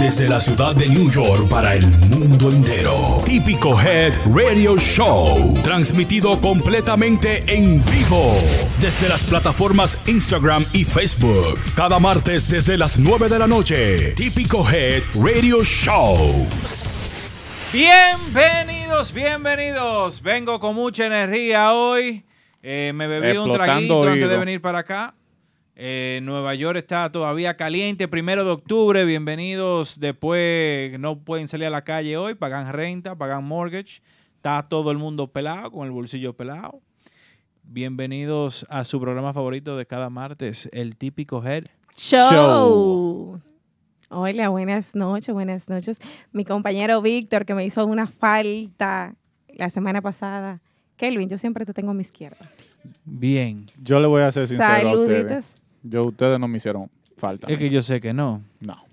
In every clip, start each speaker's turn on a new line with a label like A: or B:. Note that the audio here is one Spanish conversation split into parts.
A: Desde la ciudad de New York para el mundo entero. Típico Head Radio Show. Transmitido completamente en vivo. Desde las plataformas Instagram y Facebook. Cada martes desde las 9 de la noche. Típico Head Radio Show.
B: Bienvenidos, bienvenidos. Vengo con mucha energía hoy. Eh, me bebí un traguito antes de
C: oído.
B: venir para acá. Eh, Nueva York está todavía caliente, primero de octubre. Bienvenidos. Después no pueden salir a la calle hoy, pagan renta, pagan mortgage. Está todo el mundo pelado, con el bolsillo pelado. Bienvenidos a su programa favorito de cada martes, el típico Head.
D: Show. Hola, buenas noches, buenas noches. Mi compañero Víctor, que me hizo una falta la semana pasada. Kelvin, yo siempre te tengo a mi izquierda.
B: Bien.
C: Yo le voy a ser sincero a ustedes. Yo, ustedes no me hicieron falta. a
B: Es que yo sé que no.
C: No.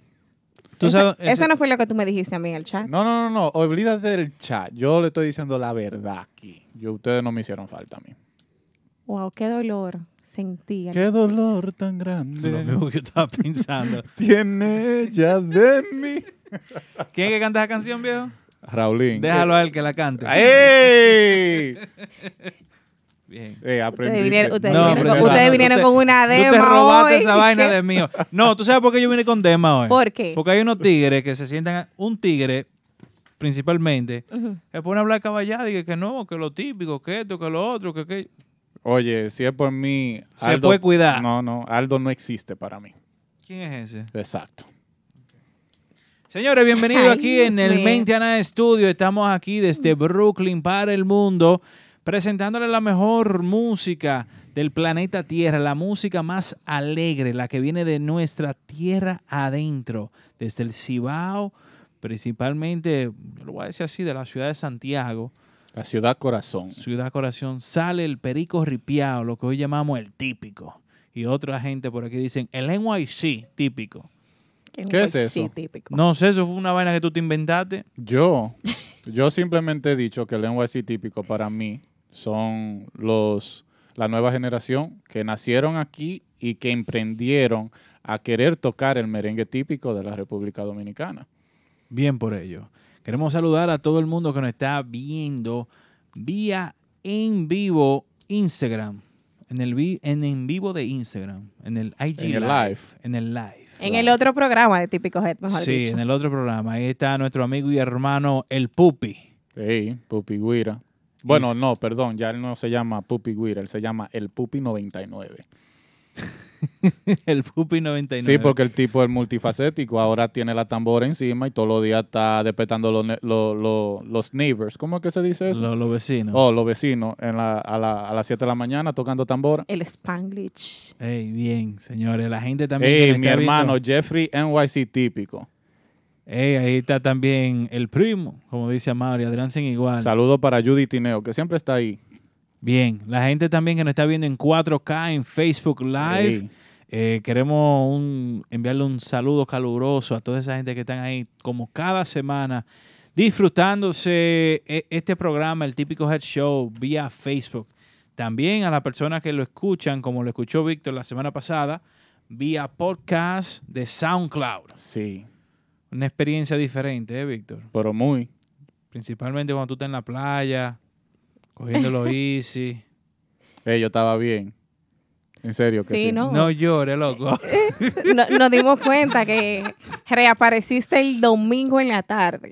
B: Tú
D: Eso,
B: sabes-
D: eso no fue lo que tú me dijiste a mí en el chat.
C: No, no, no, no. Olvídate del chat. Yo le estoy diciendo la verdad aquí. Yo, ustedes no me hicieron falta a mí.
D: Wow, qué dolor sentí.
C: Qué dolor tan
B: Lo
C: grande
B: mismo que yo estaba pensando.
C: tiene ella de mí.
B: ¿Quién es que canta esa canción, viejo?
C: Raulín.
B: Déjalo a él que la cante.
C: ¡Ey!
B: Bien.
C: Eh.
D: Ustedes vinieron, ustedes
B: No,
D: vinieron,
B: pero
D: con,
B: espera,
D: ustedes
B: tú
D: vinieron
B: te-
D: con una
B: Tú
D: demo
B: te robaste
D: hoy.
B: esa vaina de mío. No, ¿tú sabes por qué yo vine con Dema hoy?
D: ¿Por qué?
B: Porque hay unos tigres que se sientan... Un tigre, principalmente,
D: Ujú.
B: se pone a hablar caballada y que, que no, que lo típico, que esto, que lo otro, que... que...
C: Oye, si es por mí.
B: Se puede cuidar.
C: No, no. Aldo no existe para mí.
B: ¿Quién es ese?
C: Exacto.
B: Señores, bienvenidos aquí en el. Mentiana Studio. Estamos aquí desde Brooklyn para el mundo, presentándole la mejor música del planeta Tierra, la música más alegre, la que viene de nuestra tierra adentro, desde el Cibao, principalmente, yo lo voy a decir así, de la ciudad de Santiago,
C: La ciudad corazón.
B: ciudad corazón, sale el perico ripiao, lo que hoy llamamos el típico. Y otra gente por aquí dicen el NYC típico.
C: ¿Qué es eso?
D: Sí, típico.
B: No sé, eso fue una vaina que tú te inventaste.
C: Yo, yo simplemente he dicho que el NYC típico para mí son los la nueva generación que nacieron aquí y que emprendieron a querer tocar el merengue típico de la República Dominicana.
B: Bien por ello. Queremos saludar a todo el mundo que nos está viendo vía en vivo Instagram. En el, vi- en, en vivo de Instagram. En el IG
C: En el
B: live,
C: live.
B: En el live.
D: En el otro programa de Típico Head, mejor
B: Sí,
D: dicho.
B: en el otro programa. Ahí está nuestro amigo y hermano El Pupi.
C: Hey, Pupi Guira. Bueno, no, perdón, ya él no se llama Pupi Guira, él se llama el Pupi 99.
B: el Pupi 99.
C: Sí, porque el tipo es multifacético, ahora tiene la tambora encima y todos los días está despertando los, los, los, los neighbors. ¿Cómo es que se dice eso?
B: Lo- Los vecinos.
C: Oh, los vecinos en la- a, la- a las 7 de la mañana tocando tambora.
D: El Spanglish.
B: Ey, bien, señores. La gente también.
C: Ey, mi hermano Jeffrey NYC típico.
B: Ey, ahí está también el primo, como dice Amaury, Adrián sin igual.
C: Saludo para Judy Tineo, que siempre está ahí.
B: Bien, la gente también que nos está viendo en 4K en Facebook Live. Eh, queremos un- enviarle un saludo caluroso a toda esa gente que están ahí como cada semana disfrutándose e- este programa, el típico Head Show, vía Facebook. También a las personas que lo escuchan, como lo escuchó Víctor la semana pasada, vía podcast de SoundCloud.
C: Sí,
B: Una experiencia diferente, ¿eh, Víctor?
C: pero muy.
D: Principalmente cuando tú estás en la playa, cogiéndolo easy.
C: Ey, yo estaba bien. En serio que sí.
D: Sí, ¿no?
B: No llores, loco.
D: No- nos dimos cuenta que reapareciste el domingo en la tarde.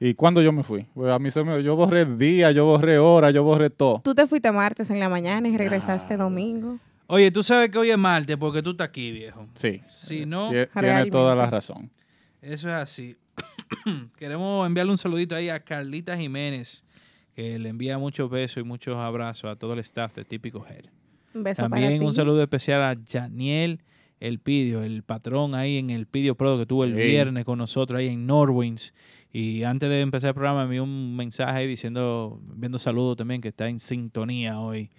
C: ¿Y cuándo yo me fui? Pues a mí se me, yo borré día, yo borré hora, yo borré todo.
D: Tú te fuiste martes en la mañana y regresaste domingo.
B: Oye, tú sabes que hoy es martes porque tú estás aquí, viejo.
C: Sí.
B: Si no,
C: Tie- Tiene toda la razón.
B: Eso es así. Queremos enviarle un saludito ahí a Carlita Jiménez, que le envía muchos besos y muchos abrazos a todo el staff de Típico Head.
D: Un beso
B: También
D: para ti.
B: un saludo especial a Janiel El Pidio, el patrón ahí en el Pidio Pro que tuvo el viernes con nosotros ahí en Norwins. Y antes de empezar el programa me envió un mensaje ahí diciendo, viendo saludos también, que está en sintonía hoy.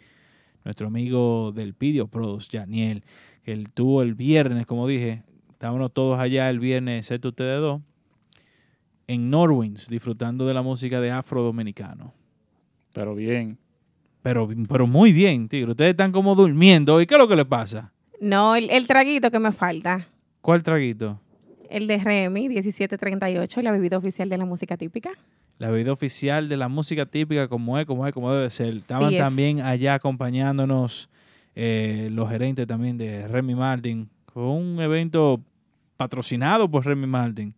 B: Nuestro amigo del Pidio Pro, Janiel, que él tuvo el viernes, como dije, estábamos todos allá el viernes, excepto ustedes dos, en Norwins, disfrutando de la música de afro dominicano.
C: Pero bien.
B: Pero, pero muy bien, tigre. Ustedes están como durmiendo. ¿Y qué es lo que le pasa?
D: No, el, el traguito que me falta.
B: ¿Cuál traguito?
D: El de Remy, 1738, la bebida oficial de la música típica.
B: La bebida oficial de la música típica, como es, como es, como debe ser. Estaban
D: Sí es.
B: también allá acompañándonos eh, los gerentes también de Remy Martin. Fue un evento patrocinado por Remy Martin.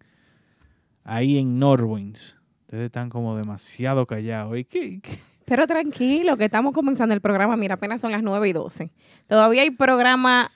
B: Ahí en Norwins. Ustedes están como demasiado callados. ¿Y qué- qué?
D: Pero tranquilo, que estamos comenzando el programa. Mira, apenas son las 9 y 12. Todavía hay programa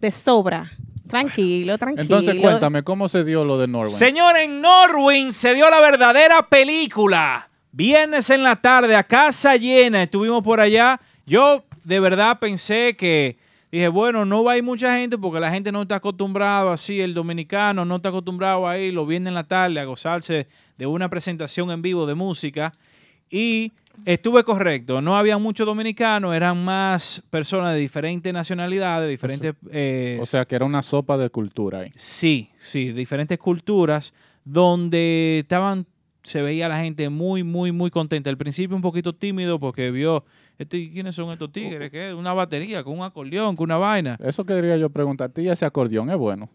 D: de sobra. Tranquilo, tranquilo.
C: Entonces cuéntame, ¿cómo se dio lo de Norway?
B: Señor, en Norwin se dio la verdadera película. Viernes en la tarde, a casa llena, estuvimos por allá. Yo de verdad pensé que, dije, bueno, no va a ir mucha gente porque la gente no está acostumbrado así, el dominicano no está acostumbrado a ir los viernes en la tarde a gozarse de una presentación en vivo de música. Y estuve correcto, no había muchos dominicanos, eran más personas de diferentes nacionalidades, diferentes... eh,
C: O sea, que era una sopa de cultura ahí.
B: Sí, sí, diferentes culturas donde estaban, se veía la gente muy, muy, muy contenta. Al principio un poquito tímido porque vio, este, ¿quiénes son estos tigres? ¿Qué? Una batería con un acordeón, con una vaina.
C: Eso quería yo preguntarte. ¿Y ese acordeón es bueno?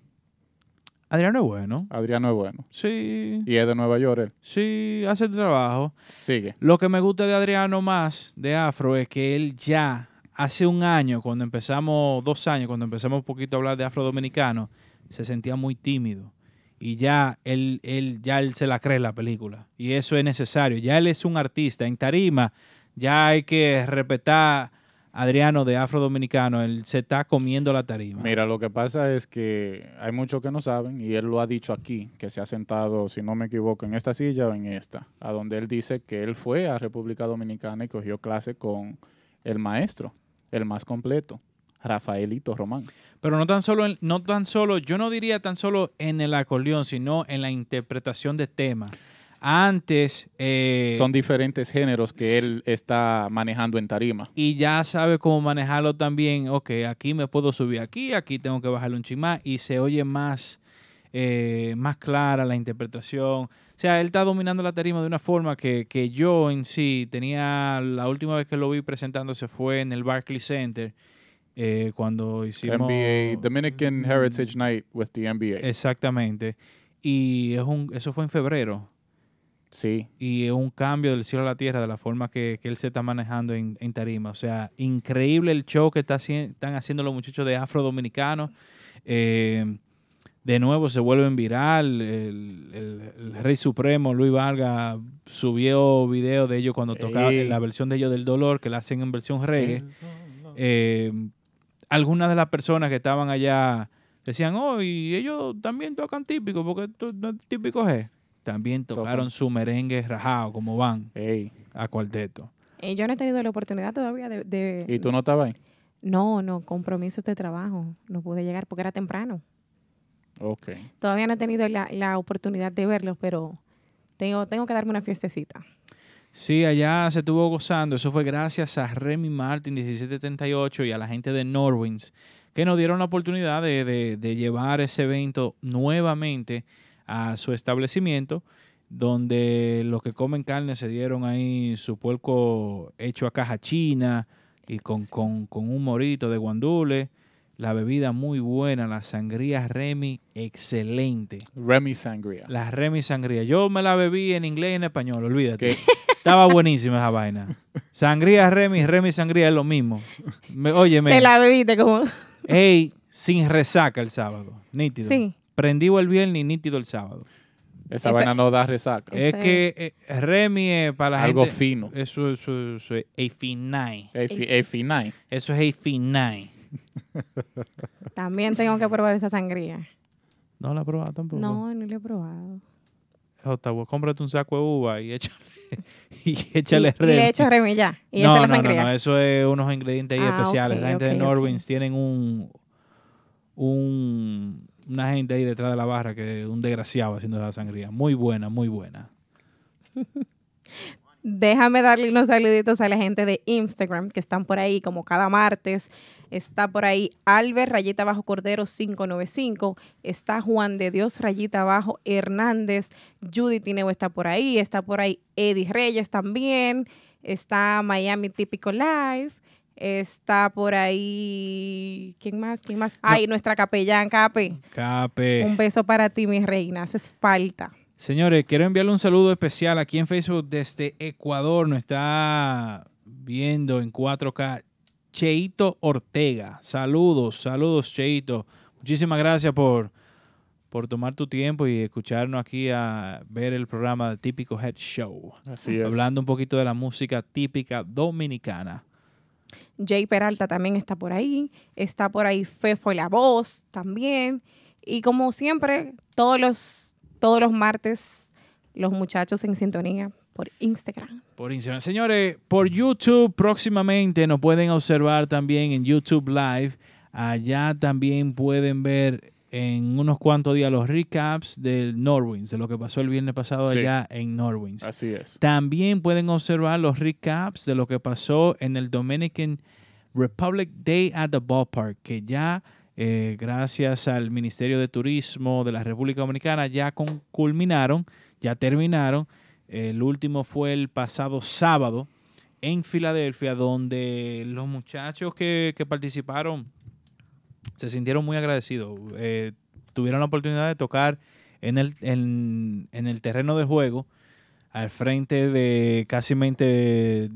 B: Adriano es bueno.
C: Adriano es bueno.
B: Sí,
C: Y es de Nueva York él.
B: sí, hace el trabajo.
C: Sigue.
B: Lo que me gusta de Adriano más, de Afro, es que él ya hace un año, cuando empezamos, dos años, cuando empezamos un poquito a hablar de afro dominicano, se sentía muy tímido. Y ya él, él, ya él se la cree la película. Y eso es necesario. Ya él es un artista. En tarima, ya hay que respetar Adriano de afro dominicano. Él se está comiendo la tarima.
C: Mira, lo que pasa es que hay muchos que no saben, y él lo ha dicho aquí, que se ha sentado, si no me equivoco, en esta silla o en esta, a donde él dice que él fue a República Dominicana y cogió clase con el maestro, el más completo, Rafaelito Román.
B: Pero no tan solo, no tan solo, yo no diría tan solo en el acordeón, sino en la interpretación de temas. Antes, eh,
C: Son diferentes géneros que él está manejando en tarima.
B: y ya sabe cómo manejarlo también. Ok, aquí me puedo subir aquí, aquí tengo que bajarle un chin más y se oye más, eh, más clara la interpretación. O sea, él está dominando la tarima de una forma que, que yo en sí tenía, la última vez que lo vi presentándose fue en el Barclays Center, eh, cuando hicimos...
C: NBA, Dominican Heritage Night with the NBA.
B: Exactamente. Y es un, eso fue en febrero.
C: Sí,
B: Y es un cambio del cielo a la tierra de la forma que, que él se está manejando en, en tarima. O sea, increíble el show que está, están haciendo los muchachos de Afro Dominicanos. Eh, de nuevo se vuelven viral. El, el- el Rey Supremo, Luis Vargas, subió video de ellos cuando tocaba
C: Ey.
B: la versión de ellos del dolor, que la hacen en versión reggae. Eh, algunas de las personas que estaban allá decían, oh, y ellos también tocan típico, porque esto no es típico G. También tocaron
C: Tocan.
B: su merengue rajado, como van
C: Ey,
B: a cuarteto.
D: Eh, yo no he tenido la oportunidad todavía de... de-
C: ¿Y tú no estabas ahí?
D: No, no, compromisos de trabajo. No pude llegar porque era temprano.
C: Ok.
D: Todavía no he tenido la, la oportunidad de verlos, pero tengo, tengo que darme una fiestecita.
B: Sí, allá se estuvo gozando. Eso fue gracias a Remy Martin 1778 y a la gente de Norwins que nos dieron la oportunidad de, de- de llevar ese evento nuevamente a su establecimiento, donde los que comen carne se dieron ahí su puerco hecho a caja china y con, con- con un morito de guandule. La bebida muy buena, la sangría Remy, excelente.
C: Remy Sangria.
B: La Remy Sangría. Yo me la bebí en inglés y en español, olvídate.
C: ¿Qué?
B: Estaba buenísima esa vaina. Sangría Remy, Remy Sangría es lo mismo. Me, óyeme,
D: Te la bebiste como...
B: ey, sin resaca el sábado. Nítido.
D: Sí.
B: Prendido el viernes y nítido el sábado.
C: Esa,
D: Esa-
C: vaina no da resaca.
B: Es que eh, Remy es para la
C: Algo
B: gente...
C: fino.
B: Eso, eso, eso es a finai.
C: Es fi- es finai.
B: Eso es a finai.
D: También tengo que probar esa sangría.
B: ¿No la has probado tampoco?
D: No, no lo he probado.
B: Jota, vos cómprate un saco de uva y échale, y
D: Y,
B: échale
D: y
B: Remy.
D: le echo Remy ya. Y esa
B: no,
D: es la
B: no, no, no, eso es unos ingredientes ahí
D: Ah,
B: especiales.
D: ok,
B: la gente de. Norwins tienen un, un una gente ahí detrás de la barra que un desgraciado haciendo la sangría. Muy buena, muy buena.
D: Déjame darle unos saluditos a la gente de Instagram que están por ahí como cada martes. Está por ahí Albert Rayita Bajo Cordero 595. Está Juan de Dios Rayita Bajo Hernández. Judy Tineo está por ahí. Está por ahí Eddie Reyes también. Está Miami Típico Live. Está por ahí. ¿Quién más? ¿Quién más? Ay, nuestra capellán, Cape.
B: Cape.
D: Un beso para ti, mi reina. Haces falta.
B: Señores, quiero enviarle un saludo especial aquí en Facebook desde Ecuador. Nos está viendo en 4K Cheito Ortega. Saludos, saludos, Cheito. Muchísimas gracias por, por tomar tu tiempo y escucharnos aquí a ver el programa de Típico Head Show.
C: Así es.
B: Hablando un poquito de la música típica dominicana.
D: Jay Peralta también está por ahí. Está por ahí Fefo la voz también. Y como siempre, todos los, todos los martes, los muchachos en sintonía por Instagram.
B: Por Instagram. Señores, por YouTube próximamente nos pueden observar también en YouTube Live. Allá también pueden ver en unos cuantos días los recaps del Norwins, de lo que pasó el viernes pasado
C: Sí.
B: allá en Norwins.
C: Así es.
B: También pueden observar los recaps de lo que pasó en el Dominican Republic Day at the Ballpark, que ya eh, gracias al Ministerio de Turismo de la República Dominicana ya con- culminaron, ya terminaron. El último fue el pasado sábado en Filadelfia, donde los muchachos que, que participaron se sintieron muy agradecidos. Eh, tuvieron la oportunidad de tocar en el, en, en el terreno de juego al frente de casi 20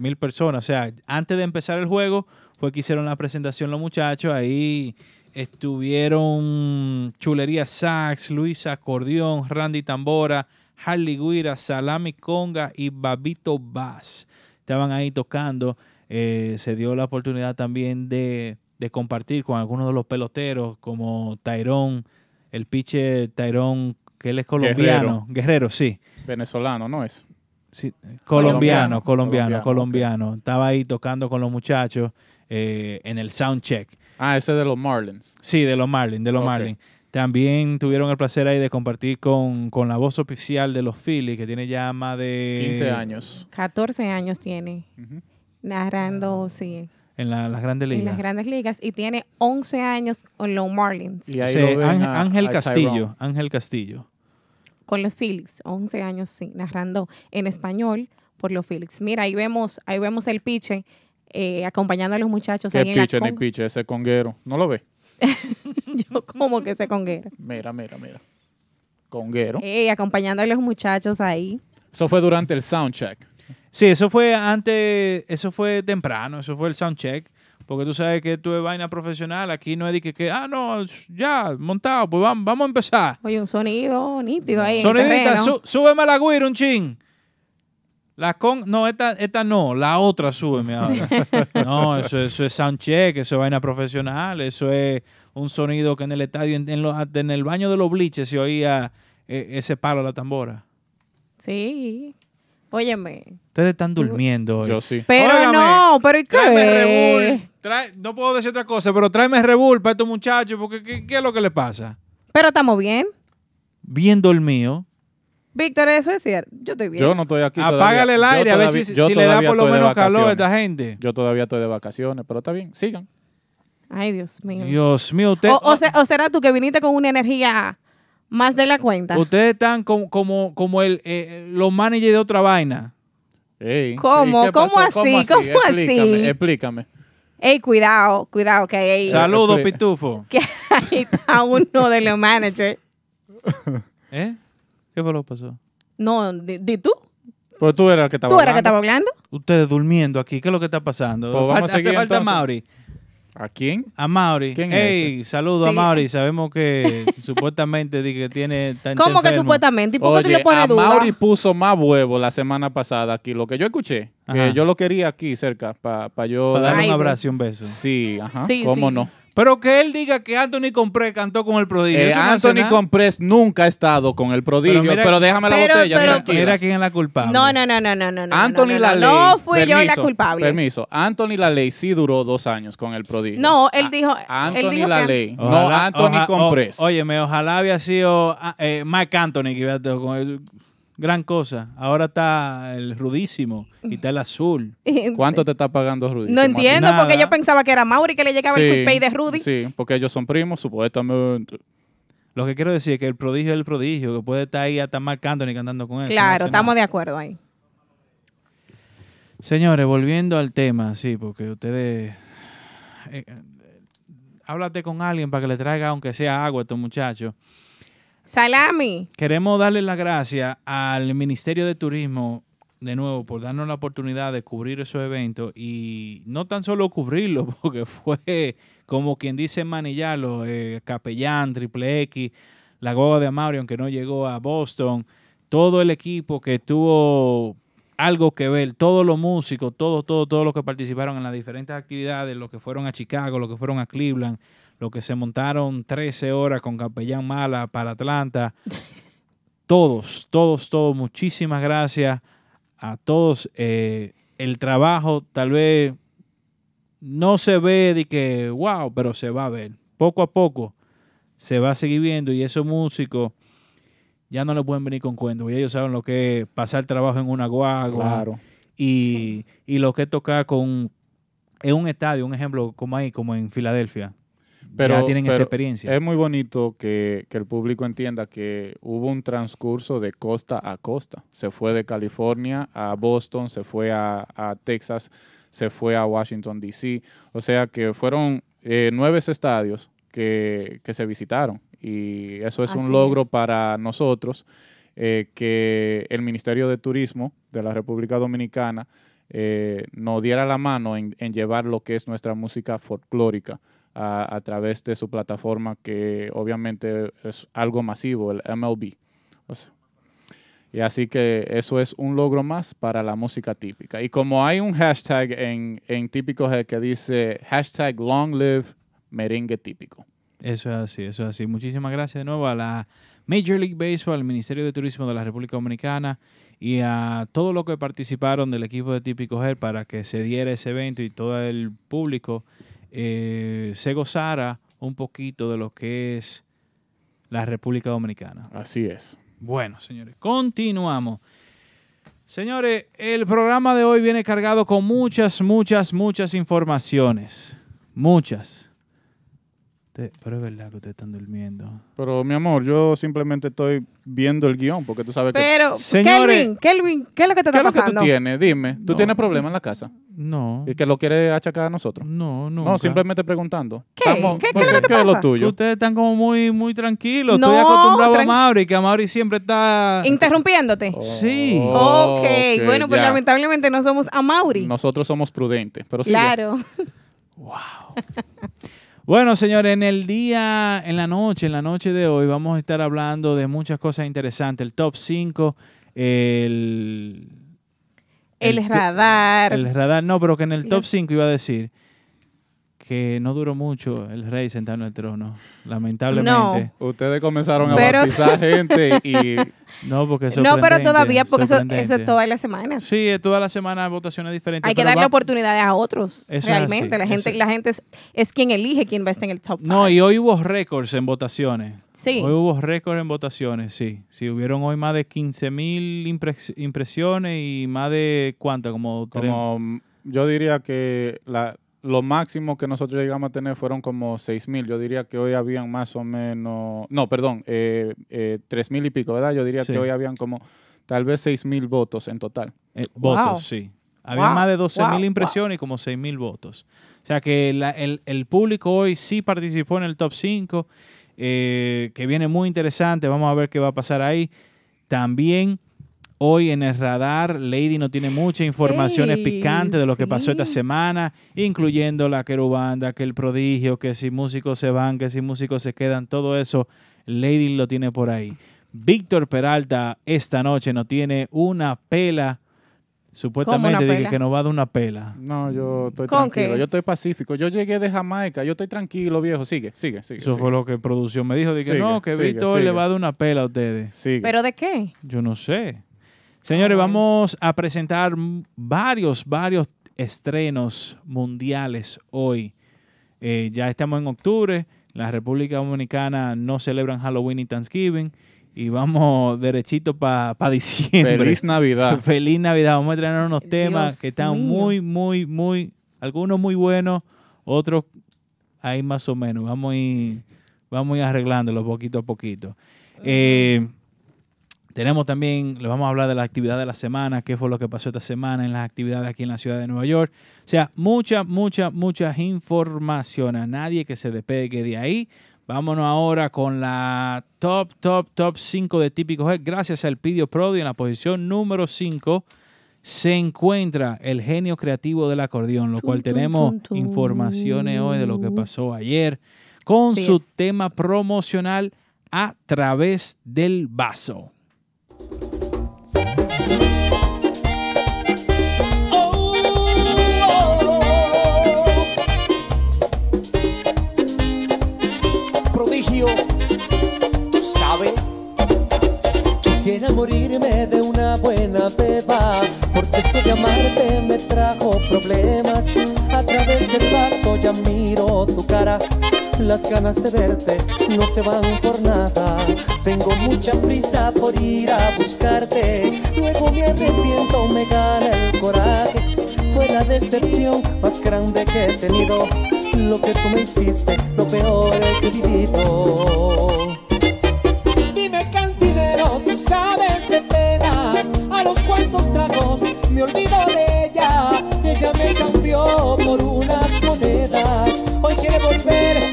B: mil personas. O sea, antes de empezar el juego fue que hicieron la presentación los muchachos. Ahí estuvieron Chulería Sax, Luisa Acordeón, Randy Tambora, Harley Guira, Salami Conga y Babito Bass. Estaban ahí tocando. Eh, se dio la oportunidad también de, de compartir con algunos de los peloteros como Tyrón, el pitcher Tyrón, que él es colombiano. Guerrero, sí.
C: Venezolano, ¿no es?
B: Sí, colombiano, colombiano,
C: Colombiano,
B: colombiano. Estaba ahí tocando con los muchachos eh, en el sound check.
C: Ah, ese de los Marlins.
B: Sí, de los Marlins, de los. Marlins. También tuvieron el placer ahí de compartir con, con la voz oficial de los Phillies, que tiene ya más de...
C: 15 años.
D: 14 años tiene narrando, sí,
B: En la- las grandes
D: en
B: ligas.
D: las grandes ligas y tiene 11 años con los Marlins,
C: Y ahí
B: Sí,
C: lo ven
B: Ángel,
C: a-
B: Ángel
C: a
B: Castillo,
C: Tyrone.
B: Ángel Castillo.
D: con los Phillies, 11 años, sí, narrando en español por los Phillies. Mira, ahí vemos, ahí vemos el piche eh, acompañando a los muchachos
C: Qué
D: ahí en la
C: piche ni piche, ese conguero. ¿No lo ve?
D: Yo como que se conguera.
C: Mira, mira, mira. Conguero.
D: Eh, acompañando a los muchachos ahí.
C: Eso fue durante el soundcheck.
B: Sí, eso fue antes, eso fue temprano, eso fue el sound check. Porque tú sabes que esto es vaina profesional. Aquí no es de que, que, ah, no, ya, montado, pues vamos, vamos a empezar.
D: Oye, un sonido nítido ahí en
B: Sonidita,
D: terreno.
B: sú- súbeme la guira un chin. La con, no, esta, esta no, la otra súbeme ahora. no, eso, eso es soundcheck, eso es vaina profesional, eso es un sonido que en el estadio, en, en lo- en el baño de los bliches se oía eh, ese palo a la tambora.
D: Sí. Óyeme.
B: Ustedes están durmiendo hoy.
C: Yo sí.
D: Pero
B: Óigame,
D: no, pero ¿y
B: Tráeme
D: qué?
B: Rebull. Trae- no puedo decir otra cosa, pero tráeme Rebull para estos muchachos, porque ¿qué, qué es lo que le pasa?
D: Pero estamos bien.
B: Bien dormido.
D: Víctor, eso es cierto. Yo estoy bien.
C: Yo no estoy aquí.
B: Apágale el aire a ver si, si le da por lo menos calor a esta gente.
C: Yo todavía estoy de vacaciones, pero está bien. Sigan.
D: Ay, Dios mío.
B: Dios mío, usted,
D: o, o se- o será tú que viniste con una energía más de la cuenta.
B: ustedes están como, como, como el, eh, los managers de otra vaina.
C: Ey,
D: ¿Cómo?
C: ¿y qué
D: ¿Cómo
C: pasó?
D: así? ¿Cómo así?
C: Explícame, explícame.
D: Ey, cuidado, cuidado, que ahí,
B: Saludos. Pitufo.
D: que ahí está uno de los managers.
B: ¿Eh? ¿Qué fue lo que pasó?
D: No, di, di tú.
C: Pero tú eras el que estaba
D: ¿Tú eras que
C: hablando.
D: estaba hablando?
B: Ustedes durmiendo aquí, ¿qué es lo que está pasando?
C: Pues vamos a
B: Falta-
C: seguir
B: hace falta
C: entonces.
B: Mauri.
C: ¿A quién?
B: A Mauri.
C: ¿Quién es
B: Ey, saludos a. Mauri. Sabemos que supuestamente di que tiene. está-
D: ¿Cómo que supuestamente? ¿Y por qué tú le pones
C: a
D: duda?
C: Mauri puso más huevo la semana pasada aquí. Lo que yo escuché, que yo lo quería aquí cerca para yo...
B: Para darle
D: Ay,
B: un abrazo y un beso.
C: Sí, ajá.
D: Sí,
C: ¿Cómo
D: sí.
C: no?
B: Pero que él diga que Anthony Compré cantó con el prodigio.
C: Eh,
B: no
C: Anthony. Comprés nunca ha estado con el prodigio,
B: Pero
C: pero,
B: mira-
C: déjame la
D: Pero-
C: botella,
D: pero-
C: tranquila.
B: Mira quién es la culpable.
D: No, no, no, no, no, no. no,
C: Anthony
D: no, no,
C: la
D: no, fui yo la culpable.
C: Permiso. Anthony la ley sí duró dos años con el prodigio.
D: No, él
C: A-
D: dijo.
C: Anthony
D: él dijo
C: la
D: que-
C: ley. no,
B: Ojalá-
C: Anthony
B: oja-
C: Comprés.
B: o- óyeme, ojalá había sido ah, eh, Mike Anthony que hubiera estado con él. Gran cosa. Ahora está el rudísimo y está el azul.
C: ¿Cuánto te está pagando Rudy?
D: No entiendo, porque yo pensaba que era Mauri que le llegaba el pay de Rudy.
C: Sí, porque ellos son primos, supuestamente.
B: Lo que quiero decir es que el prodigio es el prodigio, que puede estar ahí hasta marcando ni cantando con él.
D: Claro, estamos de acuerdo ahí.
B: Señores, volviendo al tema, sí, porque ustedes... eh, eh, háblate con alguien para que le traiga, aunque sea agua a estos muchachos.
D: Salami.
B: Queremos darle las gracias al Ministerio de Turismo, de nuevo, por darnos la oportunidad de cubrir esos eventos y no tan solo cubrirlo, porque fue como quien dice manillarlo, eh, Capellán, Triple X, la Goga de Amaury, aunque no llegó a Boston, todo el equipo que tuvo algo que ver, todos los músicos, todos, todos, todos los que participaron en las diferentes actividades, los que fueron a Chicago, los que fueron a Cleveland, los que se montaron 13 horas con Capellán Mala para Atlanta. Todos, todos, todos, muchísimas gracias a todos. Eh, el trabajo tal vez no se ve de que, wow, pero se va a ver. Poco a poco se va a seguir viendo y esos músicos ya no le pueden venir con cuentos. Y ellos saben lo que es pasar trabajo en una guagua
C: Claro.
B: y, y lo que es tocar con en un estadio, un ejemplo como ahí, como en Filadelfia.
C: Pero,
B: ya tienen esa experiencia.
C: Es muy bonito que, que el público entienda que hubo un transcurso de costa a costa. Se fue de California a Boston, se fue a, a Texas, se fue a Washington, D.C. O sea que fueron eh, nueve estadios que, que se visitaron. Y eso es
D: Así
C: un logro
D: es.
C: para nosotros, eh, que el Ministerio de Turismo de la República Dominicana eh, nos diera la mano en, en llevar lo que es nuestra música folclórica a, a través de su plataforma, que obviamente es algo masivo, el MLB. O sea, y así que eso es un logro más para la música típica. Y como hay un hashtag en, en Típico que dice hashtag long live merengue típico.
B: Eso es así, eso es así. Muchísimas gracias de nuevo a la Major League Baseball, al Ministerio de Turismo de la República Dominicana y a todos los que participaron del equipo de Típico Her para que se diera ese evento y todo el público eh, se gozara un poquito de lo que es la República Dominicana.
C: Así es.
B: Bueno, señores, continuamos. Señores, el programa de hoy viene cargado con muchas, muchas, muchas informaciones. Muchas. Pero es verdad que ustedes están durmiendo.
C: Pero mi amor, yo simplemente estoy viendo el guion porque tú sabes que...
D: Pero,
B: Señores-
D: Kelvin, Kelvin, ¿qué es lo que te
C: ¿Qué
D: está
C: es lo que tú
D: pasando?
C: tienes? Dime. ¿Tú
B: No.
C: tienes problemas en la casa?
B: No.
C: ¿Y que lo quieres achacar a nosotros?
B: No, no.
C: No, simplemente preguntando.
D: ¿Qué? ¿Qué- qué es lo que te
C: ¿Qué es lo tuyo?
B: Ustedes están como muy, muy tranquilos.
D: No,
B: Estoy acostumbrado a Mauri, que a Mauri siempre está.
D: Interrumpiéndote.
B: Sí.
C: Oh,
D: ok, bueno, pues
C: ya.
D: lamentablemente no somos a Mauri.
C: Nosotros somos prudentes, pero sí.
D: claro.
B: Bueno, señores, en el día, en la noche, en la noche de hoy, vamos a estar hablando de muchas cosas interesantes. El top 5, el.
D: El, radar.
B: El radar, no, pero que en el top 5 iba a decir que no duró mucho el rey sentado en el trono, lamentablemente.
C: Ustedes comenzaron a
D: Pero-
C: bautizar gente y
B: No, porque es
D: no, pero todavía, porque eso, eso es todas las semanas.
B: Sí, es toda la semana votaciones diferentes.
D: Hay que darle
B: va-
D: oportunidades a otros.
B: Eso es
D: realmente.
B: así,
D: la gente, la gente es, es quien elige quién va a estar en el top
B: No,
D: five.
B: y hoy hubo récords en votaciones.
D: Sí.
B: Hoy hubo récord en votaciones, sí. Sí, hubieron hoy más de 15 mil impresiones y más de cuánto, como, tres-
C: como yo diría que la, lo máximo que nosotros llegamos a tener fueron como 6 mil. Yo diría que hoy habían más o menos, no, perdón, eh, eh, 3 mil y pico, ¿verdad? Yo diría
B: Sí.
C: que hoy habían como tal vez 6 mil votos en total.
B: eh,
D: Wow.
B: votos, sí. Había
D: Wow,
B: más de 12 mil
D: wow,
B: impresiones y como 6 mil votos. O sea que la- el, el público hoy sí participó en el top 5, eh, que viene muy interesante. Vamos a ver qué va a pasar ahí. También hoy en el radar, Lady no tiene muchas informaciones
D: Ey,
B: picantes de lo que pasó esta semana, incluyendo la querubanda, que el prodigio, que si músicos se van, que si músicos se quedan, todo eso, Lady lo tiene por ahí. Víctor Peralta esta noche no tiene una pela, supuestamente de que-
D: pela?
B: que nos va a dar una pela.
C: No, yo estoy
D: ¿Con
C: tranquilo,
D: qué?
C: yo estoy pacífico. Yo llegué de Jamaica, yo estoy tranquilo, viejo. Sigue, sigue, sigue.
B: Eso
C: sigue.
B: fue lo que producción me dijo,
C: Sigue,
B: no, que
C: sigue,
B: Víctor le va a dar una pela a ustedes.
C: Sigue.
D: ¿Pero de qué?
B: Yo no sé. Señores, vamos a presentar varios, varios estrenos mundiales hoy. Eh, ya estamos en octubre. La República Dominicana no celebran Halloween y Thanksgiving. y vamos derechito para diciembre.
C: Feliz Navidad.
B: Feliz Navidad. Vamos a traer unos temas
D: Dios
B: que están
D: mío.
B: muy, muy, muy, algunos muy buenos, otros ahí más o menos. Vamos a ir, vamos a ir arreglándolo poquito a poquito. Eh, tenemos también, le vamos a hablar de la actividad de la semana, qué fue lo que pasó esta semana en las actividades aquí en la ciudad de Nueva York. O sea, mucha, mucha, mucha información. A nadie que se despegue de ahí. Vámonos ahora con la top, top, top 5 de Típico Head. Gracias al Pidio Prodi en la posición número 5 se encuentra el genio creativo del acordeón, lo cual tenemos informaciones hoy de lo que pasó ayer con su
D: es.
B: tema promocional a través del vaso.
E: Problemas. A través del vaso ya miro tu cara, las ganas de verte no se van por nada. Tengo mucha prisa por ir a buscarte, luego me arrepiento, me gana el coraje. Fue la decepción más grande que he tenido. Lo que tú me hiciste, lo peor que he vivido. Dime cantinero, tú sabes de penas A los cuantos tragos me olvido de ella Ella me cambió por unas monedas Hoy quiere volver,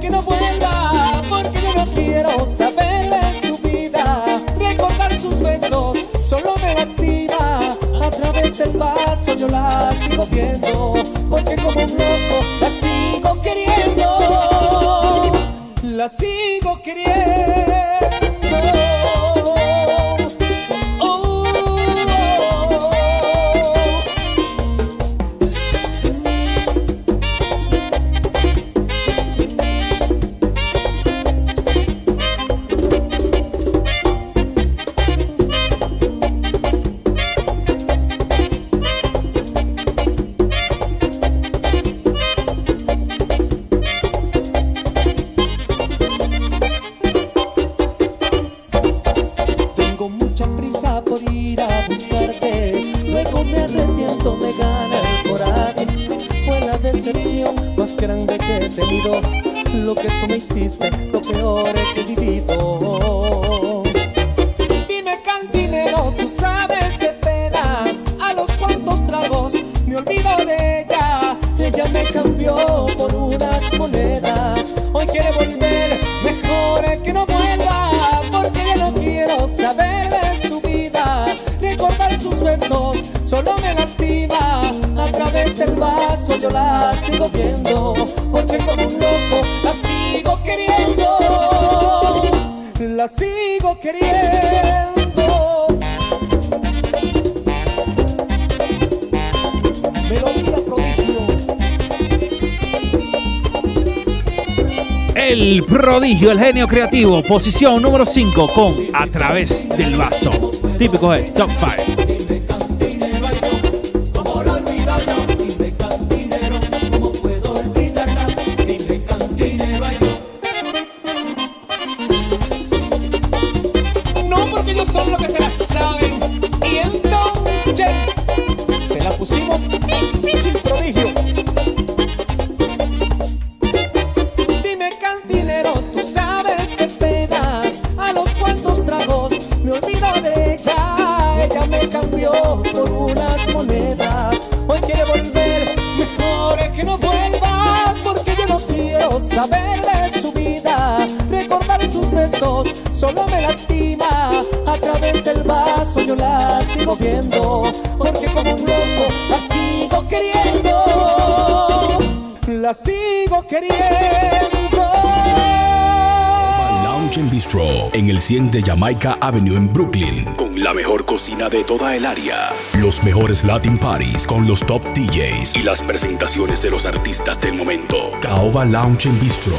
E: que no vuelva Porque yo no quiero saber de su vida. Recordar sus besos solo me lastima. A través del vaso yo la sigo viendo Porque como un loco la sigo queriendo. La sigo queriendo. Tú prodigio,
B: el genio creativo, posición número 5 con A través del vaso. Típico Head, top 5.
E: Dime cantinero, ay, queriendo.
A: Lounge and Bistro en el 100 de Jamaica Avenue en Brooklyn con la mejor cocina de toda el área, los mejores Latin parties con los top DJs y las presentaciones de los artistas del momento. Caoba Lounge and Bistro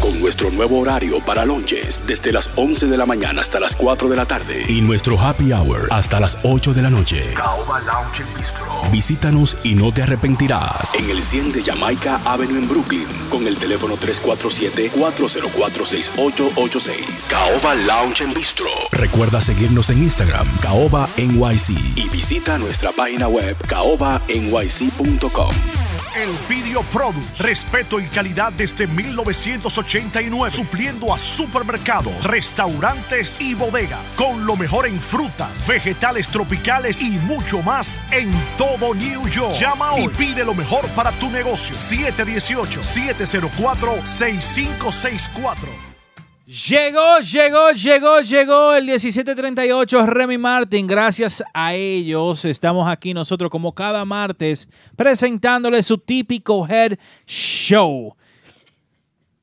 A: con nuestro nuevo horario para lunches desde las 11 de la mañana hasta las 4 de la tarde y nuestro happy hour hasta las 8 de la noche. Caoba Lounge Bistro. Visítanos y no te arrepentirás en el 100 de Jamaica Avenue en Brooklyn con el teléfono 347-404-6886. Caoba Lounge en Bistro. Recuerda seguirnos en Instagram, Caoba NYC y visita nuestra página web caobanyc.com.
F: El Video Produce. Respeto y calidad desde 1989. Supliendo a supermercados, restaurantes y bodegas. Con lo mejor en frutas, vegetales tropicales y mucho más en todo New York. Llama hoy y pide lo mejor para tu negocio. 718-704-6564.
B: Llegó, llegó, llegó, llegó el 1738 Remy Martin. Gracias a ellos estamos aquí nosotros como cada martes presentándole su típico head show.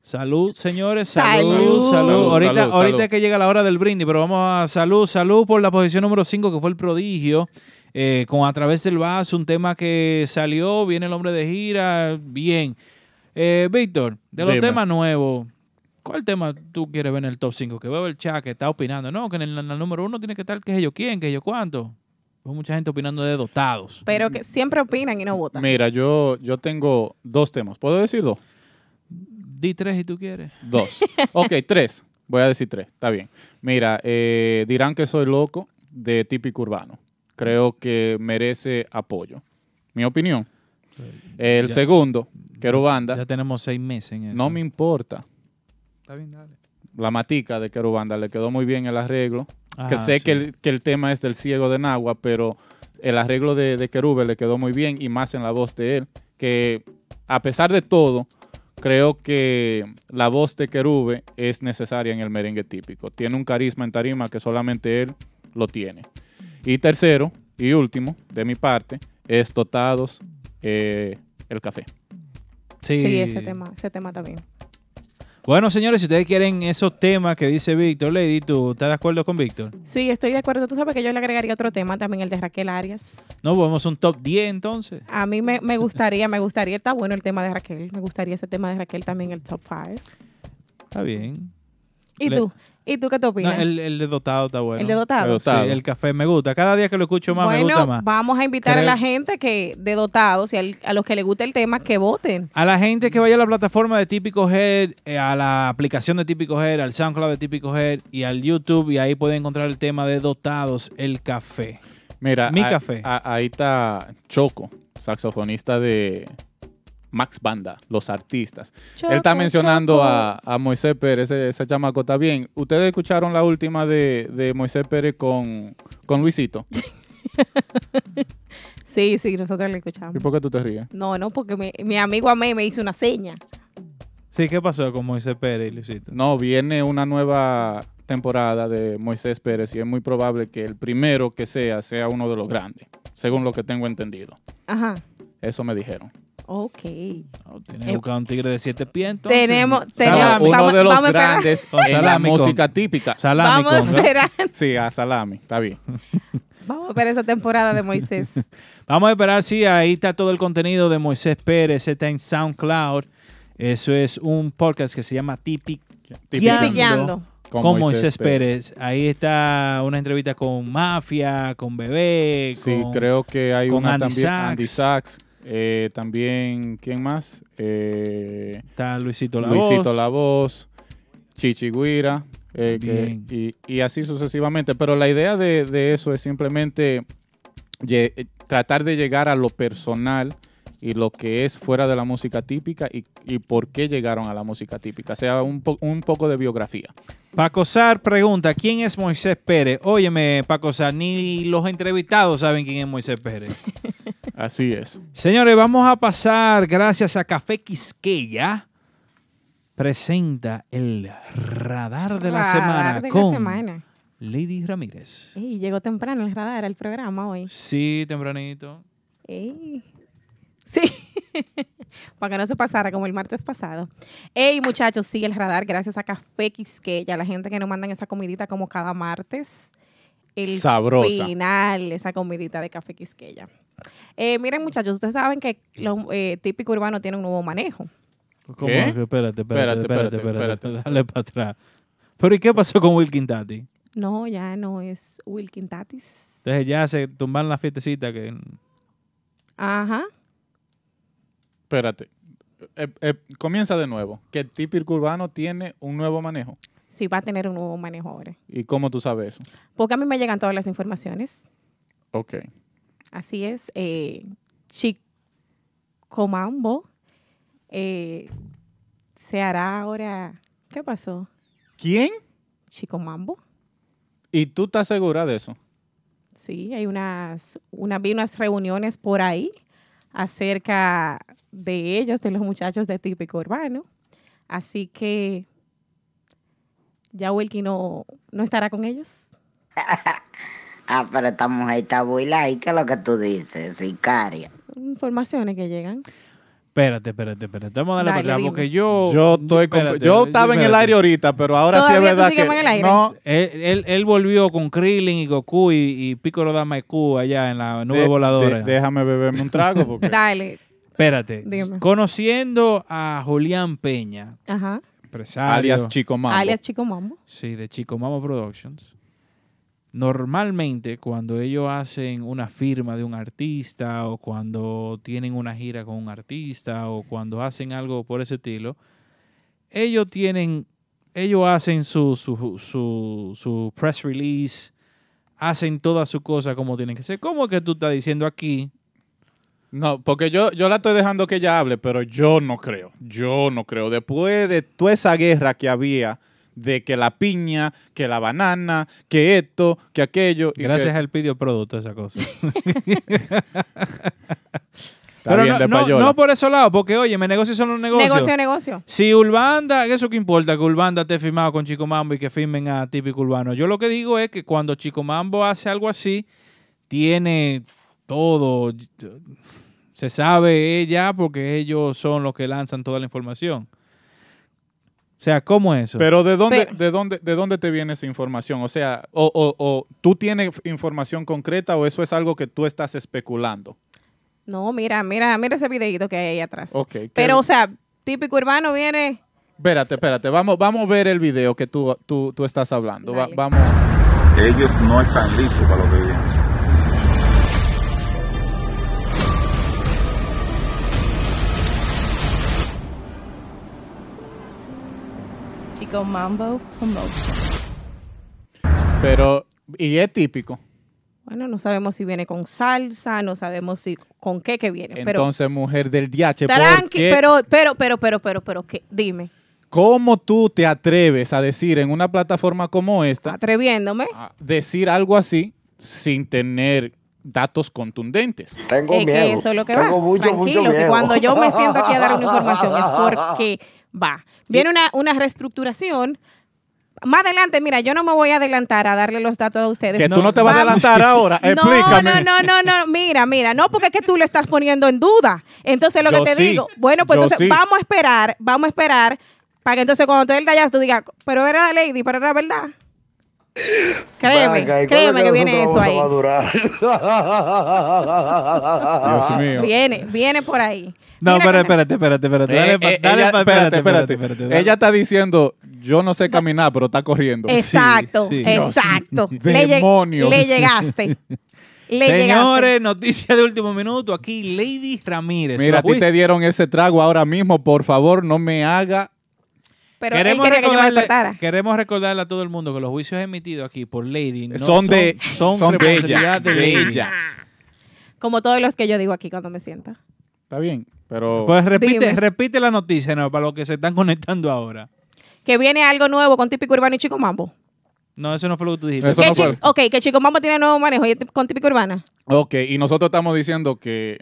B: Salud, señores. Salud, salud.
D: Salud.
B: ahorita
C: salud,
B: ahorita que llega la hora del brindis, pero vamos a salud, salud por la posición número 5 que fue el prodigio. eh, con A través del vaso, un tema que salió, viene el hombre de gira, bien. Eh, Víctor, de los
C: Dime.
B: temas nuevos, ¿Cuál tema tú quieres ver en el top 5? Que veo el chat que está opinando. No, que en el, en el número uno tiene que estar qué sé yo quién, qué sé yo cuánto. Hay mucha gente opinando de dotados.
D: Pero que siempre opinan y no votan.
C: Mira, yo, yo tengo dos temas. ¿Puedo decir dos?
B: Di tres si tú quieres.
C: Dos. ok, tres. Voy a decir tres. Está bien. Mira, eh, dirán que soy loco de típico urbano. Creo que merece apoyo. Mi opinión. El
B: Ya.
C: segundo, Quiero Banda.
B: Ya tenemos seis meses en eso.
C: No me importa.
B: Está bien, dale.
C: La matica de Querubanda le quedó muy bien el arreglo. que
B: Ah,
C: sé
B: sí.
C: que, el, que el tema es del ciego de Nagua, pero el arreglo de, de Querube le quedó muy bien y más en la voz de él. Que a pesar de todo, creo que la voz de Querube es necesaria en el merengue típico. Tiene un carisma en tarima que solamente él lo tiene. Y tercero y último, de mi parte, es Dotados eh, el Café.
B: Sí,
D: Sí, ese tema, ese tema también.
B: Bueno, señores, si ustedes quieren esos temas que dice Víctor, Lady, ¿tú estás de acuerdo con Víctor?
D: Sí, estoy de acuerdo. Tú sabes que yo le agregaría otro tema también, el de Raquel Arias.
B: No, vamos a un top 10 entonces.
D: A mí me, me gustaría, me gustaría, está bueno el tema de Raquel. Me gustaría ese tema de Raquel también, el top 5.
B: Está bien.
D: ¿Y
B: Le-
D: tú? ¿Y tú qué te
B: No,
D: opinas?
B: el, el de dotado está bueno.
D: ¿El de dotado?
C: El dotado.
B: Sí, el café me gusta. Cada día que lo escucho más me gusta más.
D: vamos a invitar a la gente que de dotados y al- a los que les guste el tema que voten.
B: A la gente que vaya a la plataforma de Típico Head, eh, a la aplicación de Típico Head, al SoundCloud de Típico Head y al YouTube, y ahí pueden encontrar el tema de Dotados, el café.
C: Mira,
B: Mi
C: a-
B: café.
C: a- ahí está Choco, saxofonista de Max Banda, los artistas. Él está mencionando a, a Moisés Pérez, ese, ese chamaco está bien. ¿Ustedes escucharon la última de, de Moisés Pérez con, con Luisito?
D: Sí, sí, nosotros le
C: ¿Y
D: escuchamos.
C: por qué tú te ríes?
D: No, no, porque mi, mi amigo a mí me hizo una seña.
B: Sí, ¿qué pasó con Moisés Pérez y Luisito?
C: No, viene una nueva temporada de Moisés Pérez y es muy probable que el primero que sea sea uno de los grandes, según lo que tengo entendido.
D: Ajá.
C: Eso me dijeron.
D: Ok.
B: No, Tienes
D: Eh,
B: que buscar un tigre de siete pies entonces.
D: Tenemos, tenemos,
C: uno
D: vamos,
C: de los
D: vamos
C: grandes
B: Con
C: en la
B: salami, con-
C: música típica.
B: Salami
D: Vamos a
B: con-
D: esperar.
C: Sí, a salami, está bien.
D: Vamos a esperar esa temporada de Moisés.
B: Vamos a esperar, sí, ahí está todo el contenido de Moisés Pérez, está en SoundCloud. Eso es un podcast que se llama Típico
C: Tipiqueando
D: Tipiqueando.
B: con, Moisés, Pérez. Ahí está una entrevista con Mafia, con Bebé.
C: Sí,
B: con-
C: creo que hay
B: con
C: una
B: Andy
C: también.
B: Sachs.
C: Andy Sachs. Eh, también, ¿quién más? Eh,
B: Está Luisito La
C: Luisito
B: Voz.
C: La Voz, Chichi Guira, eh, que- y, y así sucesivamente. Pero la idea de, de eso es simplemente eh, tratar de llegar a lo personal y lo que es fuera de la música típica y, y por qué llegaron a la música típica. O sea, un, po- un poco de biografía.
B: Paco Sar pregunta, ¿quién es Moisés Pérez? Óyeme, Paco Sar, ni los entrevistados saben quién es Moisés Pérez.
C: Así es.
B: Señores, vamos a pasar, gracias a Café Quisqueya, presenta el radar de la
D: Radar
B: semana
D: de la
B: con
D: semana.
B: Lady Ramírez.
D: Ey, llegó temprano el radar al programa hoy.
B: Sí, tempranito.
D: Ey. Sí. Para que no se pasara como el martes pasado. Ey, muchachos, sigue el radar gracias a Café Quisqueya, la gente que nos mandan esa comidita como cada martes. El
C: Sabrosa.
D: final, esa comidita de Café Quisqueya. Eh, miren, muchachos, ustedes saben que lo eh, típico urbano tiene un nuevo manejo.
B: ¿Cómo
C: ¿Qué?
B: espérate, Espérate,
C: espérate,
B: espérate,
C: espérate,
B: espérate. Dale para atrás. Pero ¿y qué pasó con Wilkin Tati?
D: No, ya no es Wilkin Tatis.
B: Entonces ya se tumbaron la fiestecita que...
D: Ajá.
C: Espérate. Eh, eh, comienza de nuevo. Que el típico urbano tiene un nuevo manejo.
D: Sí, va a tener un nuevo manejo ahora.
C: ¿Y cómo tú sabes eso?
D: Porque a mí me llegan todas las informaciones.
C: Ok.
D: Así es. Eh, Chicomambo eh, se hará ahora. ¿Qué pasó?
C: ¿Quién?
D: Chicomambo.
C: ¿Y tú estás segura de eso?
D: Sí, hay unas, una, vi unas reuniones por ahí acerca de ellos, de los muchachos de típico urbano. Así que ya Wilkie no, no estará con ellos.
G: Ah, pero esta mujer está buila y ¿qué es lo que tú dices, sicaria?
D: Informaciones que llegan.
B: Espérate, espérate, espérate. Vamos a darle
D: Dale,
B: para porque yo...
C: Yo estoy con-
B: espérate,
C: yo estaba en el aire ahorita, pero ahora sí es
D: ¿Todavía tú
C: verdad que
D: en el aire?
C: no.
B: Él, él, él volvió con Krillin y Goku y, y Piccolo Dama y Q allá en la nube
C: de-
B: voladora.
C: de- déjame beberme un trago porque
D: Dale.
B: Espérate.
D: Dime.
B: Conociendo a Julián Peña,
D: Ajá.
B: empresario
C: alias Chico Mambo.
D: Alias Chico Mambo.
B: sí, de Chico Mamo Productions, normalmente cuando ellos hacen una firma de un artista o cuando tienen una gira con un artista o cuando hacen algo por ese estilo, ellos tienen, ellos hacen su, su, su, su press release, hacen toda su cosa como tienen que ser. ¿Cómo es que tú estás diciendo aquí?
C: No, porque yo, yo la estoy dejando que ella hable, pero yo no creo. Yo no creo. Después de toda esa guerra que había de que la piña, que la banana, que esto, que aquello. y
B: Gracias
C: que-
B: al Pidio Producto, esa cosa.
C: Está
B: Pero
C: bien,
B: no,
C: de
B: no, no por ese lado, porque oye, me negocios son los negocios.
D: Negocio, negocio.
B: Si Urbanda, eso que importa, que Urbanda esté firmado con Chico Mambo y que firmen a Típico Urbano. Yo lo que digo es que cuando Chico Mambo hace algo así, tiene todo, se sabe ella porque ellos son los que lanzan toda la información. O sea, ¿cómo es eso?
C: Pero ¿de dónde,
D: Pero-
C: de dónde, de dónde te viene esa información? O sea, o, o, o tú tienes información concreta o eso es algo que tú estás especulando.
D: No, mira, mira, mira ese videito que hay ahí atrás.
C: Ok. ¿qué-
D: Pero, o sea, típico urbano viene.
C: Espérate, espérate. Vamos, vamos a ver el video que tú, tú, tú estás hablando. Va- vamos.
H: ellos no están listos para lo que viene.
I: Mambo Promotion.
C: Pero, y es típico.
D: Bueno, no sabemos si viene con salsa, no sabemos si con qué que viene. pero
C: Entonces, mujer del DH, ¿por
D: tranqui,
C: qué?
D: pero, pero, pero, pero, pero, pero, ¿qué? Dime,
C: ¿cómo tú te atreves a decir en una plataforma como esta,
D: atreviéndome.
C: a decir algo así sin tener datos contundentes?
J: Tengo
D: Es que
J: miedo.
D: eso es lo que
J: Tengo
D: va.
J: mucho,
D: Tranquilo,
J: mucho
D: que
J: miedo.
D: cuando yo me siento aquí a dar una información es porque va. Viene una, una reestructuración. Más adelante, mira, yo no me voy a adelantar a darle los datos a ustedes.
C: Que tú no te vas a adelantar ahora.
D: No,
C: Explícame.
D: no, no, no, no, mira, mira, no porque es que tú le estás poniendo en duda. Entonces lo
C: Yo
D: que te
C: sí,
D: digo, bueno, pues
C: yo
D: entonces
C: sí.
D: vamos a esperar, vamos a esperar para que entonces cuando te dé el tallazo tú digas, pero era Lady, pero era verdad. Créeme,
J: Venga, ¿y cuándo
D: créeme que viene eso ahí.
C: Dios mío.
D: Viene, viene por ahí.
B: no,
D: Mira,
B: pero espérate, espérate, espérate. Dale
C: Eh,
B: pa-
C: eh,
B: dale
C: ella-
B: pa-
C: espérate, espérate,
B: espérate, dale.
C: Ella está diciendo, yo no sé caminar, pero está corriendo.
D: Exacto,
B: sí.
D: exacto.
C: Dios
D: Le,
C: demonios.
D: le llegaste. Le
B: Señores, noticia de último minuto. Aquí Lady Ramírez.
C: Mira, a ti te dieron ese trago ahora mismo. Por favor, no me haga.
D: Pero él
B: Queremos
D: quería que yo me
B: queremos recordarle a todo el mundo que los juicios emitidos aquí por Lady no
C: Son de-
B: son,
C: son de
B: responsabilidad
C: ella,
B: de
C: de
B: Lady.
C: ella.
D: Como todos los que yo digo aquí cuando me sienta.
C: Está bien, pero
B: Pues repite,
D: Dime.
B: repite la noticia no, para los que se están conectando ahora.
D: Que viene algo nuevo con típico urbano y chico mambo.
B: No, eso no fue lo que tú dijiste.
C: Eso
D: Que
C: no fue.
D: Ok, que chico mambo tiene nuevo manejo con típico urbana.
C: Ok, y nosotros estamos diciendo que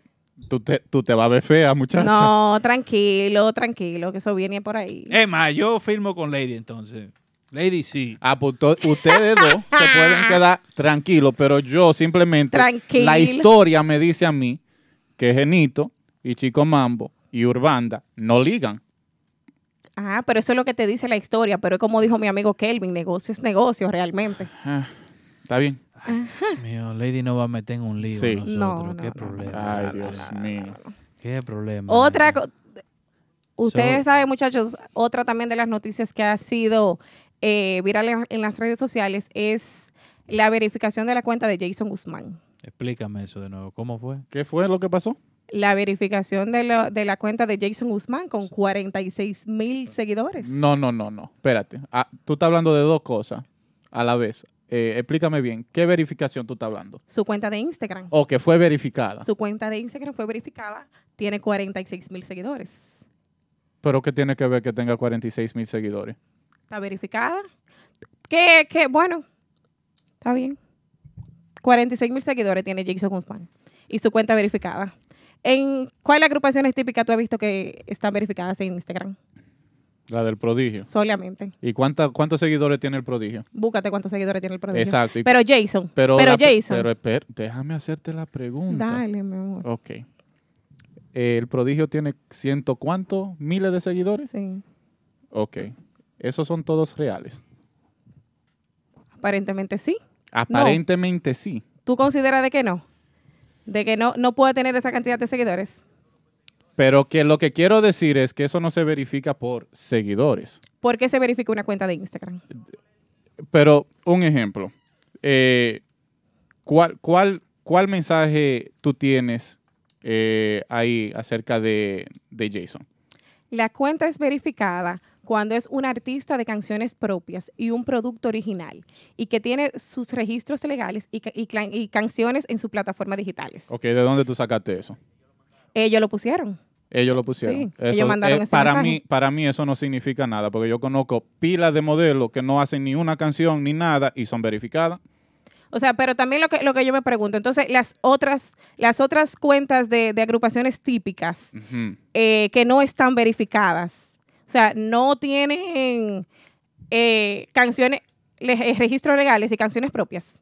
C: tú te, tú te vas a ver fea, muchacha.
D: No, tranquilo, tranquilo, que eso viene por ahí.
B: Es más, yo firmo con Lady entonces. Lady sí.
C: Ah, pues ustedes dos se pueden quedar tranquilos, pero yo simplemente
D: Tranquilo.
C: la historia me dice a mí que Genito y Chico Mambo y Urbanda no ligan.
D: Ah, pero eso es lo que te dice la historia, pero es como dijo mi amigo Kelvin, negocio es negocio realmente.
C: Ah, Está bien.
B: Dios mío, Lady no va a meter en un lío
C: Sí.
B: nosotros.
D: No, no,
B: Qué
D: no,
B: problema.
C: Ay, Dios mío.
B: Qué problema.
D: Otra Ustedes
B: So-
D: saben, muchachos, otra también de las noticias que ha sido eh, viral en, en las redes sociales es la verificación de la cuenta de Jason Guzmán.
B: Explícame eso de nuevo. ¿Cómo fue?
C: ¿Qué fue lo que pasó?
D: La verificación de, lo- de la cuenta de Jason Guzmán con 46 mil seguidores.
C: No, no, no, no. Espérate. Ah, tú estás hablando de dos cosas a la vez. Eh, explícame bien. ¿Qué verificación tú estás hablando?
D: Su cuenta de Instagram.
C: O que fue verificada.
D: Su cuenta de Instagram fue verificada, tiene 46 mil seguidores.
C: Pero ¿qué tiene que ver que tenga 46 mil seguidores?
D: Está verificada. Que, que, bueno, está bien. 46 mil seguidores tiene Jason Guzmán y su cuenta verificada. ¿En cuáles agrupaciones típicas tú has visto que están verificadas en Instagram?
C: La del prodigio.
D: Solamente.
C: ¿Y cuánta, cuántos seguidores tiene el prodigio?
D: Búscate cuántos seguidores tiene el prodigio.
C: Exacto.
D: Pero Jason.
C: Pero,
D: Pero,
C: la-
D: Jason.
C: Pero espera, déjame hacerte la pregunta.
D: Dale, mi amor.
C: Ok. ¿El prodigio tiene ciento cuántos miles de seguidores?
D: Sí.
C: Ok. ¿Esos son todos reales?
D: Aparentemente sí.
C: Aparentemente sí.
D: ¿Tú consideras de que no? De que no, no puede tener esa cantidad de seguidores.
C: Pero que lo que quiero decir es que eso no se verifica por seguidores.
D: ¿Por qué se verifica una cuenta de Instagram?
C: Pero un ejemplo. eh, ¿cuál, cuál, ¿Cuál mensaje tú tienes eh, ahí acerca de, de Jason?
D: La cuenta es verificada cuando es un artista de canciones propias y un producto original y que tiene sus registros legales y canciones en sus plataformas digitales.
C: Ok, ¿de dónde tú sacaste eso?
D: Ellos lo pusieron.
C: Ellos lo pusieron.
D: Sí, ellos mandaron ese
C: para
D: mensaje.
C: mí, para mí eso no significa nada, porque yo conozco pilas de modelos que no hacen ni una canción ni nada y son verificadas.
D: O sea, pero también lo que, lo que yo me pregunto, entonces las otras, las otras cuentas de, de agrupaciones típicas eh, que no están verificadas, o sea, no tienen eh, canciones, eh, registros legales y canciones propias.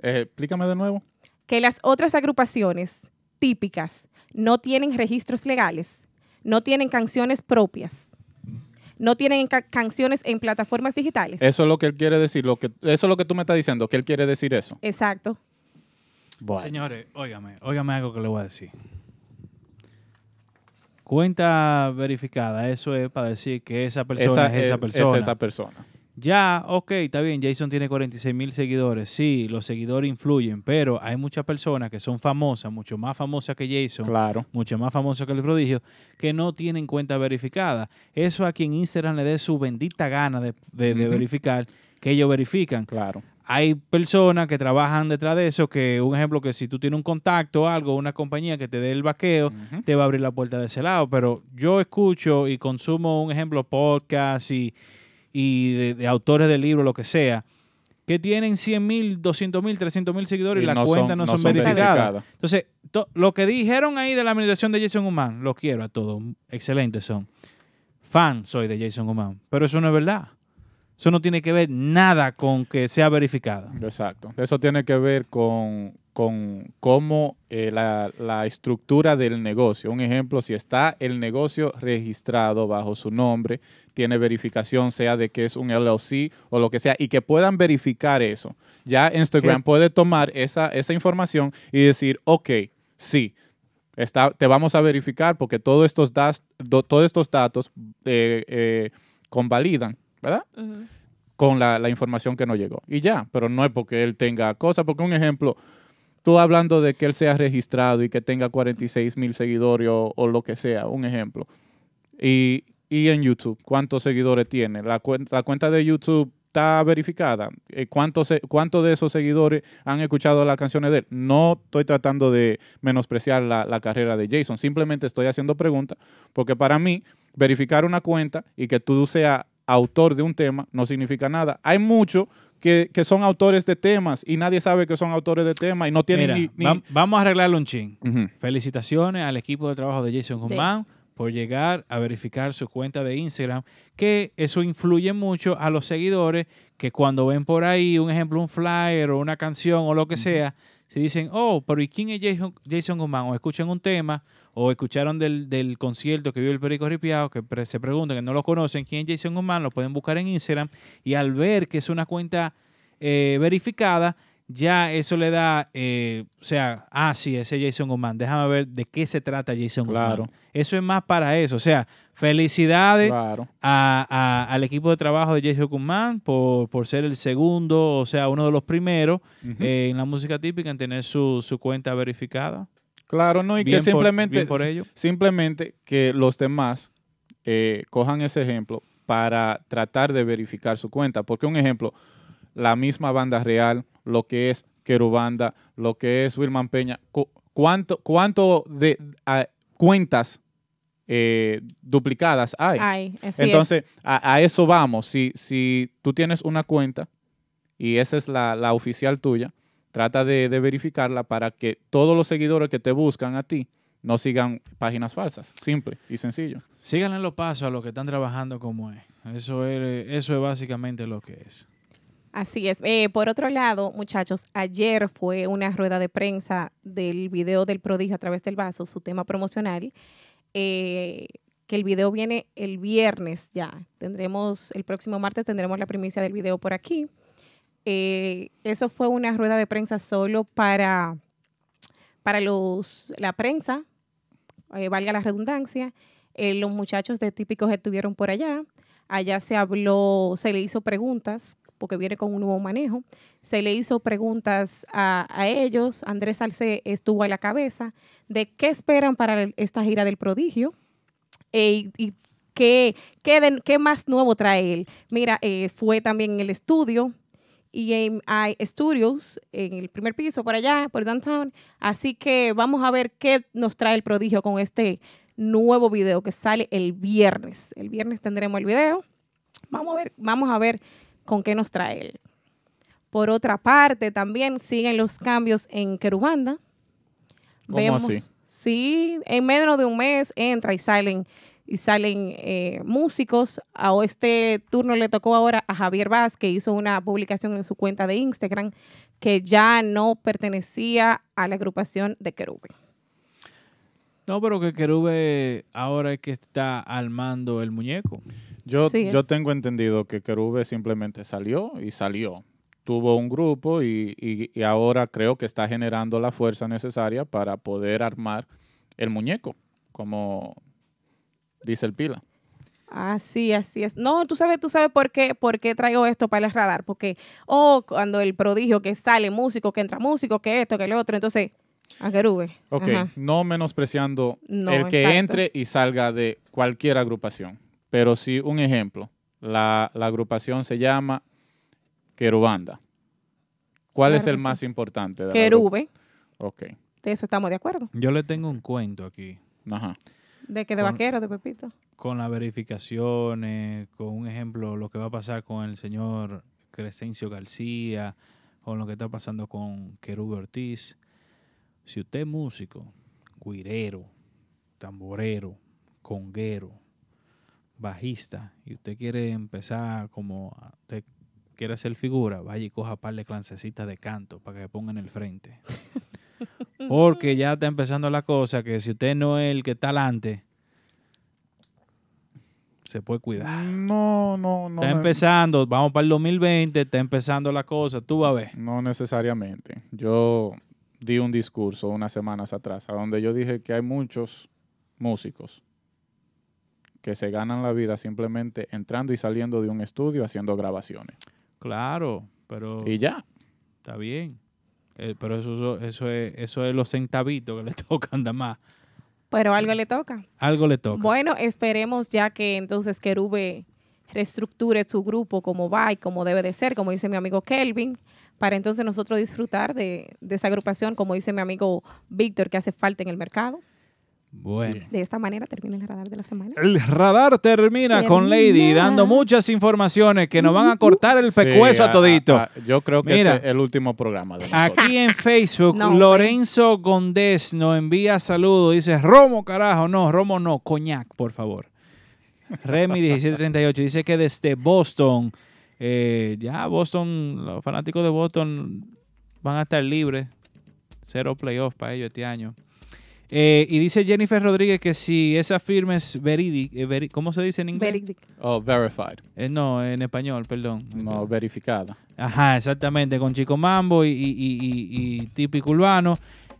C: Eh, explícame de nuevo.
D: que las otras agrupaciones típicas no tienen registros legales, no tienen canciones propias, no tienen ca- canciones en plataformas digitales.
C: Eso es lo que él quiere decir. Lo que, eso es lo que tú me estás diciendo, que él quiere decir eso.
D: Exacto.
B: Señores, óigame, óigame algo que le voy a decir. Cuenta verificada, eso es para decir que esa persona es esa persona.
C: Es esa persona.
B: Ya, ok, está bien, Jason tiene 46 mil seguidores. Sí, los seguidores influyen, pero hay muchas personas que son famosas, mucho más famosas que Jason,
C: Claro.
B: mucho más famosas que el prodigio, que no tienen cuenta verificada. Eso a quien Instagram le dé su bendita gana de, de- de
C: Ujú.
B: verificar, que ellos verifican.
C: Claro.
B: Hay personas que trabajan detrás de eso, que un ejemplo que si tú tienes un contacto o algo, una compañía que te dé el vaqueo, te va a abrir la puerta de ese lado. Pero yo escucho y consumo, un ejemplo, podcast y, y de, de autores de libros, lo que sea, que tienen 100 mil, 200 mil, 300 mil seguidores y,
C: Y
B: las
C: no
B: cuentas
C: son-
B: no,
C: no
B: son,
C: son
B: verificadas. Entonces, to- lo que dijeron ahí de la administración de Jason Human, lo quiero a todos, excelentes son. Fan soy de Jason Human, pero eso no es verdad. Eso no tiene que ver nada con que sea verificada.
C: Exacto. Eso tiene que ver con, con cómo eh, la, la estructura del negocio. Un ejemplo, si está el negocio registrado bajo su nombre, tiene verificación, sea de que es un LLC o lo que sea, y que puedan verificar eso. Ya Instagram
B: ¿Qué?
C: puede tomar esa, esa información y decir, ok, sí, está, te vamos a verificar porque todos estos, das- do- todos estos datos eh, eh, convalidan, ¿verdad? con la, la información que nos llegó. Y ya, pero no es porque él tenga cosas, porque un ejemplo, tú hablando de que él sea registrado y que tenga 46 mil seguidores o, lo que sea, un ejemplo. Y, y en YouTube, ¿cuántos seguidores tiene? La, cuen- la cuenta de YouTube está verificada. Eh, ¿Cuántos ¿Cuántos de esos seguidores han escuchado las canciones de él? No estoy tratando de menospreciar la, la carrera de Jason, simplemente estoy haciendo preguntas, porque para mí, verificar una cuenta y que tú seas autor de un tema no significa nada. Hay muchos que, que son autores de temas y nadie sabe que son autores de temas y no tienen
B: Mira,
C: ni... ni-
B: vam- vamos a arreglarlo un chin.
C: Ujú.
B: Felicitaciones al equipo de trabajo de Jason
D: Sí.
B: Guzmán por llegar a verificar su cuenta de Instagram, que eso influye mucho a los seguidores que cuando ven por ahí, un ejemplo, un flyer o una canción o lo que sea, se dicen, oh, pero ¿y quién es Jason, Jason Guzmán? O escuchan un tema o escucharon del, del concierto que vio el Perico Ripiao, que se preguntan, que no lo conocen, quién es Jason Guzmán, lo pueden buscar en Instagram y al ver que es una cuenta eh, verificada, ya eso le da, eh, o sea, ah, sí, ese es Jason Guzmán, déjame ver de qué se trata Jason
C: Claro.
B: Guzmán. Eso es más para eso, o sea, felicidades
C: Claro.
B: a- a- al equipo de trabajo de Jason Guzmán por, por ser el segundo, o sea, uno de los primeros eh, en la música típica en tener su, su cuenta verificada.
C: Claro, no, y
B: Bien
C: que simplemente,
B: por ello.
C: simplemente que los demás eh, cojan ese ejemplo para tratar de verificar su cuenta. Porque un ejemplo, la misma banda real, lo que es Querubanda, lo que es Wilman Peña, cu- ¿cuánto, cuánto de a- cuentas eh, duplicadas hay?
D: Ay,
C: Entonces, a, a eso vamos. Si, si tú tienes una cuenta y esa es la, la oficial tuya, trata de, de verificarla para que todos los seguidores que te buscan a ti no sigan páginas falsas. Simple y sencillo.
B: Síganle los pasos a los que están trabajando como es. Eso es, eso es básicamente lo que es.
D: Así es. Eh, por otro lado, muchachos, ayer fue una rueda de prensa del video del prodigio a través del vaso, su tema promocional, eh, que el video viene el viernes ya. Tendremos, el próximo martes tendremos la primicia del video por aquí. Eh, eso fue una rueda de prensa solo para, para los, la prensa, valga la redundancia. Los muchachos de Típicos estuvieron por allá. Allá se habló, se le hizo preguntas, porque viene con un nuevo manejo. Se le hizo preguntas a, a ellos. Andrés Salce estuvo a la cabeza de qué esperan para el- esta gira del prodigio eh, y, y qué, qué, de- qué más nuevo trae él. Mira, eh, fue también en el estudio hay Studios en el primer piso por allá, por downtown. Así que vamos a ver qué nos trae el prodigio con este nuevo video que sale el viernes. El viernes tendremos el video. Vamos a ver, vamos a ver con qué nos trae él. Por otra parte, también siguen los cambios en Querubanda.
C: ¿Cómo así?
D: Sí, en menos de un mes entra y salen y salen eh, músicos. A este turno le tocó ahora a Javier Vaz, que hizo una publicación en su cuenta de Instagram que ya no pertenecía a la agrupación de Querube.
B: No, pero que Querube ahora es que está armando el muñeco.
C: Yo, yo tengo entendido que Querube simplemente salió y salió. Tuvo un grupo y, y- y ahora creo que está generando la fuerza necesaria para poder armar el muñeco, como dice el Pila.
D: Así, así es. No, tú sabes, tú sabes por qué, por qué traigo esto para el radar. Porque, oh, cuando el prodigio que sale músico, que entra músico, que esto, que lo otro. Entonces, a Querube.
C: Ok,
D: Ajá.
C: no menospreciando
D: No,
C: el que
D: exacto.
C: entre y salga de cualquier agrupación. Pero sí, un ejemplo. La, la agrupación se llama Querubanda. ¿Cuál es el más importante? de
D: Querube.
C: Ok,
D: De eso estamos de acuerdo.
B: Yo le tengo un cuento aquí.
C: ajá.
D: De que de
B: Con-
D: vaquero, de Pepito.
B: Con las verificaciones, con un ejemplo, lo que va a pasar con el señor Crescencio García, con lo que está pasando con Querube Ortiz. Si usted es músico, guirero, tamborero, conguero, bajista, y usted quiere empezar como, usted quiere hacer figura, vaya y coja par de clancecitas de canto para que ponga en el frente. Porque ya está empezando la cosa que si usted no es el que está adelante, se puede cuidar.
C: No, no, no.
B: Está empezando, vamos para el 2020, está empezando la cosa, tú vas a ver.
C: No necesariamente. Yo di un discurso unas semanas atrás, a donde yo dije que hay muchos músicos que se ganan la vida simplemente entrando y saliendo de un estudio haciendo grabaciones.
B: Claro, pero
C: Y ya.
B: está bien. Eh, pero eso, eso, es, eso es los centavitos que le tocan nada más.
D: Pero algo le toca.
B: Algo le toca.
D: Bueno, esperemos ya que entonces Querube reestructure su grupo como va y como debe de ser, como dice mi amigo Kelvin, para entonces nosotros disfrutar de, de esa agrupación, como dice mi amigo Víctor, que hace falta en el mercado.
B: Bueno.
D: De esta manera termina el radar de la semana.
B: El radar termina, con Lady dando muchas informaciones que nos van a cortar el
C: Sí,
B: pecueso a todito.
C: a- yo creo que
B: Mira.
C: este es el último programa de.
B: Aquí en Facebook,
D: No,
B: Lorenzo Gondés nos envía saludos. Dice, Romo, carajo. No, Romo no, coñac, por favor. Remy 1738 dice que desde Boston, eh, ya Boston, los fanáticos de Boston van a estar libres. Cero playoffs para ellos este año. Eh, y dice Jennifer Rodríguez que si esa firma es verídica, ¿cómo se dice en inglés?
D: Verídica.
C: Oh, verified.
B: Eh, no, en español, perdón.
C: No, verificada.
B: Ajá, exactamente, con Chico Mambo y, y, y, y- y típico urbano.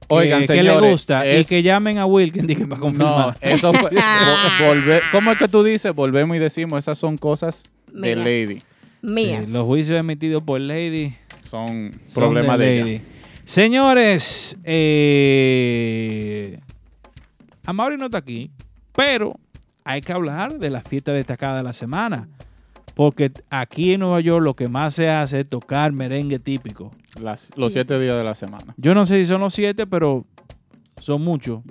B: que-
C: Oigan,
B: que le
C: señores,
B: gusta y
C: es-
B: que llamen a Wilkin dije, para
C: No,
B: confirmar.
C: eso fue. ¿Cómo es que tú dices? Volvemos y decimos, esas son cosas de. Lady.
D: Mías.
B: Sí, los juicios emitidos por Lady
C: Son
B: son
C: problemas de, ella.
B: Señores, eh, Amaury no está aquí, pero hay que hablar de la fiesta destacada de la semana. Porque aquí en Nueva York lo que más se hace es tocar merengue típico.
C: Las- los
D: Sí.
C: siete días de la semana.
B: Yo no sé si son los siete, pero son muchos.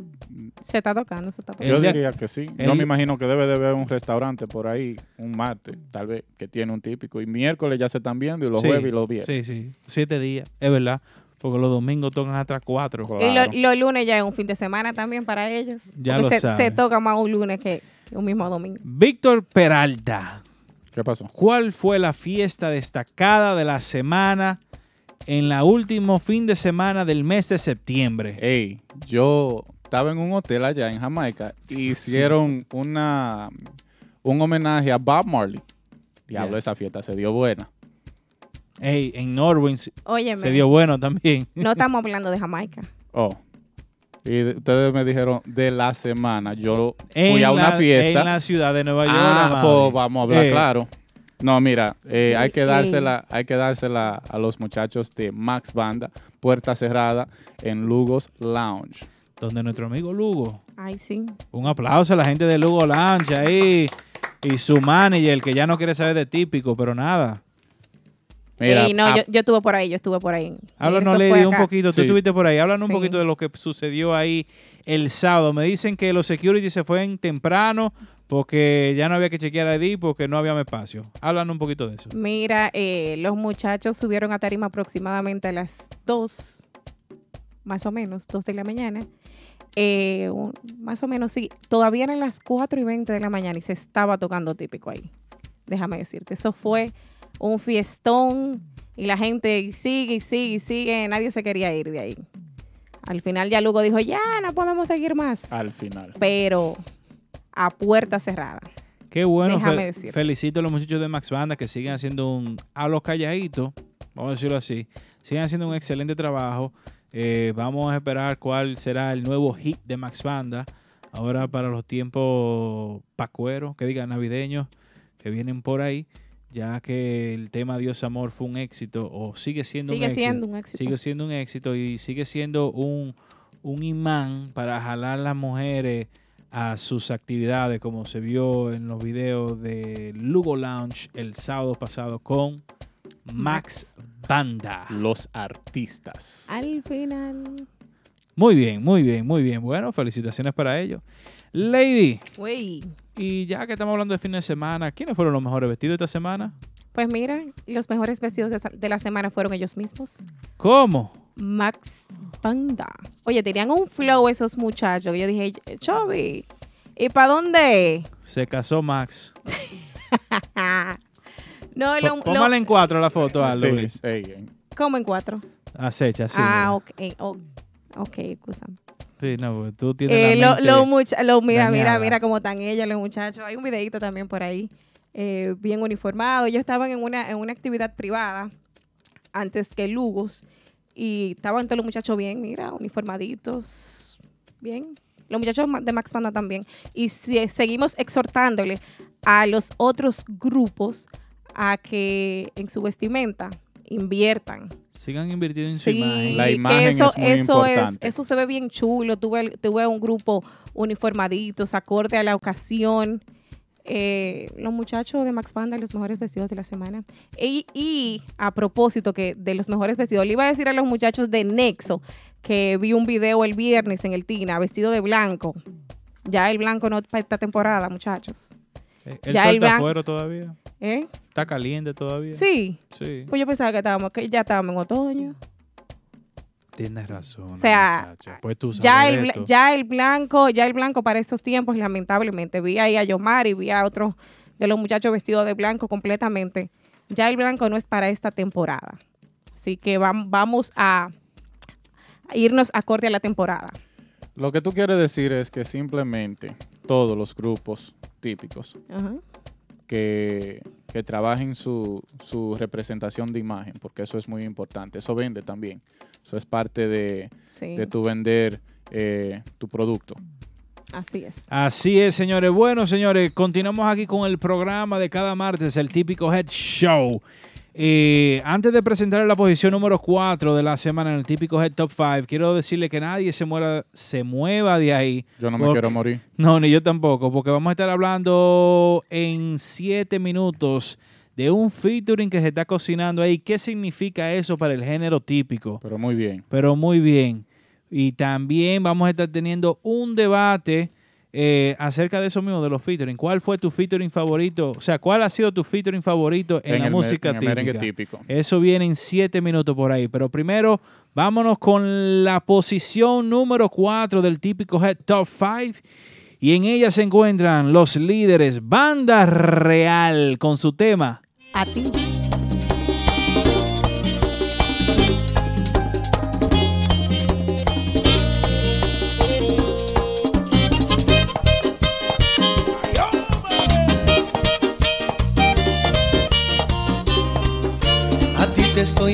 D: Se está tocando, se está tocando.
C: Yo diría que sí.
B: el-
C: Yo me imagino que debe de haber un restaurante por ahí, un martes, tal vez, que tiene un típico. Y miércoles ya se están viendo y los
B: Sí,
C: jueves y los viernes.
B: Sí, sí. Siete días, es verdad. Porque los domingos tocan hasta cuatro.
D: Y lo- los lunes ya es un fin de semana también para ellos.
B: Ya lo
D: se, se toca más un lunes que, que un mismo domingo.
B: Víctor Peralta.
C: ¿Qué pasó?
B: ¿Cuál fue la fiesta destacada de la semana en la último fin de semana del mes de septiembre?
C: Ey, yo estaba en un hotel allá en Jamaica y hicieron una un homenaje a Bob Marley. Diablo, esa fiesta se dio buena.
B: Ey, en Norwin se
D: Óyeme,
B: se dio bueno también.
D: no estamos hablando de Jamaica.
C: Oh. Y de- ustedes me dijeron de la semana. Yo
B: En
C: fui a una
B: la-
C: fiesta.
B: En la ciudad de Nueva York.
C: Ah, pues vamos a hablar
B: Eh,
C: claro. No, mira, eh, hay que dársela, hay que dársela a los muchachos de Max Banda, puerta cerrada en Lugos Lounge.
B: Donde nuestro amigo Lugo.
D: Ay, sí.
B: Un aplauso a la gente de Lugo Lounge ahí. Y su manager, el que ya no quiere saber de típico, pero nada.
C: Mira,
D: y no,
C: a-
D: yo, yo estuve por ahí, yo estuve por ahí.
B: Háblanos, Lady, un poquito. Tú estuviste por ahí. Háblanos un
D: Sí.
B: poquito de lo que sucedió ahí el sábado. Me dicen que los security se fueron temprano porque ya no había que chequear ID porque no había más espacio. Háblanos un poquito de eso.
D: Mira, eh, los muchachos subieron a tarima aproximadamente a las 2, más o menos, 2 de la mañana. Eh, un- más o menos, sí. Todavía eran las 4 y 20 de la mañana y se estaba tocando típico ahí. Déjame decirte, eso fue un fiestón y la gente sigue y sigue y sigue. Nadie se quería ir de ahí. Al final ya Lugo dijo, ya no podemos seguir más.
C: al final.
D: Pero a puerta cerrada.
B: Qué bueno.
D: Déjame
B: fe-
D: decirte.
B: felicito a los muchachos de Max Banda que siguen haciendo un. A los calladitos, vamos a decirlo así. Siguen haciendo un excelente trabajo. Eh, vamos a esperar cuál será el nuevo hit de Max Banda. Ahora para los tiempos pacueros, que digan navideños, que vienen por ahí. Ya que el tema Dios Amor fue un éxito, o sigue siendo
D: Sigue
B: un éxito.
D: siendo un éxito.
B: Sigue siendo un éxito y sigue siendo un, un imán para jalar a las mujeres a sus actividades, como se vio en los videos de Lugo Lounge el sábado pasado con Max Banda.
C: Los artistas.
D: Al final.
B: Muy bien, muy bien, muy bien. Bueno, felicitaciones para ellos. Lady,
D: Güey.
B: y ya que estamos hablando de fin de semana, ¿quiénes fueron los mejores vestidos esta semana?
D: Pues mira, los mejores vestidos de, la semana fueron ellos mismos.
B: ¿Cómo?
D: Max Banda. Oye, tenían un flow esos muchachos. Yo dije, Chovy, ¿y para dónde?
B: Se casó Max.
D: no, lo,
B: Póngale en cuatro la foto a
C: Sí,
B: Luis.
C: ey.
D: ¿Cómo en cuatro?
B: Acecha, sí.
D: ah, ok. oh, ok, excusa.
B: Sí, no, porque tú tienes
D: Eh,
B: la
D: lo,
B: mente
D: lo mucha- lo- mira, mira,
B: dañada.
D: mira cómo están ellos, los muchachos. Hay un videito también por ahí, eh, bien uniformado. Ellos estaban en una, en una actividad privada antes que Lugos y estaban todos los muchachos bien, mira, uniformaditos, bien. Los muchachos de Max Panda también. Y si- seguimos exhortándole a los otros grupos a que en su vestimenta inviertan.
B: Sigan invirtiendo en su
D: Sí,
B: imagen.
C: La imagen
D: eso,
C: es muy
D: eso
C: importante.
D: eso se ve bien chulo. Tuve, tuve un grupo uniformaditos, acorde a la ocasión. Eh, los muchachos de Max Panda, los mejores vestidos de la semana. Y, y a propósito que de los mejores vestidos, le iba a decir a los muchachos de Nexo que vi un video el viernes en el Tina, vestido de blanco. Ya el blanco no para esta temporada, muchachos.
B: Eh, ¿El
D: ya
B: sol
D: el
B: está afuera todavía?
D: ¿Eh?
B: ¿Está caliente todavía?
D: Sí.
B: Sí.
D: Pues yo pensaba que estábamos, que ya estábamos en otoño.
B: Tienes razón.
D: O sea.
B: Pues tú
D: ya el,
B: esto.
D: ya el blanco, ya el blanco para estos tiempos, lamentablemente. Vi ahí a Yomar y vi a otros de los muchachos vestidos de blanco completamente. Ya el blanco no es para esta temporada. Así que vam- vamos a a irnos acorde a la temporada.
C: Lo que tú quieres decir es que simplemente todos los grupos típicos
D: Ajá.
C: que, que trabajen su, su representación de imagen, porque eso es muy importante. Eso vende también. Eso es parte de,
D: Sí.
C: de tu vender eh, tu producto.
D: Así es.
B: Así es, señores. Bueno, señores, continuamos aquí con el programa de cada martes, el típico Head Show. Eh, antes de presentar la posición número 4 de la semana en el típico Head Top 5, quiero decirle que nadie se, muera, se mueva de ahí.
C: Yo no me quiero morir.
B: No, ni yo tampoco, porque vamos a estar hablando en 7 minutos de un featuring que se está cocinando ahí. ¿Qué significa eso para el género típico?
C: Pero muy bien.
B: pero muy bien. Y también vamos a estar teniendo un debate eh, acerca de eso mismo, de los featuring. ¿Cuál fue tu featuring favorito? O sea, ¿cuál ha sido tu featuring favorito en,
C: En
B: la
C: el
B: música
C: en el merengue
B: típica?
C: típico.
B: Eso viene en siete minutos por ahí. Pero primero, vámonos con la posición número 4 del típico Head Top 5. Y en ella se encuentran los líderes Banda Real con su tema
D: A ti.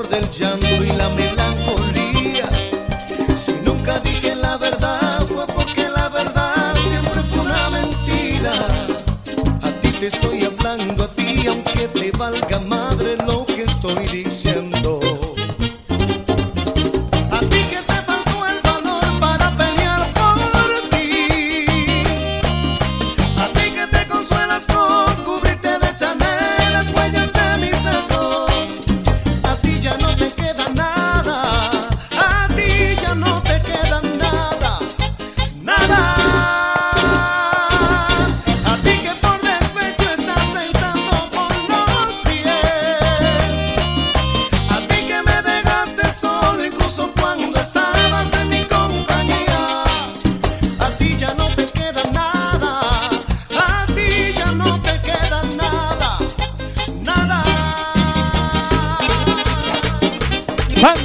J: del llanto y la melancolía. Si nunca dije la verdad fue porque la verdad siempre fue una mentira. A ti te estoy hablando a ti, aunque te valga madre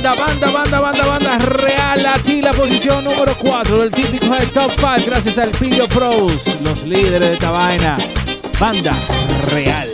B: Banda, banda, banda, banda, banda real. Aquí la posición número 4 del típico Head Top 5. Gracias al Pillo Pros, los líderes de esta vaina. Banda real.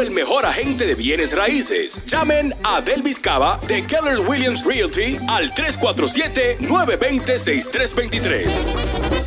J: El
A: mejor agente de bienes raíces. Llamen a Delvis Cava de Keller Williams Realty al 347-920-6323.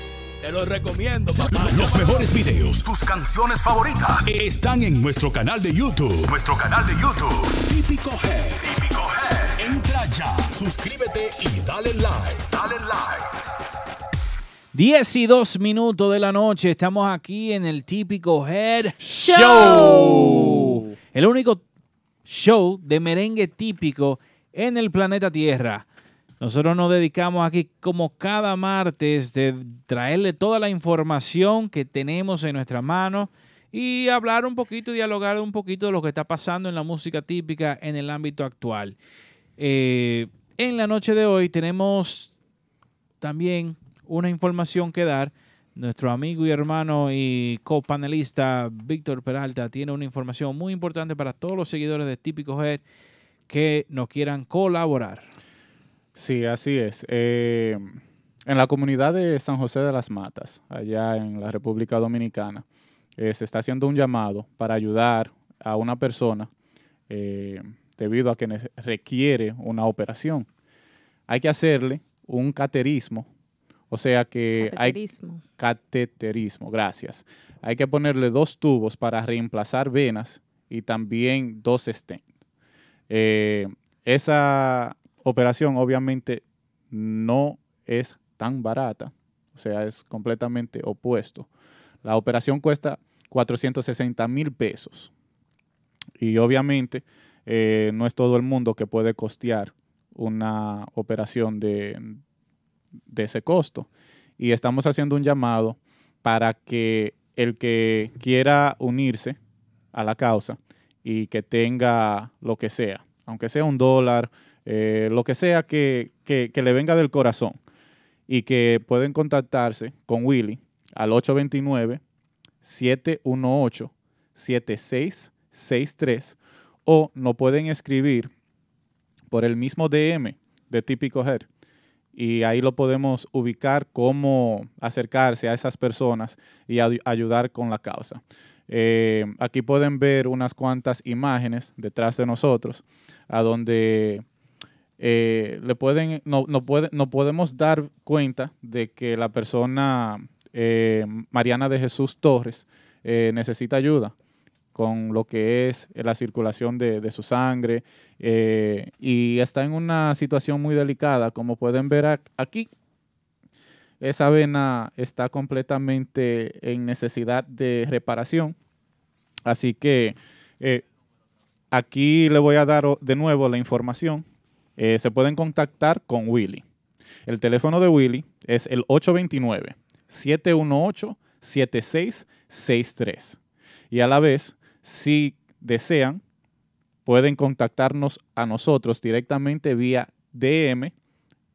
A: Te lo recomiendo, papá. Los mejores videos, tus canciones favoritas, están en nuestro canal de YouTube. Nuestro canal de YouTube. Típico Head. Típico Head. Entra ya, suscríbete y dale like. Dale like.
B: 10 y 2 minutos de la noche, estamos aquí en el típico Head Show. El único show de merengue típico en el planeta Tierra. Nosotros nos dedicamos aquí como cada martes de traerle toda la información que tenemos en nuestra mano y hablar un poquito dialogar un poquito de lo que está pasando en la música típica en el ámbito actual. Eh, en la noche de hoy tenemos también una información que dar. Nuestro amigo y hermano y copanelista Víctor Peralta tiene una información muy importante para todos los seguidores de Típico Head que nos quieran colaborar.
C: Sí, así es. Eh, en la comunidad de San José de las Matas, allá en la República Dominicana, eh, se está haciendo un llamado para ayudar a una persona eh, debido a que requiere una operación. Hay que hacerle un caterismo, o sea que
D: Cateterismo.
C: hay cateterismo, gracias. Hay que ponerle dos tubos para reemplazar venas y también dos stents. esa operación obviamente no es tan barata, o sea, es completamente opuesto. La operación cuesta 460 mil pesos y obviamente eh, no es todo el mundo que puede costear una operación de, de ese costo. Y estamos haciendo un llamado para que el que quiera unirse a la causa y que tenga lo que sea, aunque sea un dólar, eh, lo que sea que, que, le venga del corazón y que pueden contactarse con Willy al 829-718-7663 o nos pueden escribir por el mismo DM de Típico Head y ahí lo podemos ubicar cómo acercarse a esas personas y ayudar con la causa. Eh, aquí pueden ver unas cuantas imágenes detrás de nosotros, a donde eh, le pueden, no, no, puede, no podemos dar cuenta de que la persona eh, Mariana de Jesús Torres eh, necesita ayuda con lo que es la circulación de, su sangre y está en una situación muy delicada, como pueden ver aquí. Esa vena está completamente en necesidad de reparación. Así que aquí le voy a dar de nuevo la información eh, se pueden contactar con Willy. El teléfono de Willy es el 829-718-7663. Y a la vez, si desean, pueden contactarnos a nosotros directamente vía DM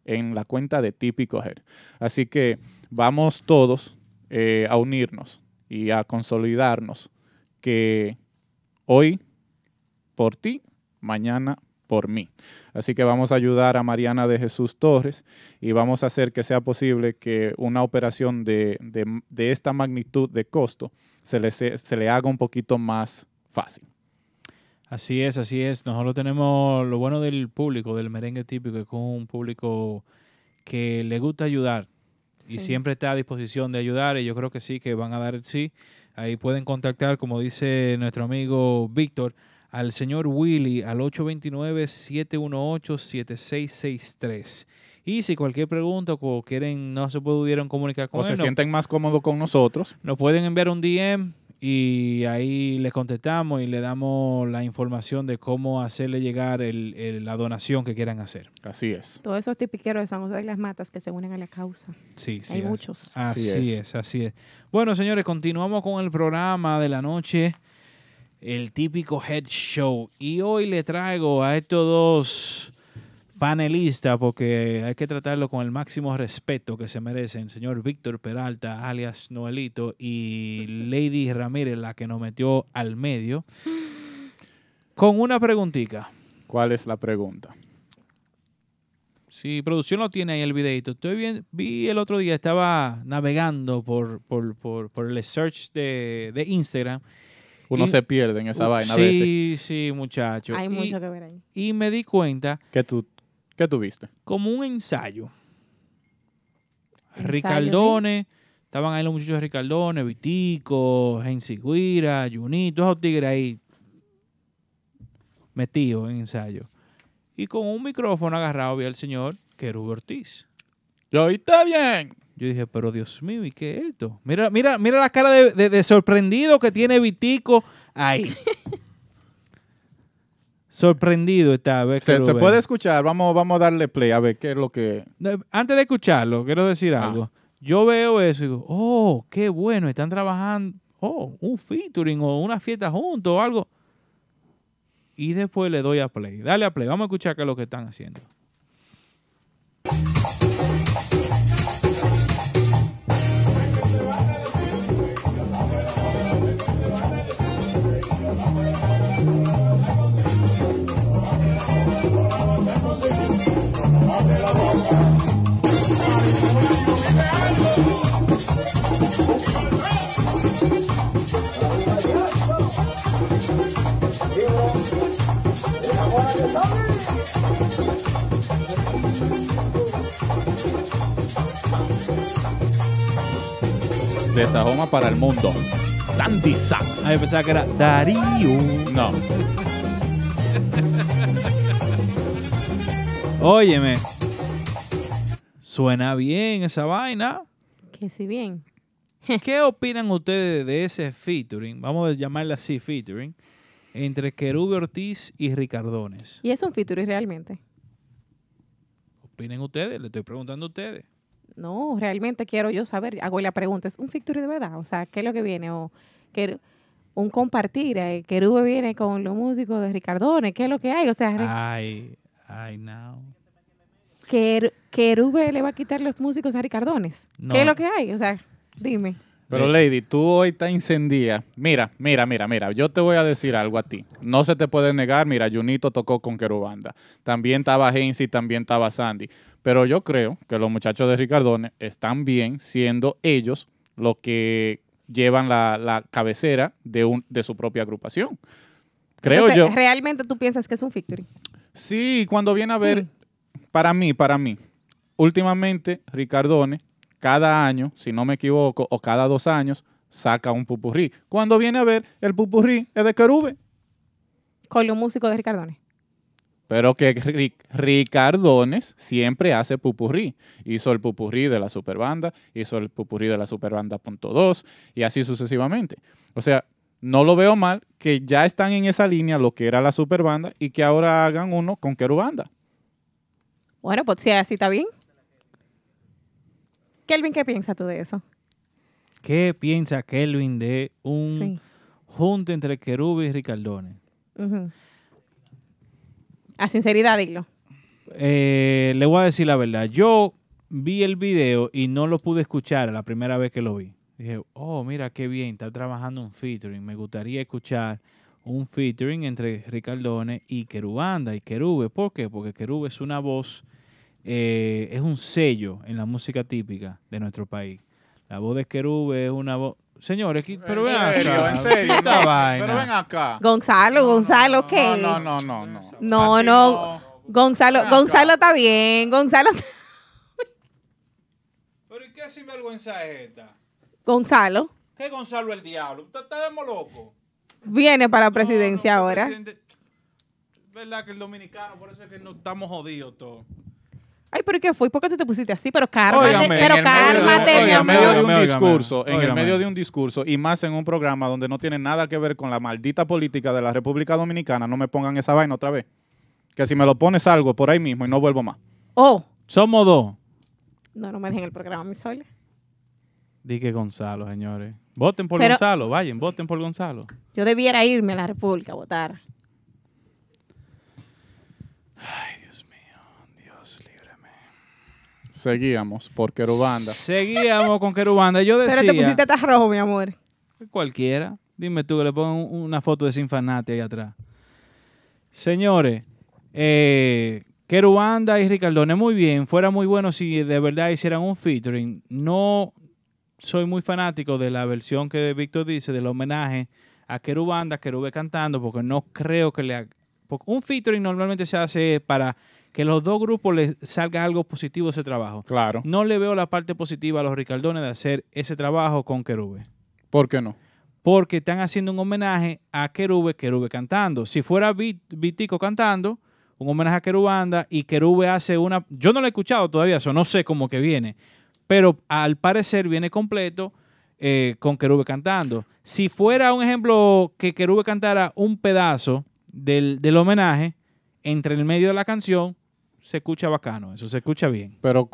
C: en la cuenta de Típico Head. Así que vamos todos eh, a unirnos y a consolidarnos que hoy por ti, mañana por mí. Así que vamos a ayudar a Mariana de Jesús Torres y vamos a hacer que sea posible que una operación de, esta magnitud de costo se le, se le haga un poquito más fácil.
B: Así es, así es. Nosotros tenemos lo bueno del público, del merengue típico, es un público que le gusta ayudar y siempre está a disposición de ayudar y yo creo que sí, que van a dar el sí. Ahí pueden contactar, como dice nuestro amigo Víctor, al señor Willy al 829-718-7663. Y si cualquier pregunta o quieren, no se pudieron comunicar con
C: o se sienten más cómodos con nosotros,
B: nos pueden enviar un DM y ahí les contestamos y le damos la información de cómo hacerle llegar la donación que quieran hacer.
C: Así es.
D: Todos esos tipiqueros de San José de las Matas que se unen a la causa.
B: Sí, sí.
D: Hay muchos.
B: Así, es. así es. Bueno, señores, continuamos con el programa de la noche el típico Head Show. Y hoy le traigo a estos dos panelistas, porque hay que tratarlo con el máximo respeto que se merecen, señor Víctor Peralta, alias Noelito, y Lady Ramírez, la que nos metió al medio, con una preguntita.
C: ¿Cuál es la pregunta?
B: Si producción lo tiene ahí el videito. Estoy bien, vi el otro día, estaba navegando por, por, por, por el search de, de Instagram.
C: Uno
B: Y-
C: se pierde en esa
B: Uh,
C: vaina a
B: sí,
C: veces.
B: Sí, muchacho.
D: Hay
B: Y-
D: mucho que ver ahí.
B: Y me di cuenta,
C: ¿Qué tú, qué tú viste?
B: como un ensayo.
D: ¿Ensayo
B: Ricardone, estaban ahí los muchachos de Ricardone, Vitico, Gensi Guira, Junito, esos tigres ahí metidos en ensayo. Y con un micrófono agarrado vi al señor Querube Ortiz.
C: Yo, está bien.
B: Yo dije, pero Dios mío, ¿y qué es esto? Mira, mira, mira la cara de, de- de sorprendido que tiene Vitico ahí. sorprendido está. a ver,
C: Se, puede escuchar. Vamos, vamos a darle play a ver qué es lo que.
B: Antes de escucharlo, quiero decir
C: Ah.
B: algo. Yo veo eso y digo, oh, qué bueno, están trabajando, oh, un featuring o una fiesta juntos o algo. Y después le doy a play. Dale a play, vamos a escuchar qué es lo que están haciendo.
C: De Sajoma para el mundo. Sandy Sax.
B: Ahí pensaba que era Darío.
C: No.
B: Óyeme, suena bien esa vaina.
D: Que si bien.
B: ¿Qué opinan ustedes de ese featuring? Vamos a llamarle así featuring. Entre Querube Ortiz y Ricardones.
D: Y es un featuring realmente.
B: ¿Opinen ustedes? Le estoy preguntando a ustedes.
D: No, realmente quiero yo saber. Hago la pregunta, ¿es un featuring de verdad? O sea, ¿qué es lo que viene? O que un compartir. Eh, Querube viene con los músicos de Ricardone. ¿Qué es lo que hay? O sea,
B: Ay, ay, no.
D: Quer- Querube le va a quitar los músicos a Ricardones.
B: No.
D: ¿Qué es lo que hay? O sea, dime.
C: Pero Lady, tú hoy estás incendida. Mira, mira, mira, mira. Yo te voy a decir algo a ti. No se te puede negar. Mira, Junito tocó con Querubanda. También estaba Hensy, también estaba Sandy. Pero yo creo que los muchachos de Ricardone están bien siendo ellos los que llevan la, la cabecera de, un, de su propia agrupación. Creo
D: Entonces,
C: yo.
D: ¿Realmente tú piensas que es un featuring?
C: Sí, cuando viene a ver, para mí, para mí, últimamente Ricardone, cada año, si no me equivoco, o cada dos años, saca un pupurrí. Cuando viene a ver, el pupurrí es de Querube.
D: Con los músicos de Ricardone.
C: Pero que Ri- Ricardones siempre hace pupurrí. Hizo el pupurrí de la superbanda, hizo el pupurrí de la superbanda punto dos, y así sucesivamente. O sea, no lo veo mal que ya están en esa línea lo que era la superbanda y que ahora hagan uno con Querubanda.
D: Bueno, pues si así está bien. Kelvin, ¿qué piensas tú de eso?
B: ¿Qué piensa Kelvin de un
D: Sí.
B: junte entre Querube y Ricardones?
D: A sinceridad, dilo.
B: Eh, le voy a decir la verdad. Yo vi el video y no lo pude escuchar la primera vez que lo vi. Dije, oh, mira qué bien, está trabajando un featuring. Me gustaría escuchar un featuring entre Ricardone y Querubanda y Querube. ¿Por qué? Porque Querube es una voz, eh, es un sello en la música típica de nuestro país. La voz de Querube es una voz... Señores, aquí- pero ven acá.
C: en serio.
B: esta
C: no,
B: vaina.
C: Pero ven acá.
D: Gonzalo, Gonzalo, ¿qué?
C: No, no, no, no.
D: No,
C: Así
D: no. Gonzalo,
C: Ven acá.
D: Gonzalo está bien. Gonzalo,
B: Pero ¿y qué sinvergüenza es esta?
D: Gonzalo
B: ¿Qué Gonzalo el diablo? ¿Usted está de loco?
D: viene para la presidencia
B: No, no,
D: ahora.
B: presidente- ¿Verdad que el dominicano, por eso es que no estamos jodidos todos?
D: Ay, pero ¿qué fue? ¿Por qué tú te pusiste así? Pero cálmate,
B: Óigame,
D: pero
C: medio de-
D: cálmate,
C: en
D: mi
C: el medio de
D: amor.
C: un
B: Óigame,
C: discurso, en el medio de un discurso y más en un programa donde no tiene nada que ver con la maldita política de la República Dominicana, no me pongan esa vaina otra vez. Que si me lo pones algo por ahí mismo y no vuelvo más.
D: Oh,
B: Somos dos.
D: no, no me dejen el programa, mi sol.
B: Di que Gonzalo, señores. Voten por
D: Pero-
B: Gonzalo, vayan, voten por Gonzalo.
D: Yo debiera irme a la República a votar.
C: Seguíamos por Querubanda.
B: Seguíamos con Querubanda. Yo
D: Pero
B: decía...
D: te pusiste hasta rojo, mi amor.
B: Cualquiera. Dime tú que le pongo un- una foto de Sinfanate ahí atrás. Señores, eh, Querubanda y Ricardone, muy bien. Fuera muy bueno si de verdad hicieran un featuring. No soy muy fanático de la versión que Víctor dice, del homenaje a Querubanda, Querube cantando, porque no creo que le... ha- un featuring normalmente se hace para que los dos grupos les salga algo positivo ese trabajo.
C: Claro.
B: No le veo la parte positiva a los Ricardones de hacer ese trabajo con Querube
C: ¿Por qué no?
B: porque están haciendo un homenaje a Querube, Querube cantando. Si fuera Vit- Vitico cantando, un homenaje a Querubanda y Querube hace una... Yo no lo he escuchado todavía, eso no sé cómo que viene, pero al parecer viene completo eh, con Querube cantando. Si fuera un ejemplo que Querube cantara un pedazo del, del homenaje entre el medio de la canción, se escucha bacano, eso se escucha bien.
C: Pero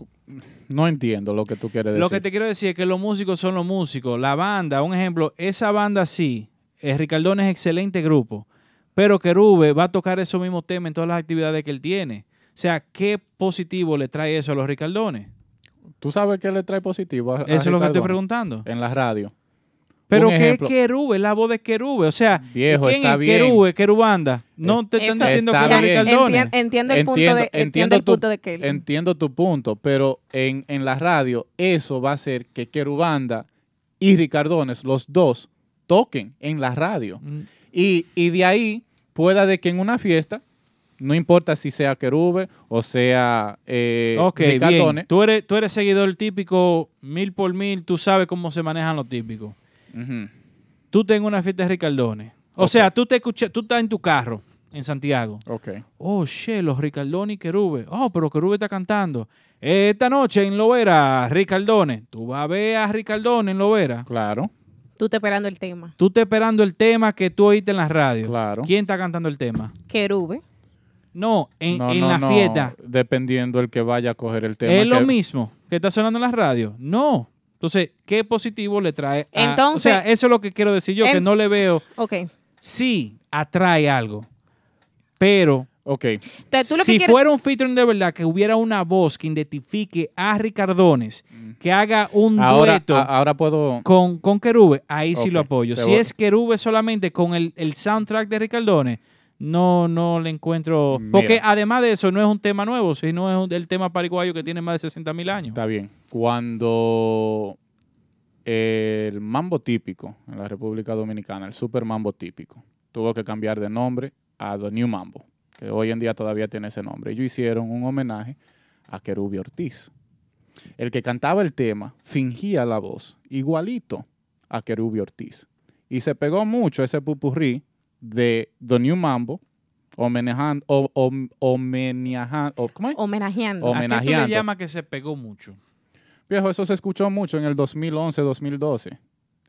C: no entiendo lo que tú quieres decir.
B: Lo que te quiero decir es que los músicos son los músicos. La banda, un ejemplo, esa banda sí, eh, Ricardón es excelente grupo, pero Querube va a tocar esos mismos temas en todas las actividades que él tiene. O sea, ¿qué positivo le trae eso a los Ricardones?
C: ¿Tú sabes qué le trae positivo a, a
B: Eso es lo que estoy preguntando.
C: En la radio.
B: Pero
C: Un
B: ¿qué
C: ejemplo.
B: es Querube? La voz de Querube. O sea,
C: Viejo,
B: ¿quién
C: está
B: es
C: bien.
B: Querube? Querubanda. No te están
D: Eso-
B: diciendo que
C: Está bien.
D: Entiendo el punto de, entiendo el
C: tu,
D: punto de Kelvin.
C: entiendo tu punto, pero en, en la radio eso va a hacer que Querubanda y Ricardones, los dos, toquen en la radio.
B: Mm.
C: Y, y de ahí pueda de que en una fiesta, no importa si sea Querube o sea eh,
B: Ok,
C: Ricardones,
B: bien. Tú eres, tú eres seguidor típico mil por mil, tú sabes cómo se manejan los típicos. Tú tengas una fiesta de Ricardones. O sea, tú te escuchas, tú estás en tu carro en Santiago.
C: ok.
B: Oh, shit, los Ricardones y Querube. Oh, pero Querube está cantando. Esta noche en Lovera, Ricardones. Tú vas a ver a Ricardones en Lovera.
C: Claro,
D: Tú te esperando el tema.
B: Tú estás esperando el tema que tú oíste en la radio.
C: claro.
B: ¿Quién está cantando el tema?
D: Querube.
B: No, en,
C: No,
B: en
C: no,
B: la
C: no,
B: fiesta.
C: Dependiendo el que vaya a coger el tema.
B: ¿Es lo mismo que está sonando en la radio? No. Entonces, ¿qué positivo le trae? a-
D: Entonces-
B: o sea, eso es lo que quiero decir yo, que no le veo.
D: Ok.
B: Sí, atrae algo. Pero
C: Ok,
D: Entonces, tú lo
B: si
D: que quieres...
B: fuera un featuring de verdad, que hubiera una voz que identifique a Ricardones, que haga un
C: Mm. ahora,
B: dueto
C: a- ahora puedo...
B: con, con Querube, ahí sí lo apoyo.
C: te
B: Si
C: voy-
B: es Querube solamente con el, el soundtrack de Ricardones, no, no le encuentro. Porque además de eso, no es un tema nuevo, sino es un- el tema paraguayo que tiene más de 60 mil años.
C: Está bien. Cuando el mambo típico en la República Dominicana, el super mambo típico, tuvo que cambiar de nombre a The New Mambo, que hoy en día todavía tiene ese nombre. Ellos hicieron un homenaje a Querubio Ortiz. El que cantaba el tema fingía la voz igualito a Querubio Ortiz. Y se pegó mucho ese pupurrí de The New Mambo, homenajando, o, o- homenajan- o- ¿cómo es?
D: Homenajeando.
B: ¿A qué tú le
C: homenajeando.
B: llamas que se pegó mucho?
C: Viejo, eso se escuchó mucho en el 2011-2012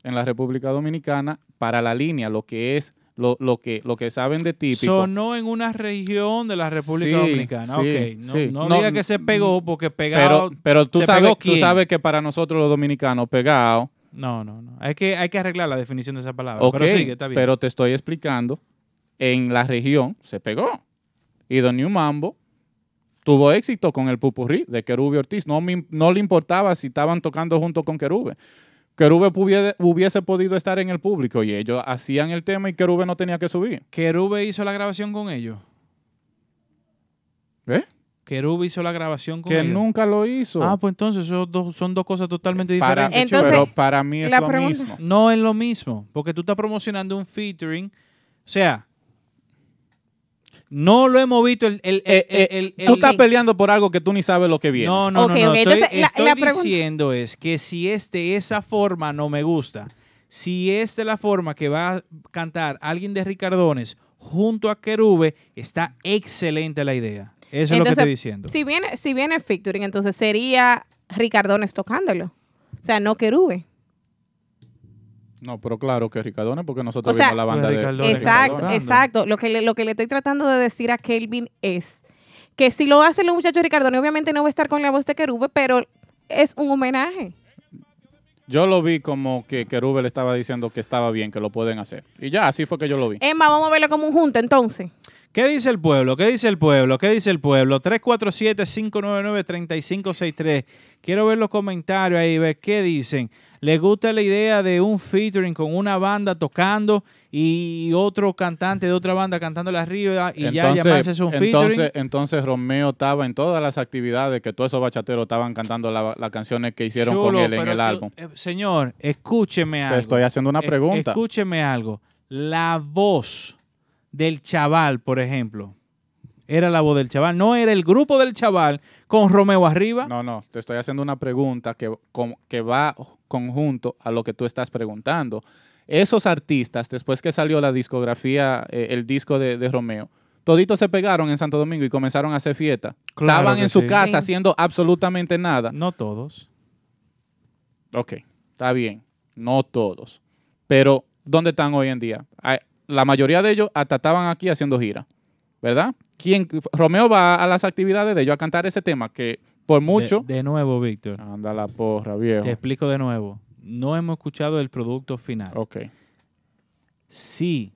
C: en la República Dominicana para la línea, lo que es lo, lo que lo que saben de típico.
B: Sonó en una región de la República
C: Sí,
B: Dominicana.
C: sí,
B: ok, no,
C: sí.
B: no
C: No,
B: diga que se pegó porque pegado.
C: pero pero tú
B: ¿se
C: sabes,
B: pegó
C: tú sabes que para nosotros los dominicanos pegado,
B: No, no, no. Hay que, hay que arreglar la definición de esa palabra.
C: ok,
B: pero sigue, está bien.
C: pero te estoy explicando, en la región se pegó. Y Don New Mambo tuvo éxito con el pupurrí de Querube Ortiz. No, me- no le importaba si estaban tocando junto con Querube. Querube pudiese, hubiese podido estar en el público y ellos hacían el tema y Querube no tenía que subir.
B: Querube hizo la grabación con ellos.
C: ¿Eh?
B: Querube hizo la grabación con
C: Que
B: ellos.
C: nunca lo hizo.
B: Ah, pues entonces son dos, son dos cosas totalmente
C: para,
B: diferentes.
D: Entonces,
C: pero para mí es lo
D: pregunta-
C: mismo.
B: No es lo mismo, porque tú estás promocionando un featuring. O sea, no lo hemos visto. El, el- el-
C: Eh, eh,
B: el- el-
C: tú
B: el-
C: estás peleando por algo que tú ni sabes lo que viene.
B: No, no, no, no.
D: ok,
B: Estoy,
D: entonces, la-
B: estoy
D: la pregunta-
B: diciendo es que si es de esa forma no me gusta. Si es de la forma que va a cantar alguien de Ricardones junto a Querube, está excelente la idea. Eso es lo que
D: Entonces,
B: estoy diciendo.
D: Si viene, si viene featuring, entonces sería Ricardones tocándolo. O sea, no Querube.
C: No, pero claro que Ricardone, porque nosotros
D: O sea,
C: vimos la banda
B: Pues
C: de
B: Ricardones,
D: Exacto,
B: Ricardones.
D: exacto. Lo que, le, lo que le estoy tratando de decir a Kelvin es que si lo hacen los muchachos Ricardones, obviamente no va a estar con la voz de Querube, pero es un homenaje.
C: Yo lo vi como que Kerube le estaba diciendo que estaba bien, que lo pueden hacer. Y ya, así fue que yo lo vi.
D: Emma, vamos a verlo como un junto entonces.
B: ¿Qué dice el pueblo? ¿Qué dice el pueblo? ¿Qué dice el pueblo? 347-599-3563. Quiero ver los comentarios ahí, ver qué dicen. ¿Les gusta la idea de un featuring con una banda tocando y otro cantante de otra banda cantándole arriba y ya llamarse un featuring?
C: entonces, entonces Romeo estaba en todas las actividades que todos esos bachateros estaban cantando la- las canciones que hicieron con él en el
B: tú-
C: álbum.
B: eh, señor, escúcheme algo.
C: Te estoy haciendo una
B: Eh,
C: pregunta.
B: Escúcheme algo. La voz del chaval, por ejemplo, era la voz del chaval. No era el grupo del chaval con Romeo arriba.
C: No, no, te estoy haciendo una pregunta que, con- que va conjunto a lo que tú estás preguntando. Esos artistas, después que salió la discografía, eh, el disco de, de Romeo, toditos se pegaron en Santo Domingo y comenzaron a hacer fiesta.
B: Claro
C: Estaban en su
B: sí.
C: casa
D: Sí.
C: haciendo absolutamente nada.
B: No todos.
C: Ok, está bien, no todos. Pero, ¿dónde están hoy en día? La mayoría de ellos hasta estaban aquí haciendo gira, ¿verdad? ¿Quién, Romeo va a las actividades de ellos a cantar ese tema que por mucho...
B: De, de nuevo, Víctor.
C: Anda la porra, viejo.
B: Te explico de nuevo. No hemos escuchado el producto final.
C: Ok.
B: Si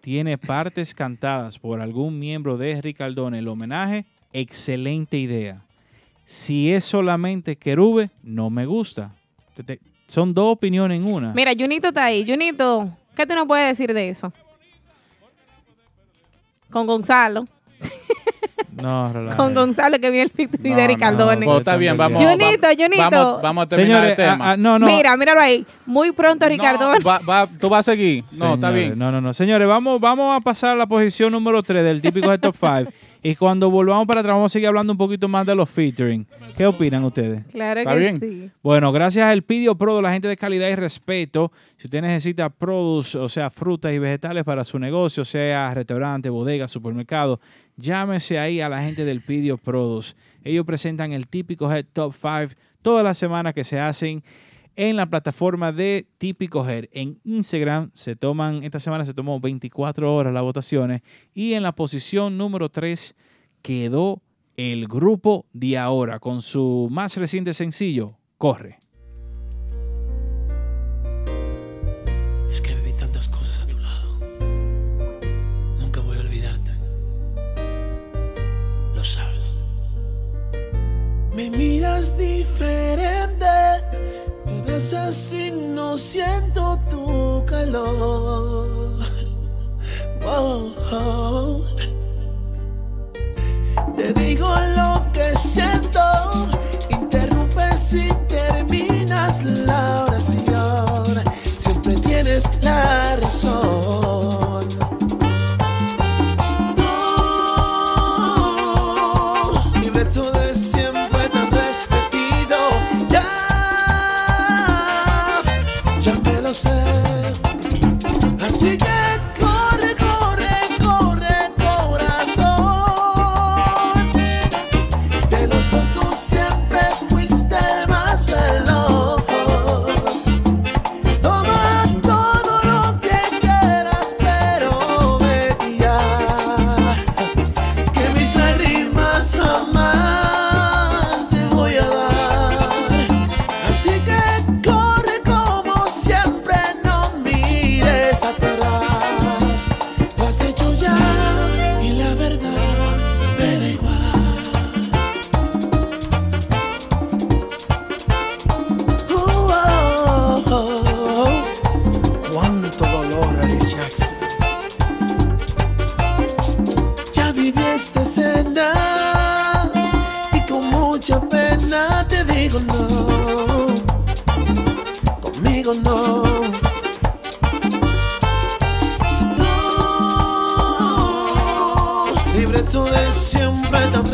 B: tiene partes cantadas por algún miembro de Ricardone el homenaje, excelente idea. Si es solamente querube, no me gusta. Son dos opiniones en una.
D: Mira, Junito está ahí. Junito, ¿qué tú nos puedes decir de eso? Con Gonzalo.
B: No, relaja.
D: Con Gonzalo que viene el featuring
C: No,
D: de
C: no. Pues está bien, vamos.
D: Junito, Junito.
C: Vamos, vamos a terminar
B: Señores,
C: el tema.
B: no, no.
D: Mira, míralo ahí. Muy pronto Ricardone.
C: Va- va- ¿Tú vas a seguir? No, está bien.
B: No, no, no. Señores, vamos, vamos a pasar a la posición número 3 del típico de Top 5. y cuando volvamos para atrás, vamos a seguir hablando un poquito más de los featuring. ¿Qué opinan ustedes?
D: Claro
C: ¿Está
D: que
C: bien?
D: sí.
B: Bueno, gracias al Pidio Pro de la gente de calidad y respeto. Si usted necesita produce, o sea, frutas y vegetales para su negocio, sea restaurante, bodega, supermercado, llámese ahí a la gente del Pidio Produce. Ellos presentan el típico Head Top 5 todas las semanas que se hacen en la plataforma de Típico Head. En Instagram se toman, esta semana se tomó 24 horas las votaciones y en la posición número 3 quedó el grupo de ahora con su más reciente sencillo, Corre.
J: Me miras diferente, pero es así, no siento tu calor. Oh. Te digo lo que siento, interrumpes y terminas la oración. Siempre tienes la razón. Conmigo no. No. Libre tú de siempre tan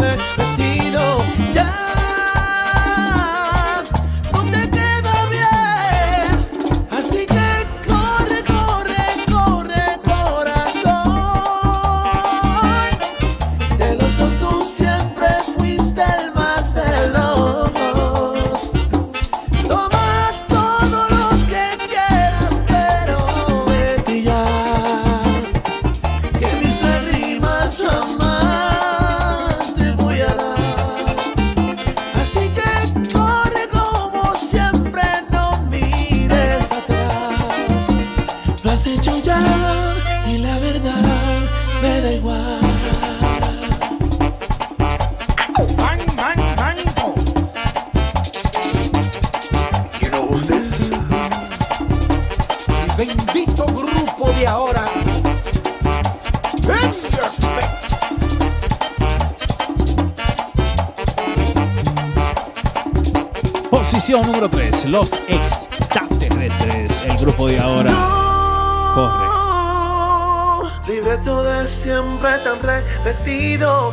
B: 3, los extraterrestres. El grupo de ahora corre.
J: Libreto de siempre tan repetido.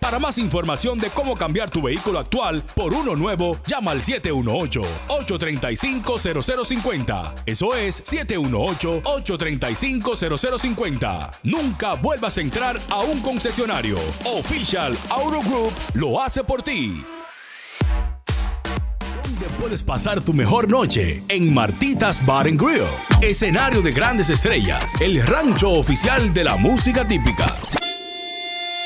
A: Para más información de cómo cambiar tu vehículo actual por uno nuevo, llama al 718-835-0050. Eso es 718-835-0050. Nunca vuelvas a entrar a un concesionario. Official Auto Group lo hace por ti. ¿Dónde puedes pasar tu mejor noche? En Martitas Bar and Grill, escenario de grandes estrellas, el rancho oficial de la música típica.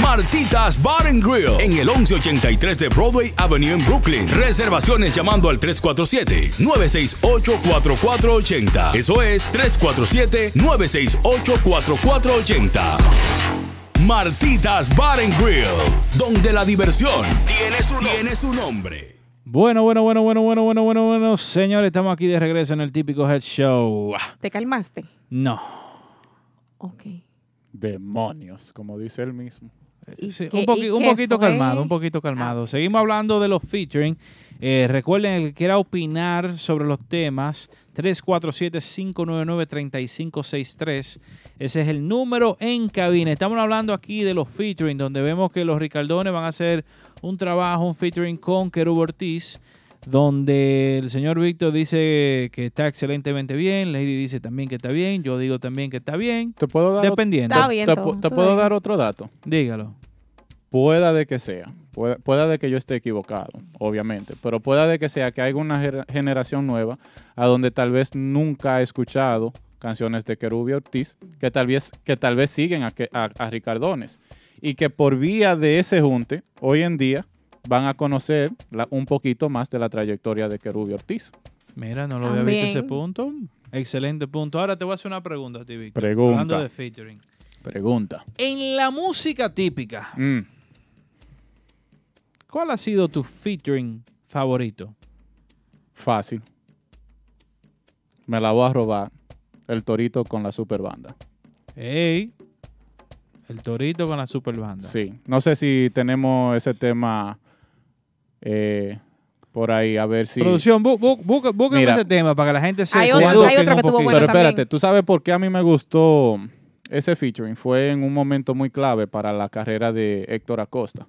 A: Martitas Bar and Grill en el 1183 de Broadway Avenue en Brooklyn. Reservaciones llamando al 347-968-4480. Eso es 347-968-4480. Martitas Bar and Grill, donde la diversión tiene su, nombre.
B: Bueno, bueno, bueno, bueno, bueno, bueno, bueno, bueno, señores, estamos aquí de regreso en el típico Head Show.
D: ¿Te calmaste?
B: No.
D: Ok.
C: Demonios, como dice él mismo.
B: Sí, un, poqui- poquito
D: fue?
B: calmado, un poquito calmado. Seguimos hablando de los featuring. Eh, recuerden, el que quiera opinar sobre los temas, 347-599-3563. Ese es el número en cabina. Estamos hablando aquí de los featuring, donde vemos que los Ricardones van a hacer un trabajo, un featuring con Querub Ortiz, donde el señor Víctor dice que está excelentemente bien, Lady dice también que está bien, yo digo también que está bien.
C: ¿Te puedo dar,
B: Dependiendo.
D: Está bien,
C: te,
D: todo,
C: puedo
D: bien.
C: dar otro dato?
B: Dígalo.
C: Pueda de que sea, pueda, pueda de que yo esté equivocado, obviamente, pero pueda de que sea que haya una generación nueva a donde tal vez nunca ha escuchado canciones de Querubio Ortiz, que tal vez, que tal vez siguen a, que- a, a Ricardones, y que por vía de ese junte, hoy en día, van a conocer la- un poquito más de la trayectoria de Querubio Ortiz.
B: Mira, no lo había visto ese
D: También.
B: punto. Excelente punto. Ahora te voy a hacer una pregunta a ti, Víctor.
C: Pregunta.
B: Hablando de featuring.
C: Pregunta.
B: En la música típica,
C: Mm,
B: ¿cuál ha sido tu featuring favorito?
C: fácil. Me la voy a robar. El torito con la super banda.
B: Ey, el torito con la super banda.
C: Sí, no sé si tenemos ese tema eh, por ahí, a ver si...
B: Producción, bu- bu- busca- búscame
C: Mira.
B: ese tema para que la gente se,
D: Hay
B: se
D: otro- hay
B: eduquen
D: otro
B: un
D: que tuvo
B: poquito.
D: bueno
C: Pero espérate,
D: también.
C: ¿tú sabes por qué a mí me gustó ese featuring? Fue en un momento muy clave para la carrera de Héctor Acosta.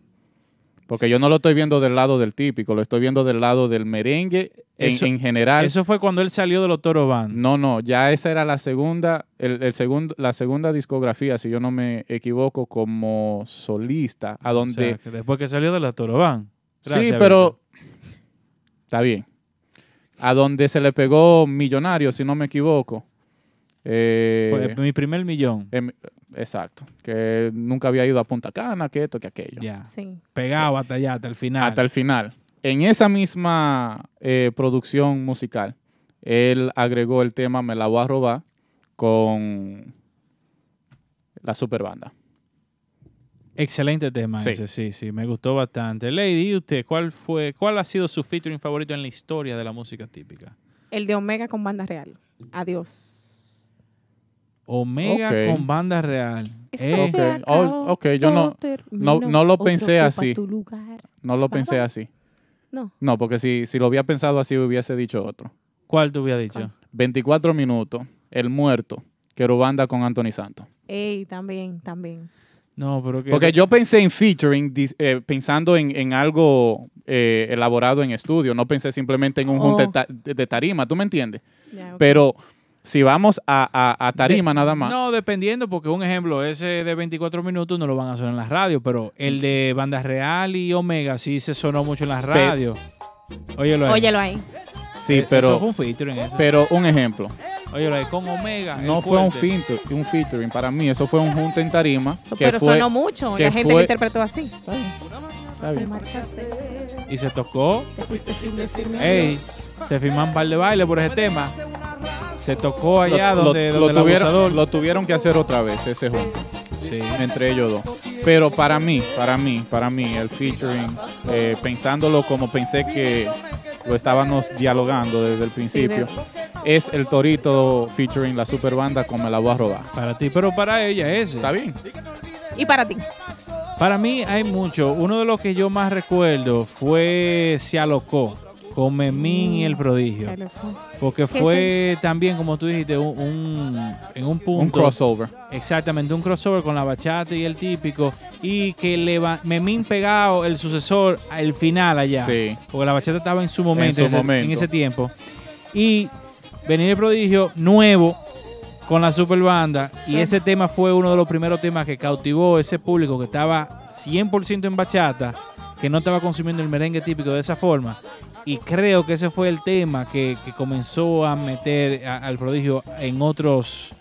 C: Porque yo no lo estoy viendo del lado del típico, lo estoy viendo del lado del merengue en,
B: Eso-
C: en general.
B: Eso fue cuando él salió de los Toro Band.
C: No, no, ya esa era la segunda, el, el segundo, la segunda discografía, si yo no me equivoco, como solista, a
B: O
C: donde...
B: sea, que después que salió de la Toro Band.
C: Sí, pero... Está bien. A donde se le pegó Millonario, si no me equivoco. Eh.
B: Fue mi primer millón.
C: em, exacto. Que nunca había ido a Punta Cana, que esto, que aquello.
B: Ya.
D: Sí.
B: Pegado hasta allá, hasta el final.
C: Hasta el final. En esa misma eh, producción musical, él agregó el tema Me la voy a robar con la super banda.
B: Excelente tema
C: Sí.
B: ese, sí, sí, me gustó bastante. Lady, ¿y usted cuál fue, cuál ha sido su featuring favorito en la historia de la música típica?
D: El de Omega con banda real. Adiós.
B: Omega con banda real.
D: Esto
B: Eh,
D: se
C: Ok, oh, ok, yo no- no- no lo pensé así.
D: tu lugar.
C: No lo pensé así.
D: No.
C: No, porque si, si lo había pensado así, hubiese dicho otro.
B: ¿Cuál te hubiera dicho?
C: 24 minutos, El Muerto, Querubanda con Anthony Santos.
D: Ey, también, también.
B: No, pero que...
C: Porque yo pensé en featuring, eh, pensando en, en algo eh, elaborado en estudio, no pensé simplemente en un junte
D: Oh.
C: ta- de, tarima, ¿tú me entiendes? Pero si vamos a, a- a tarima
B: De-
C: nada más,
B: No, dependiendo, porque un ejemplo, ese de 24 minutos no lo van a sonar en la radio, pero el de Banda Real y Omega sí se sonó mucho en la radio. Óyelo ahí.
D: Óyelo ahí.
C: Sí,
B: Eh, Eso
C: pero,
B: fue un featuring eso.
C: pero un ejemplo,
B: ahí, con Omega.
C: no fue un, feature- un featuring para mí, eso fue un junte en tarima. que
D: Pero
C: fue,
D: sonó mucho.
C: que
D: La gente
C: fue-
D: lo interpretó así.
C: Está
D: Te
C: bien.
D: marchaste,
B: Y se tocó.
D: te fuiste sin decirme
B: Ey, se firman un par de baile por ese tema. Se tocó allá
C: lo,
B: donde,
C: lo-
B: donde
C: lo
B: el
C: tuvieron, lo tuvieron que hacer otra vez, ese junte.
B: Sí.
C: entre ellos dos. Pero para mí, para mí, para mí, el featuring, eh, pensándolo como pensé que lo estábamos dialogando desde el principio, es el Torito featuring la super banda con Me la voy a robar.
B: Para ti, pero para ella ese.
C: Está bien.
D: Y para ti.
B: Para mí hay mucho. Uno de los que yo más recuerdo fue Se Alocó con Memín y el prodigio.
D: Se alocó.
B: Porque
D: ¿Qué
B: fue también, como tú dijiste, un, un- en un punto.
C: Un crossover.
B: Exactamente, un crossover con la bachata y el típico. Y que le va- Memín pegado el sucesor al final allá.
C: Sí.
B: Porque la bachata estaba en su momento,
C: su
B: en, ese,
C: momento.
B: en ese tiempo. Y venir el prodigio nuevo con la super banda. Y ese tema fue uno de los primeros temas que cautivó ese público que estaba 100% en bachata, que no estaba consumiendo el merengue típico de esa forma. Y creo que ese fue el tema que, que comenzó a meter a- al prodigio en otros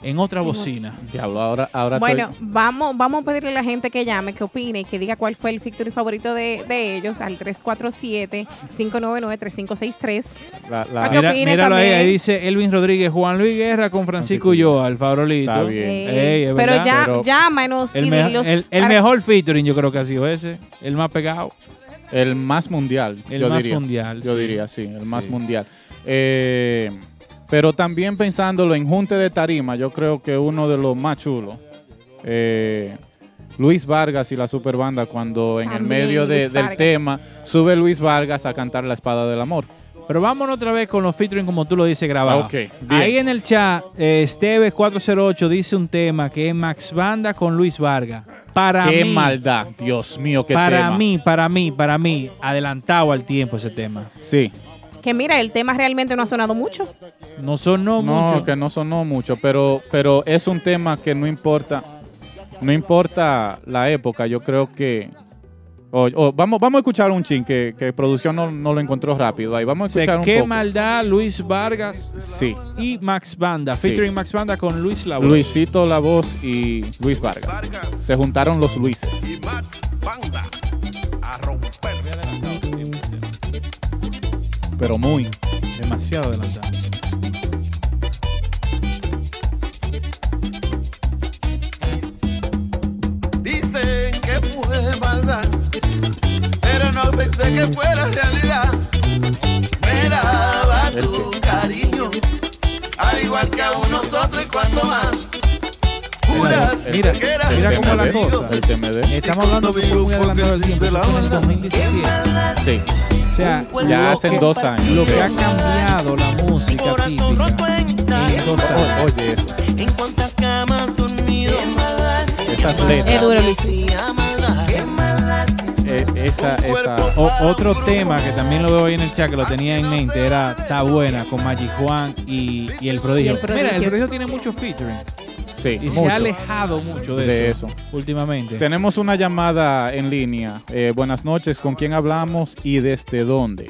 B: en otra bocina.
C: Diablo, ahora, ahora
D: Bueno,
C: estoy-
D: vamos, vamos a pedirle a la gente que llame, que opine y que diga cuál fue el victory favorito de, de ellos al 347-599-3563.
C: la- la-
D: ¿A qué
B: Mira,
D: opine
B: míralo ahí,
D: también?
B: ahí dice Elvin Rodríguez, Juan Luis Guerra con Francisco Ulloa, el farolito.
C: Está bien.
B: Ey,
D: Pero
B: verdad.
D: ya,
C: Pero-
D: llámanos
B: El,
D: y
B: el- mejor featuring yo creo que ha sido ese, el más pegado.
C: El más mundial.
B: El
C: yo
B: más
C: diría.
B: mundial,
C: Yo
B: sí.
C: diría, sí, el más
B: Sí.
C: mundial. Eh, pero también pensándolo en junte de tarima, yo creo que uno de los más chulos. eh, Luis Vargas y la super banda cuando en el medio de- del tema sube Luis Vargas a cantar la espada del amor.
B: Pero vámonos otra vez con los featuring como tú lo dices grabados.
C: Ok, bien.
B: Ahí en el chat, eh, Esteves408 dice un tema que es Max Banda con Luis Vargas. Para
C: qué
B: mí,
C: maldad, Dios mío, qué
B: para
C: tema.
B: mí, para mí, para mí, adelantado al tiempo ese tema.
C: Sí,
D: Que mira, el tema realmente no ha sonado mucho.
B: No sonó
C: no,
B: mucho.
C: que no sonó mucho, pero, pero es un tema que no importa, no importa la época, yo creo que... o- o vamos, vamos a escuchar un chin que, que producción no, no lo encontró rápido. Ahí vamos a
B: Se
C: escuchar un
B: qué
C: poco.
B: maldad Luis Vargas
C: Sí,
B: y Max Banda.
C: Sí.
B: Featuring Max Banda con Luis La Voz.
C: Luisito La Voz y Luis Vargas. Se juntaron los Luises.
F: Y Max Banda a romper.
C: Pero muy.
B: Demasiado adelantado.
K: Dicen que fue maldad, pensé que fuera realidad. Me daba tu cariño, al igual que a nosotros y cuanto más.
B: Mira, mira cómo la cosa.
C: El TMD.
B: Estamos hablando fue muy adelantado del tiempo. en el 2017.
C: Sí.
B: sea,
C: Ya
B: que-
C: dos años.
B: Lo que ha cambiado la música típica en dos años.
C: O- Oye, eso.
K: En cuántas camas dormido.
C: Esas letras.
D: Es duro, Luis.
C: Eh, esa, esa.
B: O- otro tema que también lo veo ahí en el chat que lo tenía en mente era Está Buena con Magic Juan y, y El Prodigio.
D: Y El Prodigio.
B: Mira, El Prodigio tiene mucho featuring
C: Sí,
B: y se ha alejado mucho de,
C: de
B: eso,
C: eso.
B: últimamente.
C: Tenemos una llamada en línea. Eh, buenas noches, ¿con quién hablamos y desde dónde?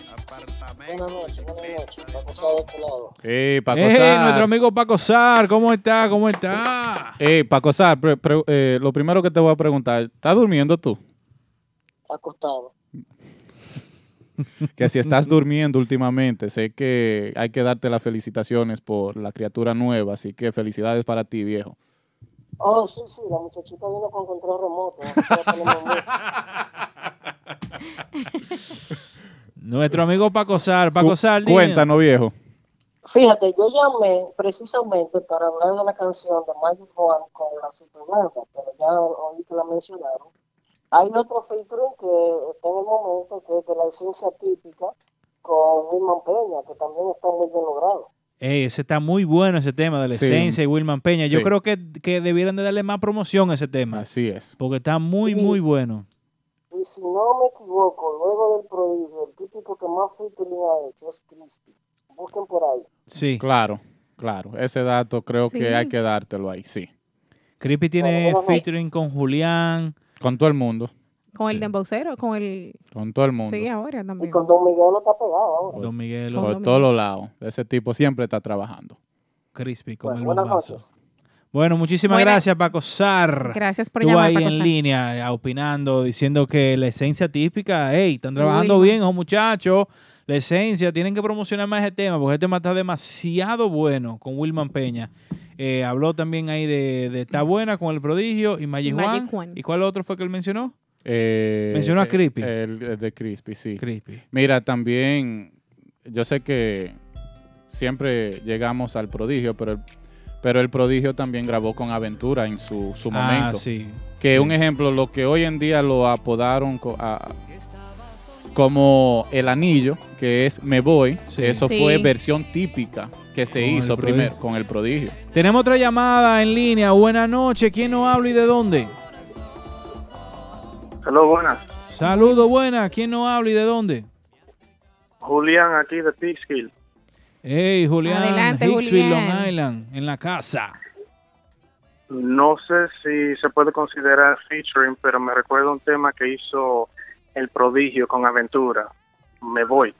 L: Buenas noches, buenas noches. Paco Sá de este lado.
C: Eh, Paco
B: ¡Ey,
C: Sar.
B: nuestro amigo Paco Sar! ¿Cómo está? ¿Cómo está?
C: Eh, Paco Sar, pre- pre- eh, lo primero que te voy a preguntar, ¿estás durmiendo tú?
L: Acostado.
C: Que si estás durmiendo últimamente, sé que hay que darte las felicitaciones por la criatura nueva, así que felicidades para ti, viejo.
L: Oh, sí, sí, la muchachita vino con control remoto.
B: Nuestro amigo Paco Sar. Paco Sar, dime.
C: Cuéntanos, viejo.
L: Fíjate, yo llamé precisamente para hablar de la canción de Magic Juan con la Superbanda, pero ya oí que la mencionaron. Hay otro featuring que está en el momento, que es de la esencia típica, con Wilman Peña, que también está muy bien logrado.
B: Ey, ese está muy bueno ese tema de la
C: Sí.
B: esencia y Wilman Peña. Yo creo que, que debieran de darle más promoción a ese tema.
C: Así es.
B: Porque está muy,
L: Sí.
B: muy bueno.
L: Y si no me equivoco, luego del prodigio, el típico que más featuring ha hecho es Crispy. Busquen por ahí.
B: Sí.
C: Claro, claro. Ese dato creo
D: Sí.
C: que hay que dártelo ahí, sí.
B: Creepy tiene
L: bueno,
B: featuring con Julián.
C: Con todo el mundo.
D: Con el dembocero, con el...
C: Con todo el mundo.
D: Sí, ahora
L: Y
D: también.
L: con Don Miguel está pegado ahora.
B: Don Miguel
C: Por todos los lados. Ese tipo siempre está trabajando.
B: Crispy con
L: Bueno,
B: el
L: buenas
B: bombazo.
L: noches.
B: Bueno, muchísimas gracias, Paco Sar.
D: Gracias por
B: Tú
D: llamar,
B: ahí
D: Paco
B: en
D: Sar.
B: línea eh, opinando, diciendo que la esencia típica, hey, están trabajando bien, esos muchachos. La esencia, tienen que promocionar más ese tema, porque ese tema está demasiado bueno con Wilman Peña. Eh, habló también ahí de, de Está Buena con El Prodigio y Magic,
D: Magic.
B: ¿Y cuál otro fue que él mencionó?
C: Eh,
B: Mencionó a
C: eh,
B: Creepy.
C: El, el de Crispy, sí.
B: Creepy.
C: Mira, también, yo sé que siempre llegamos al prodigio, pero el, pero el prodigio también grabó con Aventura en su, su
B: Ah,
C: momento.
B: sí.
C: Que
B: sí.
C: un ejemplo, lo que hoy en día lo apodaron a- como el anillo, que es Me Voy,
B: Sí.
C: eso
D: Sí.
C: fue versión típica que se
B: Con
C: hizo primero con el prodigio.
B: Tenemos otra llamada en línea. Buenas noches. ¿Quién nos habla y de dónde?
M: Hello, buenas.
B: Saludos, buenas. ¿Quién nos habla y de dónde?
M: Julián aquí de Peekskill.
B: Hey, Julián,
D: Adelante,
B: Hicksville,
D: Julián.
B: Long Island, en la casa.
M: No sé si se puede considerar featuring, pero me recuerdo un tema que hizo El Prodigio con Aventura. Me voy.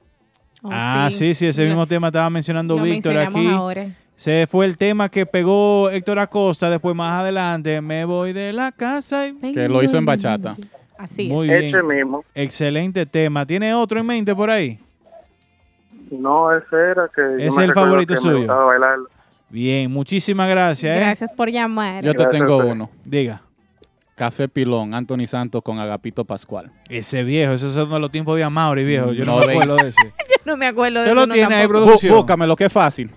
D: Oh,
B: ah, sí, sí, ese
D: Lo-
B: mismo tema estaba mencionando Víctor aquí.
D: ahora.
B: Se fue el tema que pegó Héctor Acosta, después más adelante, me voy de la casa y...
C: Que lo hizo en bachata.
D: Así
B: Muy bien.
M: Ese mismo.
B: Excelente tema. ¿Tiene otro en mente por ahí?
M: No, ese era que.
B: es el favorito suyo. Bien, muchísimas gracias. ¿eh?
D: Gracias por llamar.
C: Yo te
M: Gracias,
C: tengo uno.
B: Diga.
C: Café Pilón, Anthony Santos con Agapito Pascual.
B: Ese viejo, ese es uno de los tiempos de Amaury, viejo. Yo no,
C: No,
B: me acuerdo de ese.
D: Yo no me acuerdo de
B: ¿Usted lo tiene ahí.
C: Bú-
B: producción?
C: Búscamelo, que es fácil.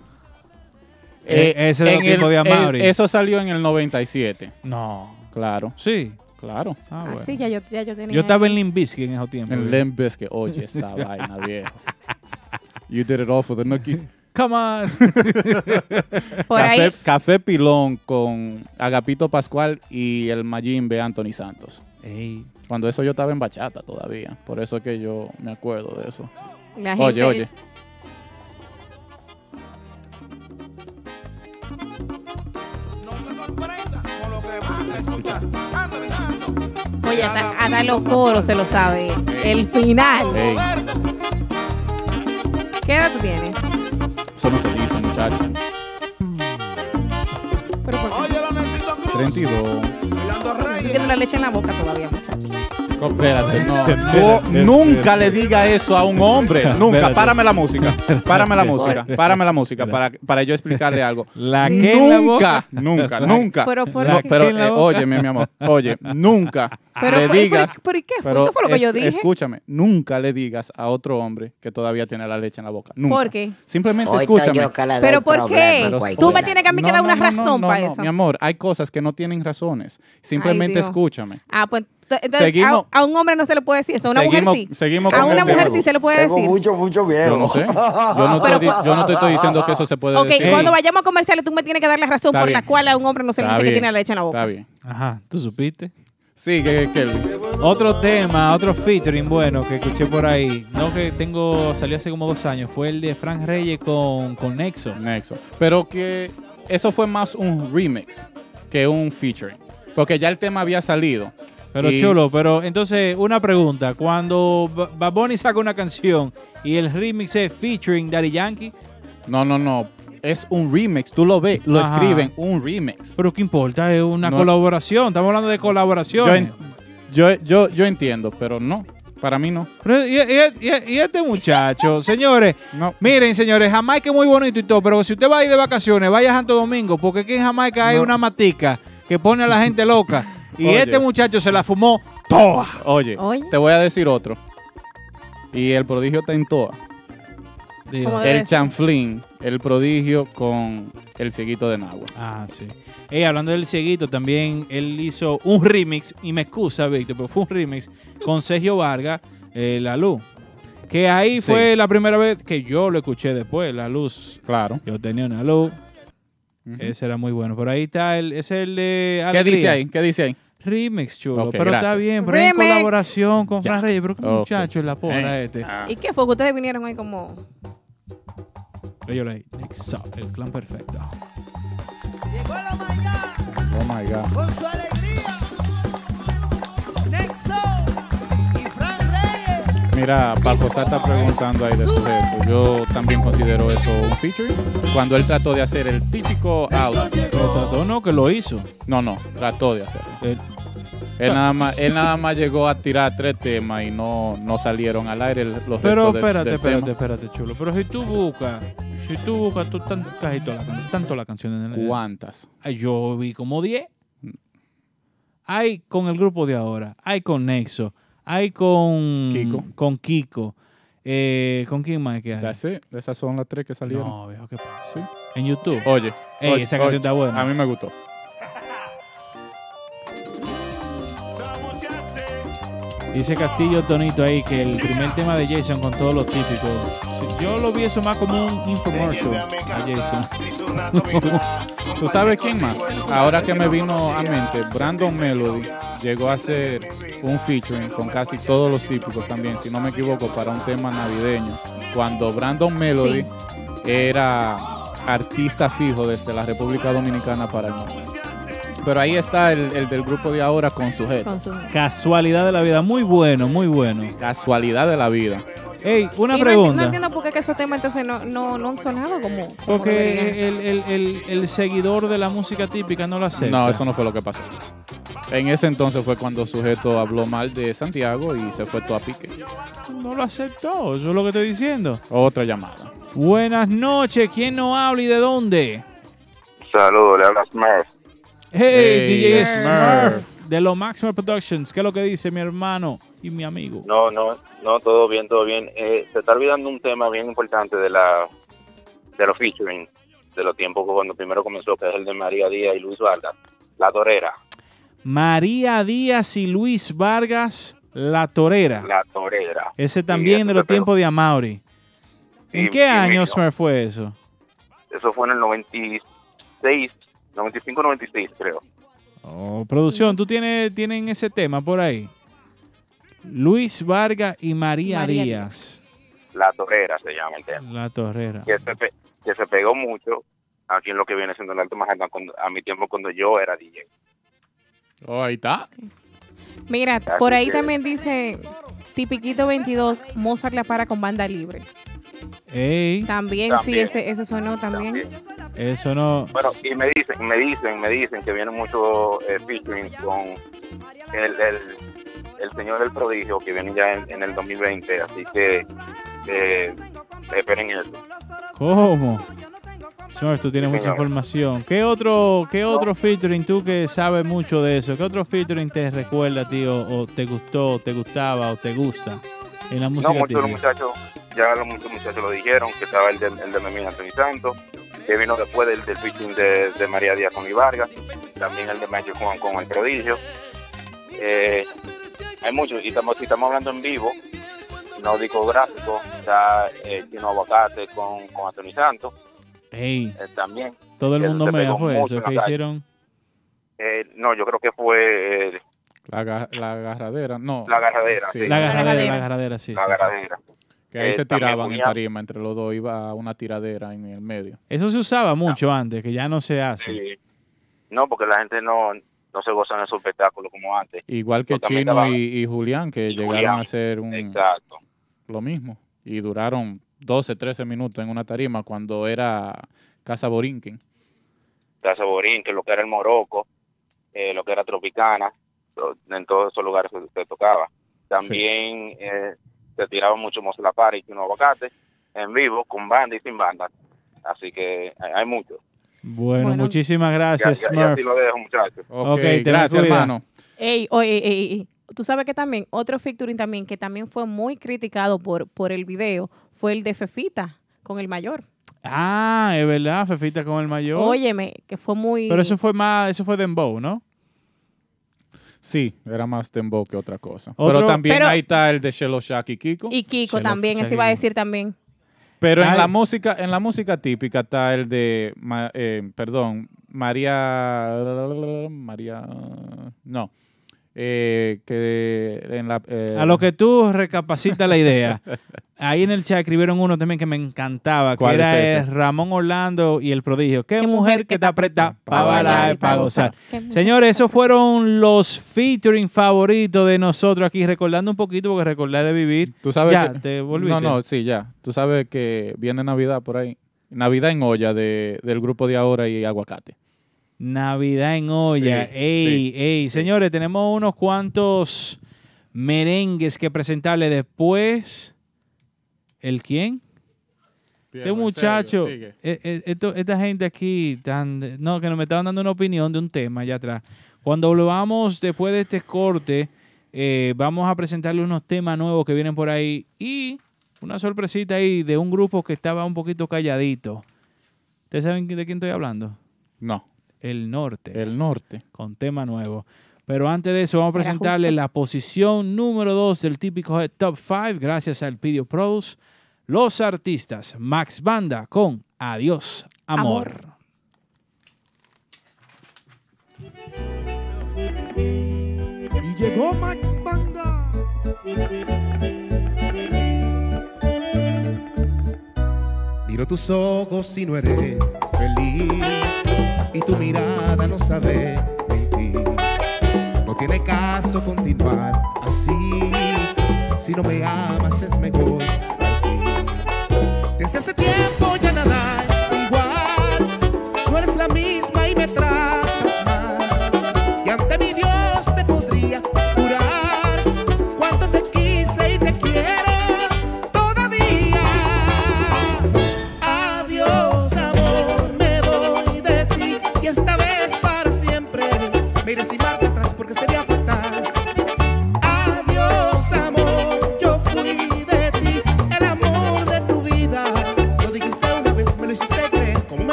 B: Eh, ese de los tiempos de
C: el- Eso salió en el 97.
B: No.
C: Claro,
B: Sí.
C: claro.
B: Ah,
D: Ah,
B: bueno.
D: sí, ya yo, ya yo tenía.
B: Yo estaba en. Limbisky en esos tiempos.
C: En que oye esa vaina, viejo. You did it all for the nookie.
B: Come on.
D: Por
C: Café,
D: ahí.
C: Café Pilón con Agapito Pascual y el Majimbe Anthony Santos.
B: Ey.
C: Cuando eso yo estaba en bachata todavía. Por eso es que yo me acuerdo de eso.
D: La
C: Oye,
D: gente-
C: oye.
D: Oye, hasta, hasta los coros se lo sabe. El final. ¿Qué edad tú tienes?
C: Eso no se dice, muchachos.
D: Pero ¿por qué?
C: 32.
D: Tú tienes la leche en la boca todavía,
C: Espérate, no. Nunca le diga eso a un hombre. Nunca.
B: Espérate.
C: Párame la música. Párame la música. Párame la música para, para yo explicarle algo.
B: La que en la
C: Nunca,
B: boca.
C: nunca,
B: La-
C: nunca.
D: Pero por
C: No, pero eh, óyeme, mi amor. Oye, nunca
D: Pero,
C: le
D: por- y por-
C: digas.
D: ¿por qué? ¿Fue?
C: Pero
D: ¿Qué fue lo que yo dije?
C: Escúchame, nunca le digas a otro hombre que todavía tiene la leche en la boca. Nunca.
D: ¿Por qué?
C: Simplemente
G: Hoy
C: escúchame.
D: ¿Pero por qué?
G: cualquiera.
D: Tú me tienes que a mí que dar una razón
C: no,
D: para eso.
C: Mi amor, hay cosas que no tienen razones. Simplemente escúchame.
D: Ah, pues Entonces,
C: Seguimos-
D: a, a un hombre no se le puede decir eso, a una
C: seguimos,
D: mujer sí.
C: seguimos
D: a una
C: tema.
D: mujer sí se le puede
N: Tengo
D: decir.
N: mucho, mucho
C: Yo
N: viejo.
C: no sé. Yo no,
D: Pero-
C: te, di- yo no te estoy diciendo que eso se puede
D: Ok,
C: decir.
D: cuando vayamos a comerciales, tú me tienes que dar la razón
C: Está
D: por
C: bien.
D: la cual a un hombre no se le dice que tiene la leche en la boca.
C: Está bien.
B: Ajá, ¿tú supiste?
C: Sí, que, que
B: Otro tema, otro featuring bueno que escuché por ahí, no que tengo, salió hace como dos años, fue el de Frank Reyes con, con Nexo.
C: Nexo. Pero que eso fue más un remix que un featuring. Porque ya el tema había salido.
B: Pero
C: Y-
B: chulo, pero entonces una pregunta, cuando Ba- Bad Bunny saca una canción y el remix es featuring Daddy Yankee,
C: No, no, no. Es un remix. Tú lo ves, lo
B: Ajá.
C: escriben, un remix.
B: pero ¿qué importa? Es una
C: No.
B: colaboración, estamos hablando de
C: Yo, en- yo, yo, yo entiendo, pero no. Para mí no.
B: Pero, y, y- y- y este muchacho, señores,
C: No.
B: miren, señores, Jamaica es muy bonito y todo, pero si usted va a ir de vacaciones, vaya a Santo Domingo, porque aquí en Jamaica hay
C: No.
B: una matica que pone a la gente loca. Y
C: Oye.
B: este muchacho se la fumó toda.
C: Oye,
D: Oye.
C: te voy a decir otro. Y el prodigio está en toa.
B: Digo,
D: ¿Cómo debe
C: El
D: ser?
C: chanflín, el prodigio con el cieguito de Nagua.
B: Ah, sí. Ey, hablando del cieguito, también él hizo un remix, y me excusa, Víctor, pero fue un remix con Sergio Vargas, eh, La Luz. Que ahí
C: Sí.
B: fue la primera vez que yo lo escuché después, La Luz.
C: Claro.
B: Yo tenía una luz.
C: Ujú.
B: Ese era muy bueno. Por ahí está el, ese es el de
C: ¿Qué
B: Alegría.
C: dice ahí? ¿Qué dice ahí?
B: Remix, chulo.
C: Ok,
B: pero está
C: gracias.
B: bien, pero en
D: Remix.
B: colaboración con. Fran Reyes. Pero qué
C: Ok.
B: muchacho es la porra
C: Eh.
B: este.
C: Ah.
D: ¿Y qué fue? Que ustedes vinieron ahí como...
B: Ellos ahí. Next up, el clan perfecto.
O: Llegó la
C: Oh my God.
O: con su alegría.
C: Mira, Paco Sá está preguntando ahí de sujeto. Yo también considero eso un featuring. Cuando él trató de hacer el típico audio.
B: Pero trató no, que lo hizo.
C: No, no, trató de hacerlo.
B: Él-
C: Él nada más, él nada más llegó a tirar tres temas y no, no salieron al aire los
B: Pero
C: restos
B: espérate,
C: del
B: espérate,
C: tema.
B: espérate, chulo. Pero si tú buscas, si tú buscas, tú tan, casi toda la, can- tanto la canción en el.
C: ¿Cuántas?
B: Ay, yo vi como 10. Hay con el grupo de ahora, hay con Nexo, hay con
C: Kiko.
B: Con Kiko. Eh, ¿Con quién más que hay?
C: That's it. Esas son las tres que salieron.
B: No, viejo, ¿qué pasa?
C: Sí.
B: En YouTube.
C: Oye,
B: Ey,
C: oye,
B: esa canción
C: oye,
B: está buena.
C: A mí me gustó.
B: Dice Castillo Tonito ahí que el primer tema de Jason con todos los típicos. Yo lo vi eso más como un infomercial a Jason.
C: ¿Tú sabes quién más? Ahora que me vino a mente, Brandon Melody llegó a hacer un featuring con casi todos los típicos también, si no me equivoco, para un tema navideño. Cuando Brandon Melody era artista fijo desde la República Dominicana para el mundo. Pero ahí está el, el del grupo de ahora con
D: su...
B: Casualidad de la vida. Muy bueno, muy bueno.
C: Casualidad de la vida.
B: Ey, una
D: Y no
B: pregunta.
D: No, entiendo por qué que esos temas entonces no, no, no han sonado como...
B: Porque el, el- el- el seguidor de la música típica no lo acepta.
C: No, eso no fue lo que pasó. En ese entonces fue cuando sujeto habló mal de Santiago y se fue todo a pique.
B: No lo aceptó, eso es lo que estoy diciendo.
C: Otra llamada.
B: Buenas noches, ¿quién nos habla y de dónde?
H: Saludos, le habla Smurf.
B: Hey,
C: Hey,
B: DJ
C: Smurf.
B: Smurf de los Maximum Productions. ¿Qué es lo que dice mi hermano y mi amigo?
H: No, no, no, todo bien, todo bien. Eh, se está olvidando un tema bien importante de la de los featuring, de los tiempos que cuando primero comenzó, que es el de María Díaz y Luis Vargas, La Torera.
B: María Díaz y Luis Vargas, La Torera.
H: La Torera.
B: Ese también
H: Sí,
B: de los tiempos de Amaury. ¿En
H: Sí,
B: qué
H: sí,
B: año. Smurf, fue eso?
H: Eso fue en el 96, 95, 96 creo.
B: Oh, producción, ¿tú tienes tienen ese tema por ahí? Luis Vargas y María,
D: María
B: Díaz.
H: La Torera se llama el tema.
B: La Torrera.
H: Que se, pe- que se pegó mucho aquí en lo que viene siendo el Alto Manhattan cuando- a mi tiempo cuando yo era DJ.
C: Oh, ahí está.
D: Mira,
H: Así
D: por ahí
H: que-
D: también dice Tipiquito 22, Mozart la para con banda libre.
B: Ey,
D: También, sí,
H: También.
D: ese, ese sonó también.
B: eso no.
H: Bueno, y me dicen, me dicen, me dicen que viene mucho eh, featuring con el, el, el señor del prodigio que viene ya en, en el 2020, así que eh, esperen eso.
B: ¿Cómo? Smurf, tú tienes
H: Sí,
B: mucha
H: señor.
B: información. ¿Qué otro, qué otro featuring tú que sabes mucho de eso? ¿Qué otro featuring te recuerda, tío, o te gustó, te gustaba o te gusta en la música
H: No, muchos los muchachos, ya los muchos muchachos lo dijeron, que estaba el de, el de Memín Anthony Santos, que vino después del, del featuring de, de María Díaz con Vargas, también el de Michael Juan con el prodigio. Eh, hay muchos. Y estamos, si estamos hablando en vivo, no discográfico, está eh, Chino Aguacate con, con Anthony Santos eh, también.
B: todo el mundo me fue eso. que hicieron?
H: Eh, no, yo creo que fue
C: La, ga- la agarradera, no.
H: La agarradera, sí.
B: La agarradera, la
D: agarradera.
B: sí.
H: la
B: sí, sí.
H: agarradera.
C: Que ahí
H: Eh,
C: se
H: también
C: tiraban en tarima entre los dos, iba una tiradera en el medio.
B: Eso se usaba mucho antes, que ya no se hace.
H: Sí. No, porque la gente no, no se goza en esos espectáculos como antes.
C: Igual que Chino y, y Julián, que
H: Y
C: llegaron
H: Julián,
C: a hacer un,
H: Exacto.
C: lo mismo. Y duraron 12, 13 minutos en una tarima cuando era Casa Borinquen.
H: Casa Borín, que lo que era el Morocco, eh, lo que era Tropicana, en todos esos lugares se, se tocaba. También eh, se tiraba mucho Mozla Party y Chino Aguacate en vivo, con banda y sin banda. Así que hay, hay mucho.
B: Bueno,
D: Bueno.
B: muchísimas gracias,
H: ya, ya, ya
B: Smurf.
H: así lo dejo, muchachos.
C: Ok,
B: Ok, te me
C: gracias, hermano.
D: Ey, oye, ey, ey, ey. Tú sabes que también, otro featuring también, que también fue muy criticado por, por el video, fue el de Fefita con el mayor.
B: Ah, es verdad, Fefita con el mayor.
D: Óyeme, que fue muy...
B: Pero eso fue más, eso fue Dembow, ¿no?
C: Sí, era más dembow que otra cosa.
B: Otro-
C: Pero también
D: Pero-
C: ahí está el de Shelo Shack y Kiko.
D: Y Kiko también, eso iba a decir también.
C: Pero en la música, en la música típica está el de, eh, perdón, María, María, no, eh, que en la, eh,
B: A lo que tú recapacitas la idea. Ahí en el chat escribieron uno también que me encantaba, que
C: ¿Cuál
B: era
C: es
B: Ramón Orlando y el prodigio. Qué,
D: Qué
B: mujer que te aprieta para bailar y para gozar. Señores, esos fueron los featuring favoritos de nosotros aquí, recordando un poquito, porque recordar es vivir.
C: tú sabes
B: ya,
C: que,
B: te volviste.
C: no, no, sí, ya, tú sabes que viene Navidad por ahí, Navidad en olla de, del grupo de ahora y aguacate.
B: Navidad en olla.
C: Sí,
B: ey,
C: sí,
B: ey. Señores, tenemos unos cuantos merengues que presentarle después. ¿El quién? Este muchacho, eh, esto- esta gente aquí, tan, no, que nos me estaban dando una opinión de un tema allá atrás. Cuando volvamos después de este corte, eh, vamos a presentarle unos temas nuevos que vienen por ahí y una sorpresita ahí de un grupo que estaba un poquito calladito. ¿Ustedes saben de quién estoy hablando?
C: No,
B: El Norte,
C: el norte.
B: con tema nuevo. Pero antes de eso, vamos a presentarle
D: justo.
B: la posición número 2 del típico Head Top 5, gracias al Pidio Produce. Los artistas Max Banda con Adiós, Amor.
D: Amor.
O: Y llegó Max Banda.
N: Miro tus ojos y no eres feliz y tu mirada no sabe mentir. No tiene caso continuar así. Si no me amas es mejor. Desde hace tiempo ya nada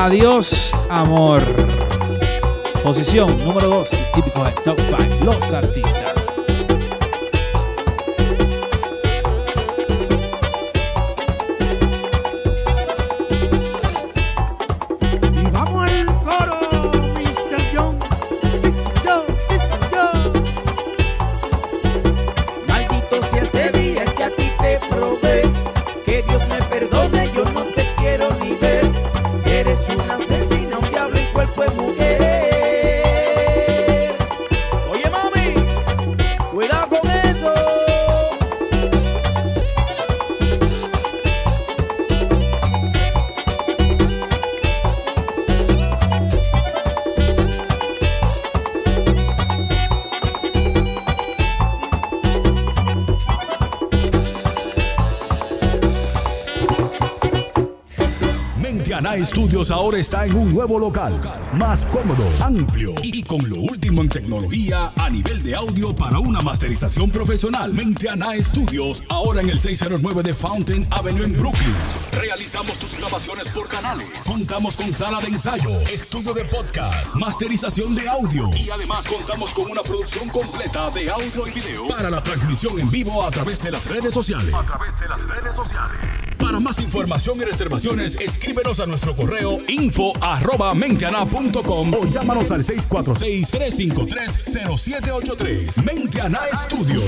N: Adiós, amor.
B: Posición número 2, típico de Top 5, los artistas.
A: Mentiana Studios ahora está en un nuevo local, más cómodo, amplio y con lo último en tecnología a nivel de audio para una masterización profesional. Mentiana Studios, ahora en el 609 de Fountain Avenue en Brooklyn. Realizamos tus grabaciones por canales. Contamos con sala de ensayo, estudio de podcast, masterización de audio y además contamos con una producción completa de audio y video para la transmisión en vivo a través de las redes sociales. A través de las redes sociales. Para más información y reservaciones, escríbenos a nuestro correo info arroba menteana.com o llámanos al 646-353-0783. Menteana Studio.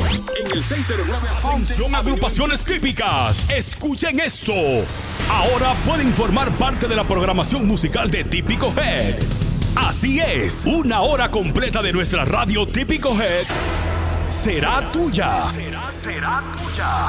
A: En el 609 Función Agrupaciones Típicas. Escuchen esto. Ahora pueden formar parte de la programación musical de Típico Head. Así es, una hora completa de nuestra radio Típico Head será tuya. Será tuya.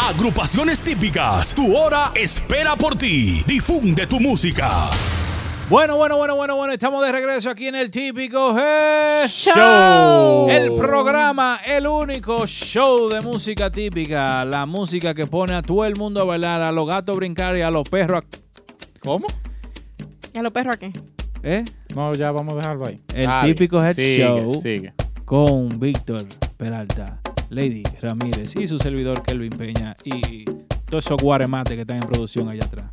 A: Agrupaciones típicas. Tu hora espera por ti. Difunde tu música.
B: Bueno, bueno, bueno, bueno, bueno, estamos de regreso aquí en el típico Head
C: Show.
B: El programa, el único show de música típica. La música que pone a todo el mundo a bailar, a los gatos a brincar y a los perros a...
C: ¿Cómo?
D: ¿Y a los perros a qué?
B: ¿Eh?
C: No, ya vamos a dejarlo ahí.
B: El típico Head
C: sigue,
B: Show
C: Sigue.
B: con Víctor Peralta, Lady Ramírez y su servidor Kelvin Peña y todos esos guaremates que están en producción allá atrás.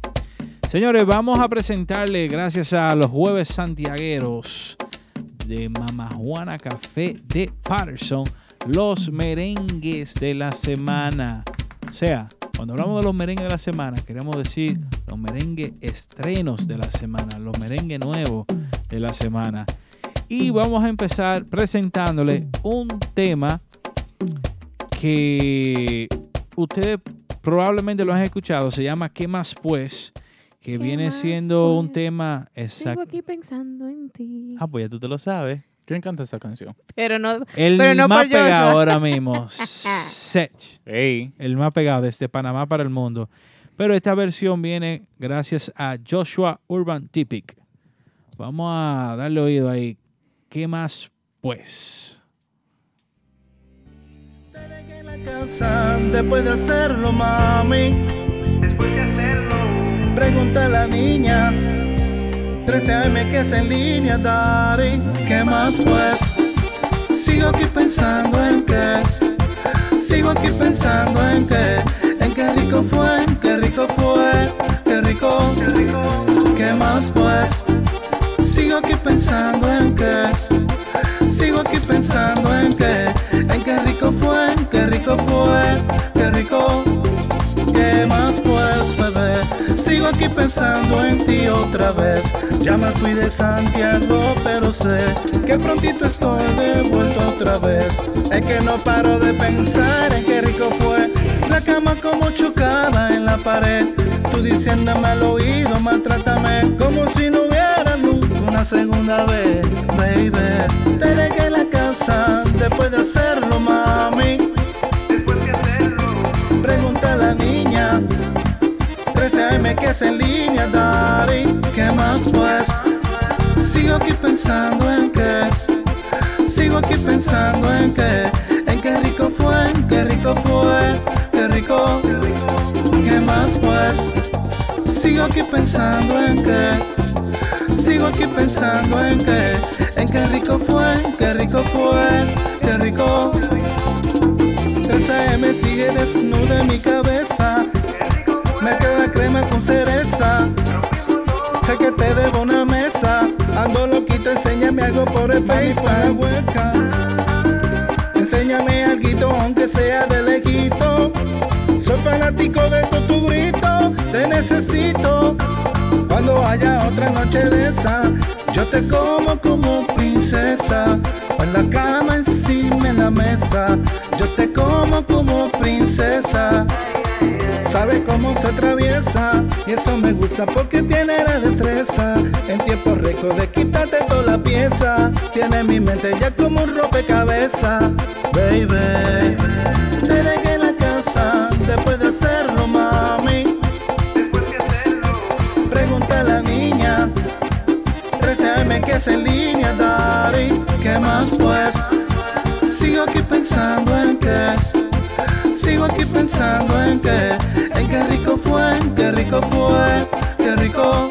B: Señores, vamos a presentarle, gracias a los jueves santiagueros de Mama Juana Café de Patterson, los merengues de la semana. O sea, cuando hablamos de los merengues de la semana, queremos decir los merengues estrenos de la semana, los merengues nuevos de la semana. Y vamos a empezar presentándole un tema que ustedes probablemente lo han escuchado, se llama ¿Qué más pues? Que viene siendo un
D: pues?
B: tema
D: Sigo
B: exacto.
D: aquí pensando en ti.
B: Ah, pues ya tú te lo sabes.
C: ¿Quién canta esa canción?
D: Pero no,
B: El
D: pero no
B: más
D: por Joshua.
B: pegado ahora mismo, Sech. El más pegado desde Panamá para el mundo. Pero esta versión viene gracias a Joshua Urban Typic. Vamos a darle oído ahí. ¿Qué más pues?
P: Después de hacerlo, mami. Después de hacerlo. Pregunta a la niña. 13 AM que es en línea, Dari. ¿Qué más pues? Sigo aquí pensando en qué. Sigo aquí pensando en qué. En qué rico fue, qué rico fue, qué rico. ¿Qué más pues? Sigo aquí pensando en qué. Sigo aquí pensando en qué, en qué aquí pensando en ti otra vez. Ya me fui de Santiago, pero sé que prontito estoy de vuelta otra vez. Es que no paro de pensar en qué rico fue. La cama como chocada en la pared. Tú diciéndome al oído, maltrátame como si no hubiera nunca una segunda vez, baby. Te dejé en la casa después de hacerlo, mami. 13 AM que es en línea, daddy. ¿Qué más pues? Sigo aquí pensando en que. Sigo aquí pensando en que. En qué rico fue, en qué rico fue, qué rico. ¿Qué más pues? Sigo aquí pensando en que. Sigo aquí pensando en que. En qué rico fue, qué rico fue, qué rico. 13 AM sigue desnuda en mi cabeza. Mezcla la crema con cereza. Sé que te debo una mesa. Ando loquito, enséñame algo por el FaceTime. hueca. Enséñame algo, aunque sea de lejito. Soy fanático de todo tu grito. Te necesito. Cuando haya otra noche de esa, yo te como como princesa. En la cama, encima en la mesa. Yo te como como princesa. Sabe cómo se atraviesa y eso me gusta porque tiene la destreza. En tiempo récord de quitarte toda la pieza. Tiene mi mente ya como un rompecabezas, baby. Te dejé en la casa después de hacerlo, mami. Pregunta a la niña. 13 AM que es en línea, daddy. ¿Qué más pues? Sigo aquí pensando en que. Pensando en que. En qué rico fue, qué rico fue, qué rico.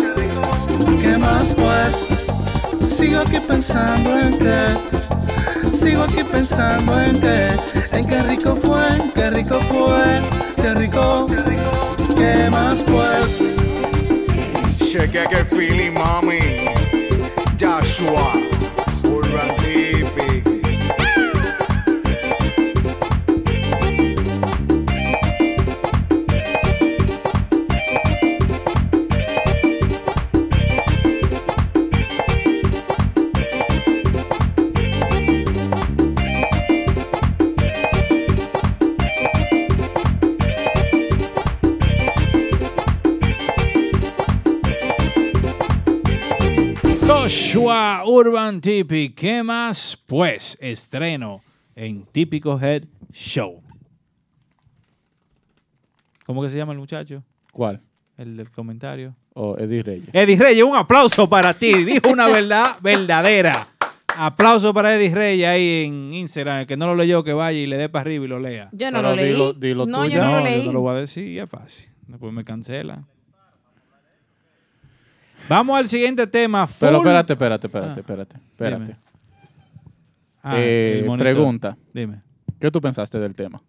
P: ¿Qué más pues? Sigo aquí pensando en que. Sigo aquí pensando en que. En qué rico fue, qué rico fue, qué rico. ¿Qué más pues?
Q: Cheque que feeling, mami. Joshua, Urban Tipi.
B: ¿Qué más? Pues estreno en Típico Head Show. ¿Cómo que se llama el muchacho?
C: ¿Cuál?
B: El del comentario.
C: O Eddie Reyes.
B: Eddie Reyes, un aplauso para ti. Dijo una verdad verdadera. Aplauso para Eddie Reyes ahí en Instagram. El que no lo leyó, que vaya y le dé para arriba y lo lea.
D: Yo no lo leí.
C: dilo- dilo
D: no,
C: tú
D: yo
C: ya.
D: no lo
B: No,
D: leí.
B: yo no lo voy a decir y es fácil. Después me cancela. Vamos al siguiente tema.
C: Pero
B: Full-
C: espérate, espérate, espérate,
B: Ah,
C: espérate, espérate.
B: dime. Ah,
C: Eh, pregunta.
B: Dime.
C: ¿Qué tú pensaste del tema?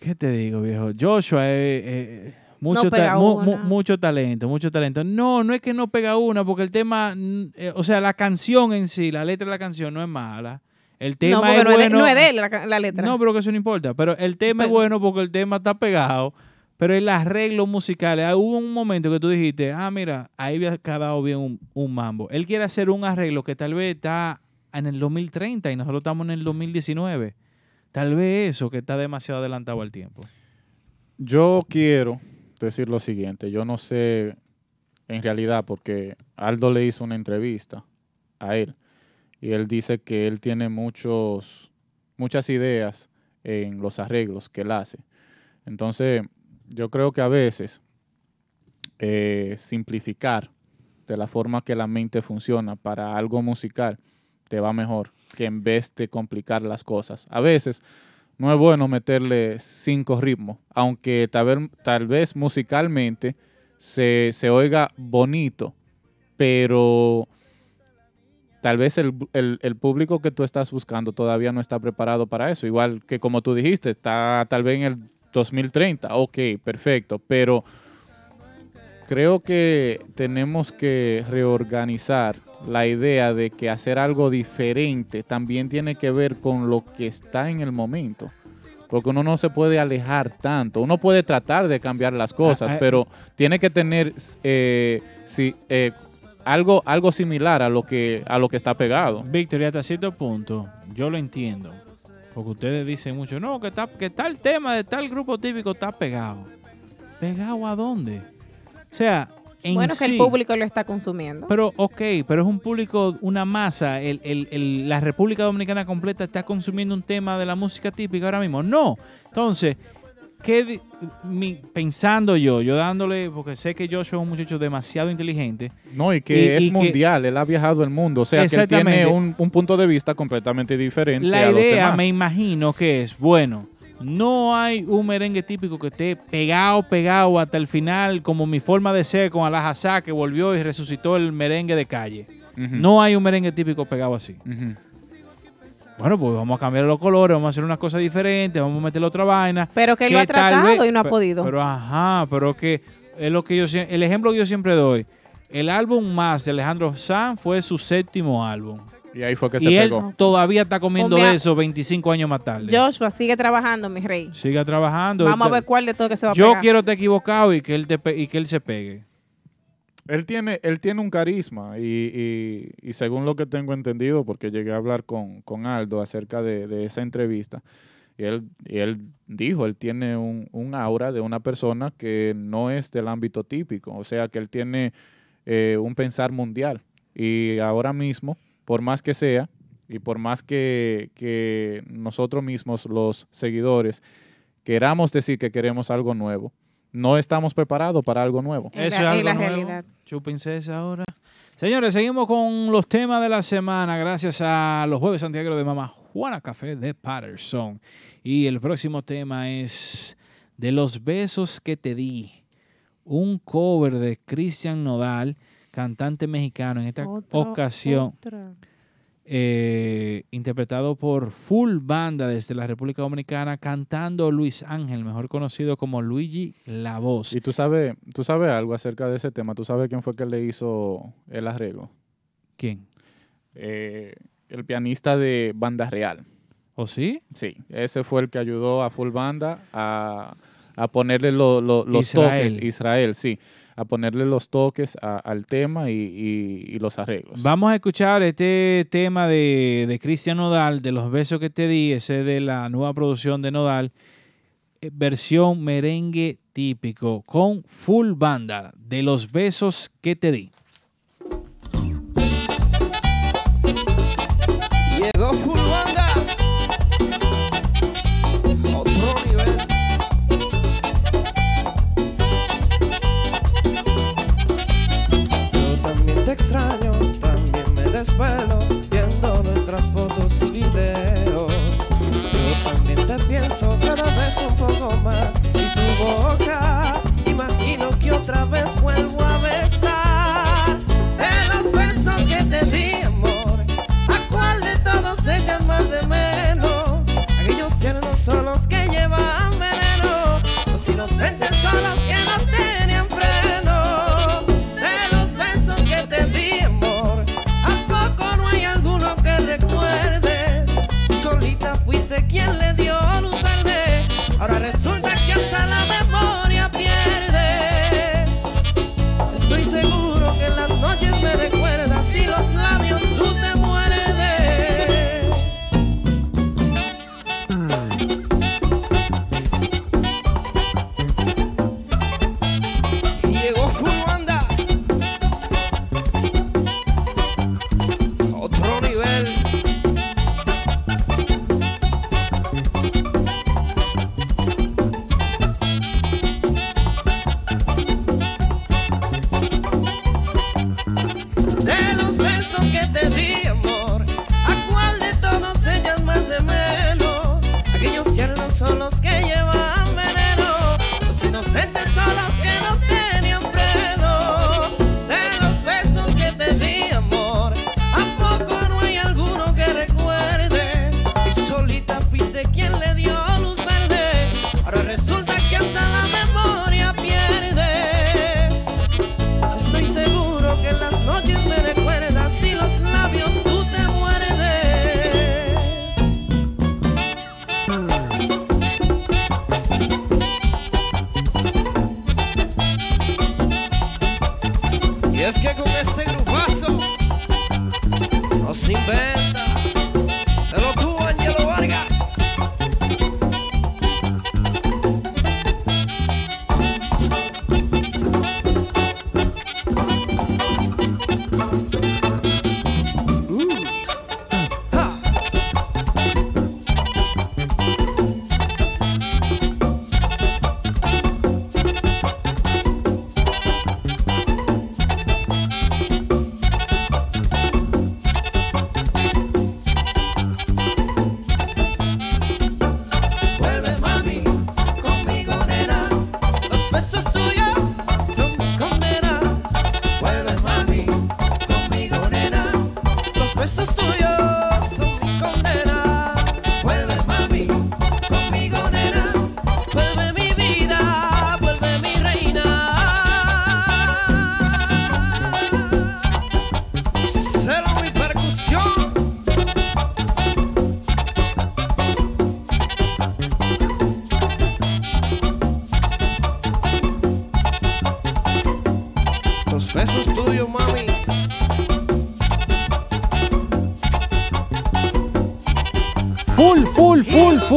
B: ¿Qué te digo, viejo? Joshua es eh, mucho,
D: No pega
B: ta- mu- mu-
D: una.
B: mucho talento, mucho talento. No, no es que no pega una, porque el tema, eh, o sea, la canción en sí, la letra de la canción no es mala. El tema
D: no,
B: es
D: no, es de,
B: bueno.
D: no es de él la, la letra.
B: No, pero que eso no importa. Pero el tema es
D: Pero-
B: bueno porque el tema está pegado. Pero el arreglo musical, ah, hubo un momento que tú dijiste, ah, mira, ahí había quedado bien un, un mambo. Él quiere hacer un arreglo que tal vez está en el 2030 y nosotros estamos en el 2019. Tal vez eso que está demasiado adelantado al tiempo.
C: Yo quiero decir lo siguiente. Yo no sé en realidad porque Aldo le hizo una entrevista a él y él dice que él tiene muchos, muchas ideas en los arreglos que él hace. Entonces, yo creo que a veces eh, simplificar de la forma que la mente funciona para algo musical te va mejor que en vez de complicar las cosas. A veces no es bueno meterle cinco ritmos, aunque tal vez, musicalmente se, se oiga bonito, pero tal vez el, el- el público que tú estás buscando todavía no está preparado para eso. Igual que como tú dijiste, está tal vez en el 2030, ok, perfecto, pero creo que tenemos que reorganizar la idea de que hacer algo diferente también tiene que ver con lo que está en el momento. Porque uno no se puede alejar tanto. Uno puede tratar de cambiar las cosas,
B: Ah, ah,
C: pero tiene que tener eh, eh, algo, algo similar a lo que a lo que está pegado.
B: Víctor, y hasta cierto punto, yo lo entiendo. Porque ustedes dicen mucho, no, que, está, que tal tema de tal grupo típico está pegado. ¿Pegado a dónde? O sea, en
D: Bueno, que el
B: sí-
D: público lo está consumiendo.
B: Pero, ok, pero es un público, una masa. El, el- el- la República Dominicana completa está consumiendo un tema de la música típica ahora mismo. No. Entonces, ¿qué mi- pensando yo, yo dándole, porque sé que Joshua es un muchacho demasiado inteligente.
C: No, y que
B: Y-
C: es
B: y que-
C: mundial, él ha viajado el mundo, o sea que él tiene un, un punto de vista completamente diferente
B: La
C: a los
B: idea,
C: demás.
B: me imagino que es, bueno, no hay un merengue típico que esté pegado, pegado hasta el final, como mi forma de ser con Alajazá, que volvió y resucitó el merengue de calle. No hay un merengue típico pegado así.
C: Ujú.
B: Bueno, pues vamos a cambiar los colores, vamos a hacer unas cosas diferentes, vamos a meterle otra vaina.
D: Pero que él lo ha tratado y no ha podido.
B: Pero ajá, pero que es lo que yo el ejemplo que yo siempre doy. El álbum más de Alejandro Sanz fue su séptimo álbum.
C: Y ahí fue que
B: y
C: se
B: él
C: pegó.
B: todavía está comiendo
D: Pues mira,
B: eso 25 años más tarde.
D: Joshua, sigue trabajando, mi rey.
B: Siga trabajando.
D: Vamos a
B: Te-
D: ver cuál de todo que se va a
B: Yo
D: pegar.
B: quiero estar equivocado y que él, te y que él se pegue.
C: Él tiene, él tiene un carisma y, y- y según lo que tengo entendido, porque llegué a hablar con, con Aldo acerca de, de esa entrevista, él, él dijo, él tiene un, un aura de una persona que no es del ámbito típico, o sea que él tiene eh, un pensar mundial. Y ahora mismo, por más que sea, y por más que, que nosotros mismos, los seguidores, queramos decir que queremos algo nuevo, no estamos preparados para algo nuevo.
D: Es
B: Eso
D: la-
B: es
D: es la
B: algo nuevo.
D: realidad.
B: Chúpense esa ahora. Señores, seguimos con los temas de la semana gracias a los jueves Santiago de Mamá Juana Café de Patterson. Y el próximo tema es De los besos que te di. Un cover de Cristian Nodal, cantante mexicano en esta
D: Otra,
B: ocasión.
D: otra.
B: Eh, interpretado por Full Banda desde la República Dominicana, cantando Luis Ángel, mejor conocido como Luigi La Voz.
C: Y tú sabes, tú sabes algo acerca de ese tema. ¿Tú sabes quién fue que le hizo el arreglo?
B: ¿Quién?
C: Eh, el pianista de Banda Real.
B: ¿O sí?
C: Sí, ese fue el que ayudó a Full Banda a, a ponerle lo- lo- los
B: Israel.
C: toques, Israel, sí, a ponerle los toques a- al tema y, y- y los arreglos.
B: Vamos a escuchar este tema de, de Cristian Nodal, de los besos que te di, ese de la nueva producción de Nodal, eh, versión merengue típico, con full banda, de los besos que te di.
K: Llegó full banda. Viendo nuestras fotos y videos. Yo también te pienso cada vez un poco más y tu boca imagino que otra vez vuelvo a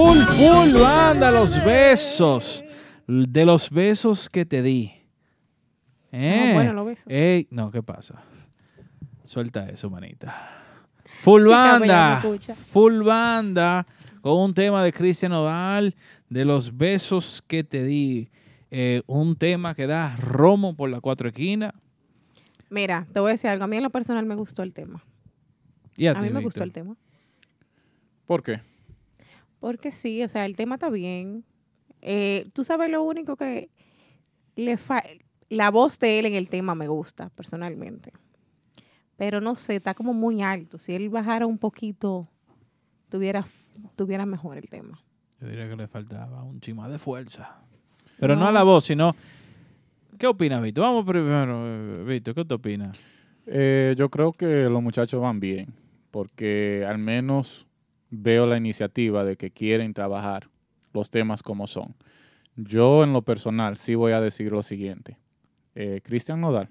K: full, banda, los besos. De los besos que te di.
B: Eh,
D: bueno, los besos.
B: ey, no, ¿qué pasa? Suelta eso, manita. Full
D: Sí,
B: banda. Full banda. Con un tema de Cristian Nodal. De los besos que te di. Eh, un tema que da romo por la cuatro esquinas.
D: Mira, te voy a decir algo. A mí en lo personal me gustó el tema.
B: Y a
D: a mí me gustó el tema.
C: ¿Por qué?
D: Porque sí, o sea, el tema está bien. Eh, Tú sabes lo único que le fa la voz de él en el tema me gusta, personalmente. Pero no sé, está como muy alto. Si él bajara un poquito, tuviera, tuviera mejor el tema.
B: Yo diría que le faltaba un chima de fuerza. Pero no, a la voz, sino. ¿Qué opinas, Víctor? Vamos primero, eh, Víctor, ¿qué te opinas?
C: Eh, yo creo que los muchachos van bien, porque al menos veo la iniciativa de que quieren trabajar los temas como son. Yo en lo personal sí voy a decir lo siguiente. Eh, Cristian Nodal,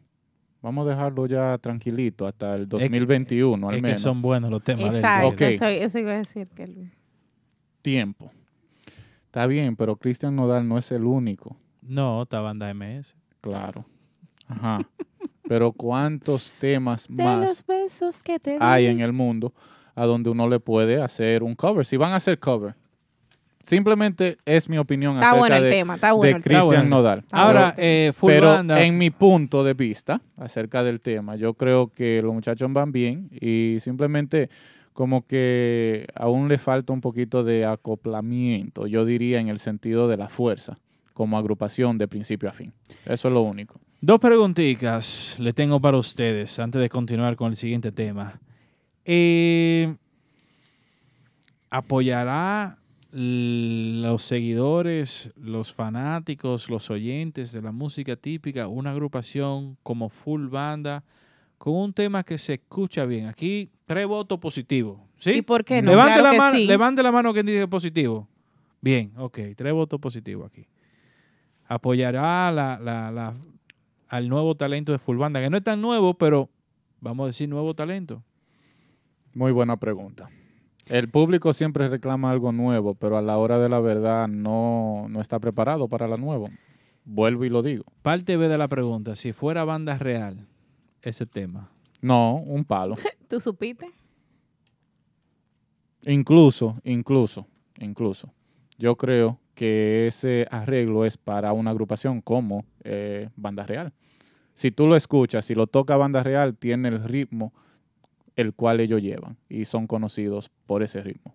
C: vamos a dejarlo ya tranquilito hasta el 2021 al
B: es que
C: menos.
B: son buenos los temas.
D: Exacto,
C: Ok.
D: eso, eso iba a decir. Que
C: Tiempo. Está bien, pero Cristian Nodal no es el único.
B: No, esta banda MS.
C: Claro. Ajá. Pero ¿cuántos temas
D: de
C: más
D: los besos que te
C: hay en el mundo a donde uno le puede hacer un cover. Si van a hacer cover, simplemente es mi opinión
D: Está
C: acerca
D: bueno el
C: de,
D: tema, está
C: de
D: bueno el tema.
C: Cristian
B: Está bueno.
C: Nodal.
B: Ahora,
C: Pero-
B: eh, full
C: pero
B: banda.
C: en mi punto de vista acerca del tema, yo creo que los muchachos van bien y simplemente como que aún le falta un poquito de acoplamiento, yo diría en el sentido de la fuerza, como agrupación de principio a fin. Eso es lo único.
B: Dos preguntitas le tengo para ustedes antes de continuar con el siguiente tema. Eh, ¿Apoyará los seguidores, los fanáticos, los oyentes de la música típica una agrupación como Full Banda con un tema que se escucha bien? Aquí, tres votos positivos. ¿Sí?
D: ¿Y por qué no?
B: Levante,
D: Claro
B: la
D: que
B: mano,
D: sí.
B: levante la mano quien dice positivo. Bien, ok, tres votos positivos aquí. Apoyará la, la- la- al nuevo talento de Full Banda, que no es tan nuevo, pero vamos a decir nuevo talento.
C: Muy buena pregunta. El público siempre reclama algo nuevo, pero a la hora de la verdad no, no está preparado para lo nuevo. Vuelvo y lo digo.
B: Parte B de la pregunta, si fuera banda real, ese tema.
C: No, un palo.
D: ¿Tú supiste?
C: Incluso, incluso, incluso. Yo creo que ese arreglo es para una agrupación como eh, Banda Real. Si tú lo escuchas, si lo toca Banda Real, tiene el ritmo el cual ellos llevan y son conocidos por ese ritmo.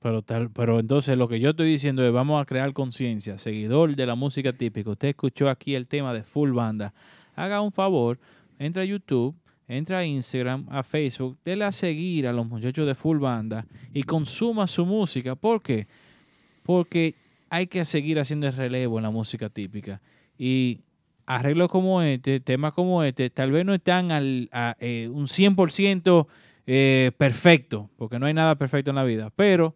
B: Pero, tal, pero entonces lo que yo estoy diciendo es, vamos a crear conciencia. Seguidor de la música típica, usted escuchó aquí el tema de Full Banda. Haga un favor, entra a YouTube, entra a Instagram, a Facebook, déle a seguir a los muchachos de Full Banda y consuma su música. ¿Por qué? Porque hay que seguir haciendo el relevo en la música típica. Y arreglos como este, temas como este, tal vez no están al, a, eh, un 100% eh, perfecto, porque no hay nada perfecto en la vida, pero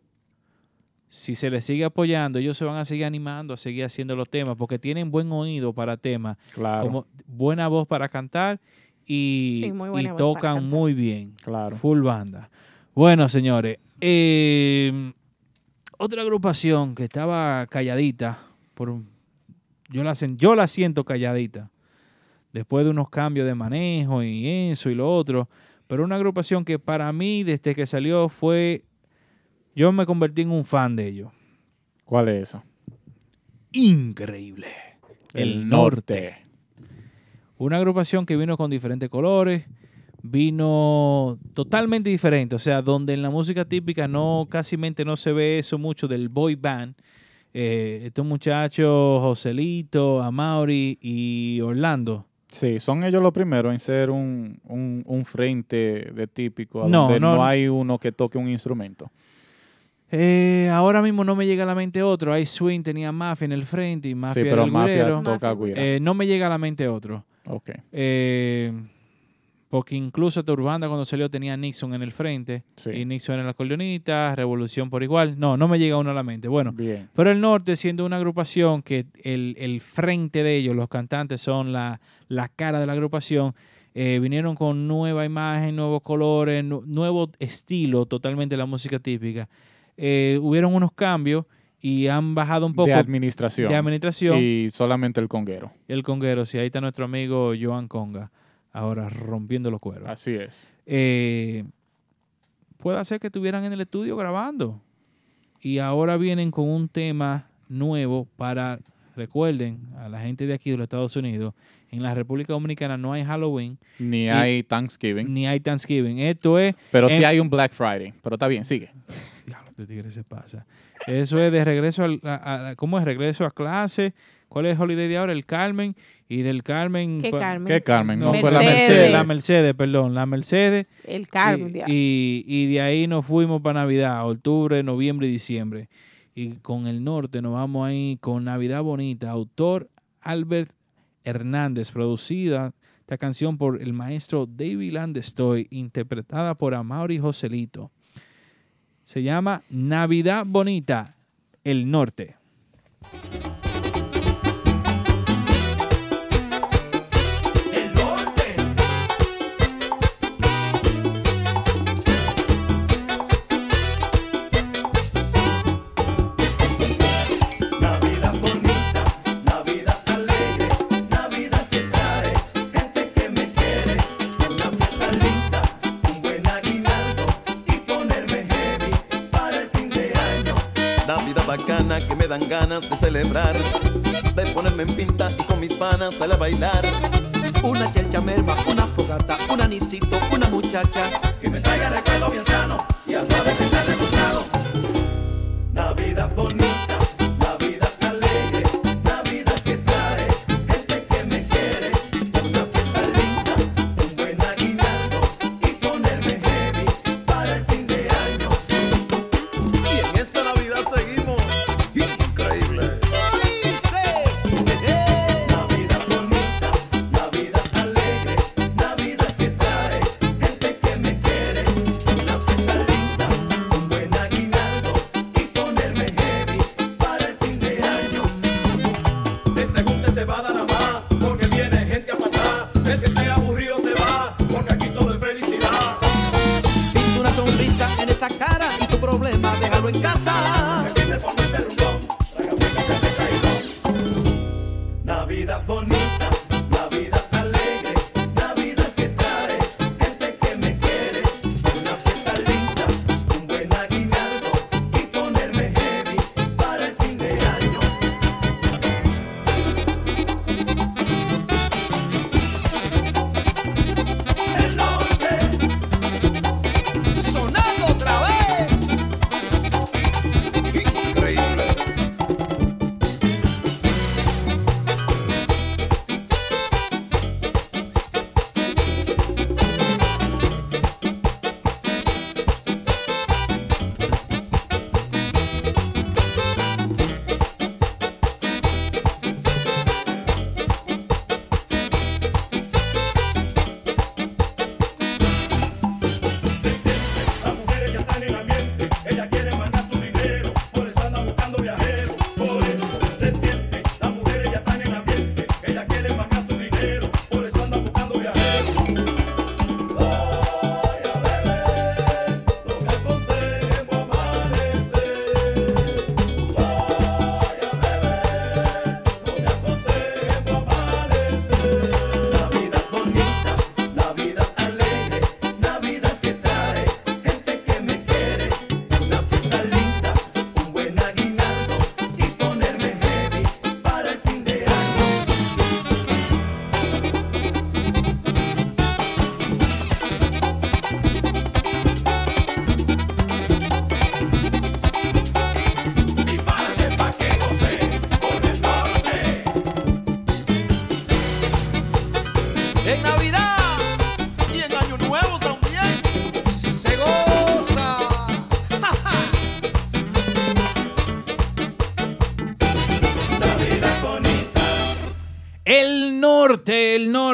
B: si se les sigue apoyando, ellos se van a seguir animando a seguir haciendo los temas, porque tienen buen oído para temas,
C: Claro.
B: como buena voz para cantar y,
D: Sí, muy
B: tocan muy bien.
C: Claro.
B: Full banda. Bueno, señores, eh, otra agrupación que estaba calladita, por, un- yo, la, sen- yo la siento calladita, después de unos cambios de manejo y eso y lo otro, pero una agrupación que para mí desde que salió fue, yo me convertí en un fan de ellos.
C: ¿Cuál es esa?
B: Increíble. El,
C: El
B: norte.
C: Norte.
B: Una agrupación que vino con diferentes colores, vino totalmente diferente, o sea, donde en la música típica no, casi no se ve eso mucho del boy band. Eh, estos muchachos, Joselito, Amaury y Orlando,
C: Sí, son ellos los primeros en ser un, un, un frente de típico, a
B: No,
C: donde
B: no.
C: no hay uno que toque un instrumento.
B: Eh, ahora mismo no me llega a la mente otro. Hay Swing, tenía Mafia en el frente y Mafia
C: Sí,
B: era
C: pero
B: el
C: Mafia toca.
B: Eh, no me llega a la mente otro.
C: Ok.
B: Eh, Porque incluso hasta Urbanda cuando salió tenía a Nixon en el frente.
C: Sí.
B: Y Nixon en la acordeonista, Revolución por igual. No, no me llega uno a la mente. Bueno,
C: Bien.
B: pero el norte siendo una agrupación que el, el frente de ellos, los cantantes son la, la cara de la agrupación, eh, vinieron con nueva imagen, nuevos colores, nu- nuevo estilo totalmente de la música típica. Eh, hubieron unos cambios y han bajado un poco
C: de administración.
B: de administración.
C: Y solamente el conguero.
B: El conguero, sí, ahí está nuestro amigo Joan Conga, ahora rompiendo los cueros.
C: Así es.
B: Eh, puede ser que estuvieran en el estudio grabando. Y ahora vienen con un tema nuevo para, recuerden, a la gente de aquí de los Estados Unidos, en la República Dominicana no hay Halloween.
C: Ni
B: y-
C: hay Thanksgiving.
B: Ni hay Thanksgiving. Esto es...
C: Pero
B: en-
C: sí hay un Black Friday. Pero está bien, sigue.
B: Diablo, este tigre se pasa. Eso es de regreso al, a, a- ¿cómo es? Regreso a clase. ¿Cuál es el holiday de ahora? El Carmen. Y del Carmen...
D: ¿Qué
B: pa-
D: Carmen?
C: ¿Qué Carmen?
B: No,
C: No,
B: fue la
D: Mercedes.
B: Mercedes. La Mercedes, perdón. La Mercedes.
D: El Carmen.
B: Y, y, y de ahí nos fuimos para Navidad, octubre, noviembre y diciembre. Y con el norte nos vamos ahí con Navidad Bonita, autor Albert Hernández, producida esta canción por el maestro David Landestoy, interpretada por Amaury Joselito. Se llama Navidad Bonita, el norte.
J: Que me dan ganas de celebrar, de ponerme en pinta y con mis panas sale a bailar. Una merma, una fogata, un anisito, una muchacha que me traiga recuerdos bien sanos y a dé resultado. Navidad bonita,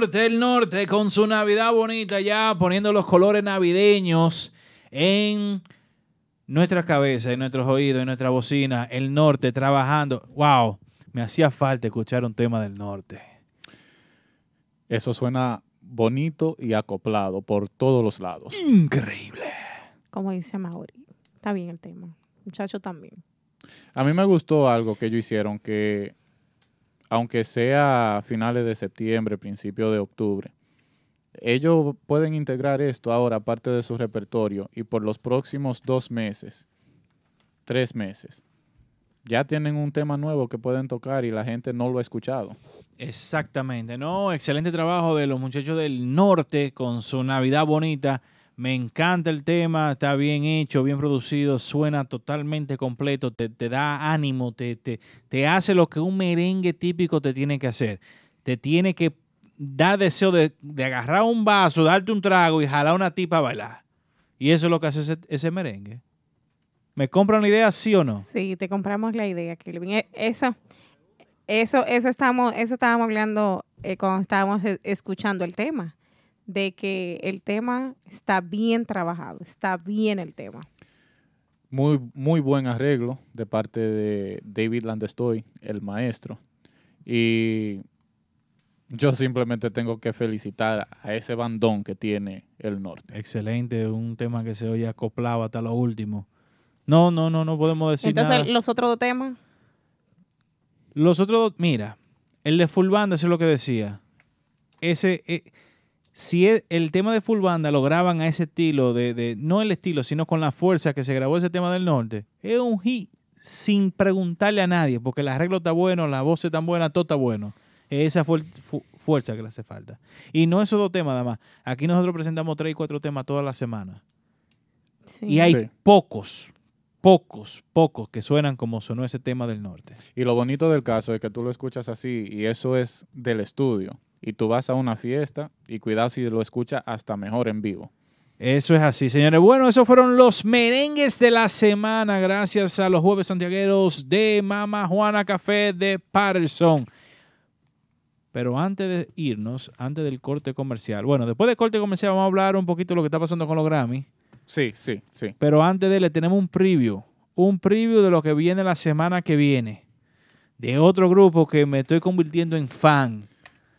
J: norte, el norte,
B: con su Navidad bonita ya, poniendo los colores navideños en nuestras cabezas, en nuestros oídos, en nuestra bocina. El norte trabajando. ¡Wow! Me hacía falta escuchar un tema del norte.
C: Eso suena bonito y acoplado por todos los lados.
B: Increíble.
D: Como dice Mauri. Está bien el tema. Muchacho también.
C: A mí me gustó algo que ellos hicieron que, aunque sea finales de septiembre, principio de octubre, ellos pueden integrar esto ahora parte de su repertorio y por los próximos dos meses, tres meses, ya tienen un tema nuevo que pueden tocar y la gente no lo ha escuchado.
B: Exactamente, ¿no? Excelente trabajo de los muchachos del norte con su Navidad bonita. Me encanta el tema, está bien hecho, bien producido, suena totalmente completo, te, da ánimo, te, te, te hace lo que un merengue típico te tiene que hacer. Te tiene que dar deseo de, de agarrar un vaso, darte un trago y jalar una tipa a bailar. Y eso es lo que hace ese, ese merengue. ¿Me compran la idea, sí o no?
D: Sí, te compramos la idea, Kelvin. E- Eso, eso, eso estamos, eso estábamos hablando eh, cuando estábamos e- escuchando el tema, de que el tema está bien trabajado, está bien el tema.
C: Muy, muy buen arreglo de parte de David Landestoy, el maestro. Y yo simplemente tengo que felicitar a ese bandón que tiene el norte.
B: Excelente, un tema que se oye acoplado hasta lo último. No, no, no, no podemos decir
D: Entonces,
B: nada.
D: los otros dos temas,
B: Los otros, dos, mira, el de full eso es lo que decía. Ese, eh, si e- el tema de full banda lo graban a ese estilo, de, de- no el estilo, sino con la fuerza que se grabó ese tema del norte, es un hit sin preguntarle a nadie, porque el arreglo está bueno, la voz está buena, todo está bueno. Es esa fuer- fu- fuerza que le hace falta. Y no esos dos temas, nada más. Aquí nosotros presentamos tres y cuatro temas todas las semanas. Y hay
C: Sí.
B: pocos, pocos, pocos que suenan como sonó ese tema del norte.
C: Y lo bonito del caso es que tú lo escuchas así y eso es del estudio. Y tú vas a una fiesta y cuidado si lo escuchas hasta mejor en vivo.
B: Eso es así, señores. Bueno, esos fueron los merengues de la semana, gracias a los jueves santiagueros de Mama Juana Café de Patterson. Pero antes de irnos, antes del corte comercial, bueno, después del corte comercial vamos a hablar un poquito de lo que está pasando con los Grammy.
C: Sí, sí, sí.
B: Pero antes de le tenemos un preview, un preview de lo que viene la semana que viene, de otro grupo que me estoy convirtiendo en fan.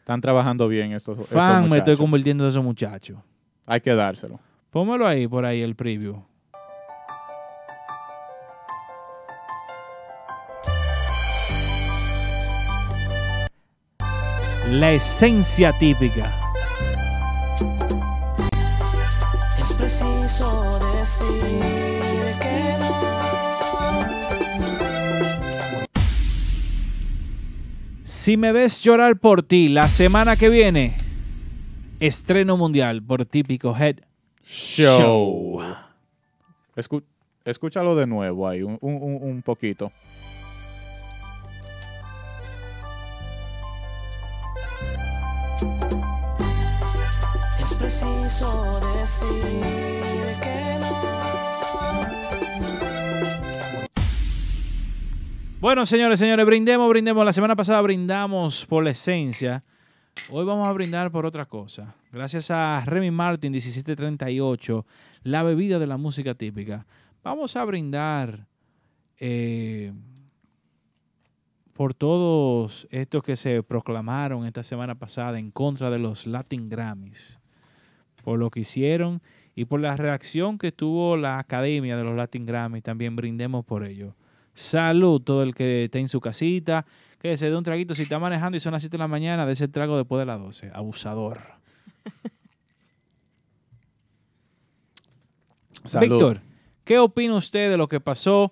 C: Están trabajando bien estos, estos
B: Fan me estoy convirtiendo en esos muchachos.
C: Hay que dárselo.
B: Póngalo ahí, por ahí, el preview. La esencia típica. Si me ves llorar por ti la semana que viene, estreno mundial por Típico Head Show.
C: Escu- escúchalo de nuevo ahí, un, un- un- un poquito.
K: Es preciso decir que
B: Bueno, señores, señores, brindemos, brindemos. La semana pasada brindamos por la esencia. Hoy vamos a brindar por otra cosa. Gracias a Remy Martin 1738, la bebida de la música típica. Vamos a brindar eh, por todos estos que se proclamaron esta semana pasada en contra de los Latin Grammys. Por lo que hicieron y por la reacción que tuvo la Academia de los Latin Grammys. También brindemos por ello. Salud todo el que esté en su casita, que se dé un traguito. Si está manejando y son las 7 de la mañana, de ese trago después de las 12. Abusador.
C: Salud.
B: Víctor, ¿qué opina usted de lo que pasó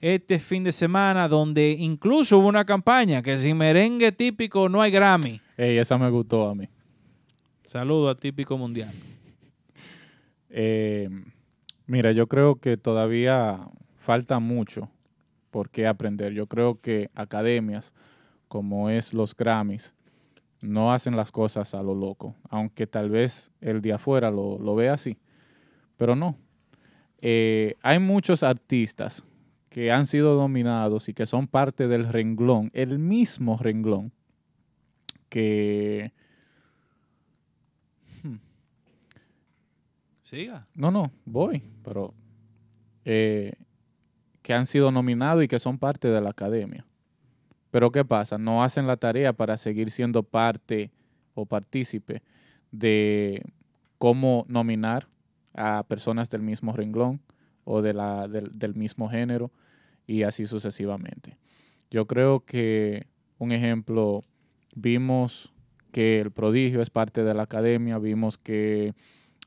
B: este fin de semana, donde incluso hubo una campaña que sin merengue típico no hay Grammy?
C: Ey, esa me gustó a mí.
B: Saludo a Típico Mundial.
C: Eh, mira, yo creo que todavía falta mucho por qué aprender. Yo creo que academias como es los Grammys no hacen las cosas a lo loco, aunque tal vez el de afuera lo, lo vea así, pero no. Eh, hay muchos artistas que han sido dominados y que son parte del renglón, el mismo renglón que
B: Siga.
C: No, no, voy, pero eh, que han sido nominados y que son parte de la academia. Pero ¿qué pasa? No hacen la tarea para seguir siendo parte o partícipe de cómo nominar a personas del mismo renglón o de la, del, del mismo género y así sucesivamente. Yo creo que un ejemplo, vimos que el prodigio es parte de la academia, vimos que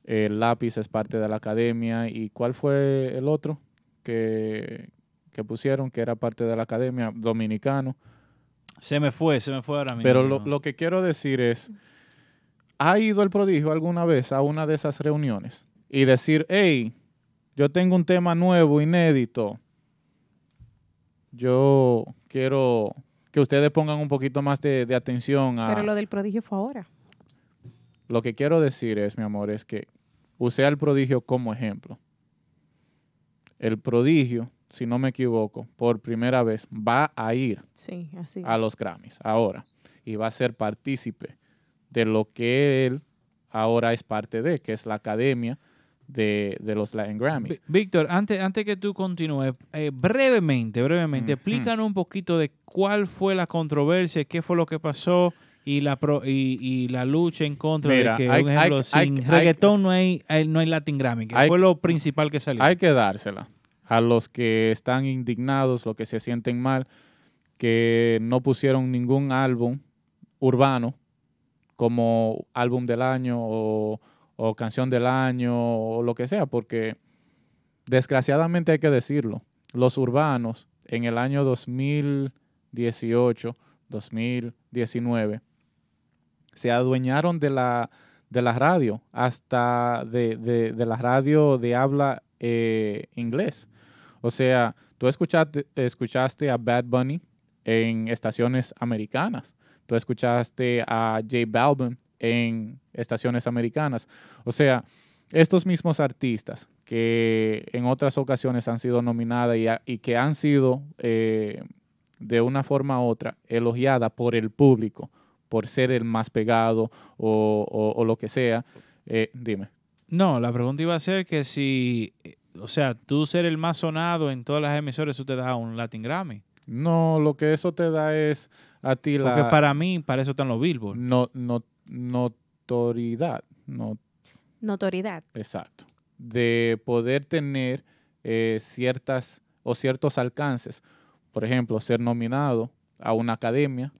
C: el lápiz es parte de la academia y ¿cuál fue el otro que, que pusieron que era parte de la academia? Dominicano.
B: Se me fue, se me fue ahora mismo.
C: Pero lo, lo que quiero decir es, ¿ha ido el prodigio alguna vez a una de esas reuniones y decir, hey, yo tengo un tema nuevo, inédito, yo quiero que ustedes pongan un poquito más de, de atención a...
D: Pero lo del prodigio fue ahora.
C: Lo que quiero decir es, mi amor, es que usé al prodigio como ejemplo. El prodigio, si no me equivoco, por primera vez va a ir
D: Sí, así
C: a los Grammys ahora y va a ser partícipe de lo que él ahora es parte de, que es la academia de, de los Latin Grammys.
B: Víctor, antes, antes que tú continúes, eh, brevemente, brevemente,
C: Mm,
B: explícanos un poquito de cuál fue la controversia, qué fue lo que pasó y la pro- y, y la lucha en contra
C: Mira,
B: de que,
C: hay-
B: un ejemplo,
C: hay-
B: sin
C: hay-
B: reggaetón no hay, no hay Latin Grammy, que
C: Hay-
B: fue lo principal que salió.
C: Hay que dársela a los que están indignados, los que se sienten mal, que no pusieron ningún álbum urbano como álbum del año o, o canción del año o lo que sea, porque desgraciadamente hay que decirlo, los urbanos en el año 2018, 2019, se adueñaron de la, de radio, hasta de, de- de la radio de habla eh, inglés. O sea, tú escuchaste, escuchaste a Bad Bunny en estaciones americanas. Tú escuchaste a J Balvin en estaciones americanas. O sea, estos mismos artistas que en otras ocasiones han sido nominadas y, que han sido eh, de una forma u otra elogiada por el público, por ser el más pegado o, o- o lo que sea. Eh, dime.
B: No, la pregunta iba a ser que si, eh, o sea, tú ser el más sonado en todas las emisoras, eso te da un Latin Grammy.
C: No, lo que eso te da es a ti la...
B: Porque para mí, para eso están los Billboard.
C: No, no, notoriedad. No,
D: Notoriedad.
C: exacto. De poder tener eh, ciertas o ciertos alcances. Por ejemplo, ser nominado a una academia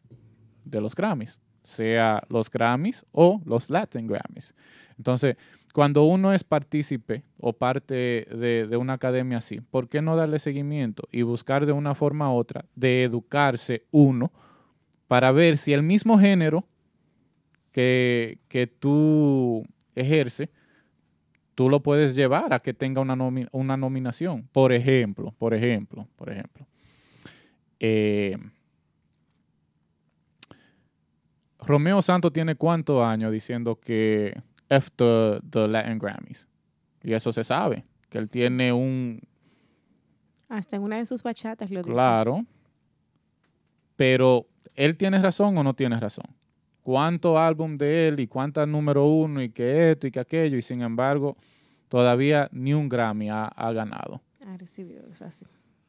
C: de los Grammys, sea los Grammys o los Latin Grammys. Entonces, cuando uno es partícipe o parte de, de una academia así, ¿por qué no darle seguimiento y buscar de una forma u otra de educarse uno para ver si el mismo género que, que tú ejerces, tú lo puedes llevar a que tenga una, nomi- una nominación? Por ejemplo, por ejemplo, por ejemplo. eh, Romeo Santos tiene cuántos años diciendo que F the, Latin Grammys. Y eso se sabe, que él tiene un,
D: Hasta en una de sus bachatas lo dice.
C: claro, pero él tiene razón o no tiene razón. ¿Cuántos álbum de él y cuántas número uno y que esto y que aquello? Y sin embargo, todavía ni un Grammy ha, ha ganado.
D: Ha recibido.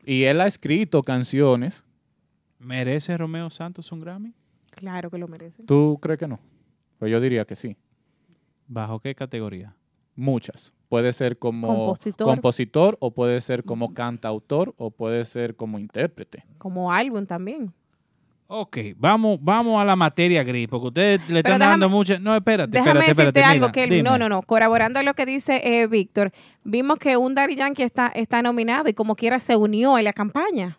C: Y él ha escrito canciones.
B: ¿Merece Romeo Santos un Grammy?
D: Claro que lo merece.
C: ¿Tú crees que no? Pues yo diría que sí.
B: ¿Bajo qué categoría?
C: Muchas. Puede ser como
D: Compositor.
C: compositor o puede ser como cantautor o puede ser como intérprete.
D: Como álbum también.
B: Ok, vamos, vamos a la materia gris, porque ustedes le
D: Pero
B: están dando mucha... No, espérate,
D: Déjame
B: espérate,
D: decirte
B: espérate.
D: algo, Kelvin. No, no, no. Corroborando lo que dice eh, Víctor, vimos que un Daddy Yankee está, está nominado y como quiera se unió a la campaña.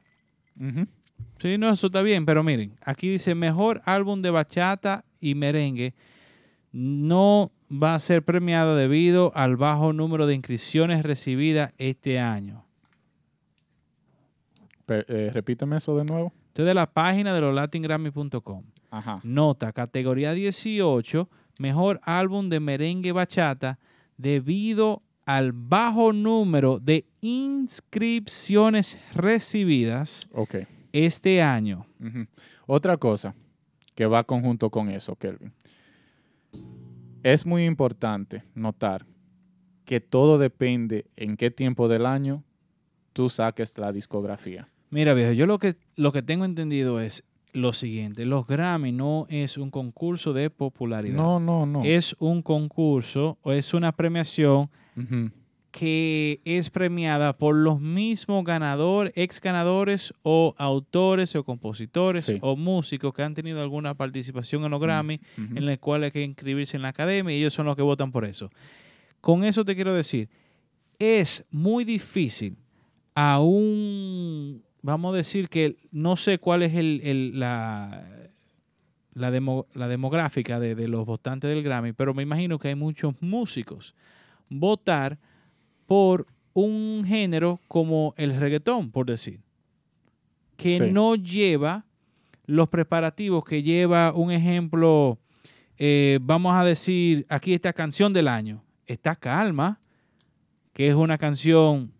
B: Sí, no, eso está bien, pero miren, aquí dice mejor álbum de bachata y merengue no va a ser premiado debido al bajo número de inscripciones recibidas este año.
C: Eh, repíteme eso de nuevo.
B: Esto es de la página de los latingrammy.com.
C: Ajá.
B: Nota, categoría 18, mejor álbum de merengue bachata debido al bajo número de inscripciones recibidas
C: Ok.
B: Este año.
C: Otra cosa que va conjunto con eso, Kelvin. es muy importante notar que todo depende en qué tiempo del año tú saques la discografía.
B: Mira, viejo, yo lo que, lo que tengo entendido es lo siguiente. Los Grammy no es un concurso de popularidad.
C: No, no, no.
B: Es un concurso o es una premiación
C: Ujú.
B: Que es premiada por los mismos ganadores, ex ganadores o autores o compositores
C: Sí.
B: o músicos que han tenido alguna participación en los Grammy,
C: ujú.
B: en el cual hay que inscribirse en la academia y ellos son los que votan por eso. Con eso te quiero decir, es muy difícil a un, vamos a decir que no sé cuál es el, el- la, la, demo- la demográfica de, de los votantes del Grammy, pero me imagino que hay muchos músicos votar por un género como el reggaetón, por decir, que
C: Sí.
B: no lleva los preparativos que lleva un ejemplo, eh, vamos a decir, aquí esta canción del año, está Calma, que es una canción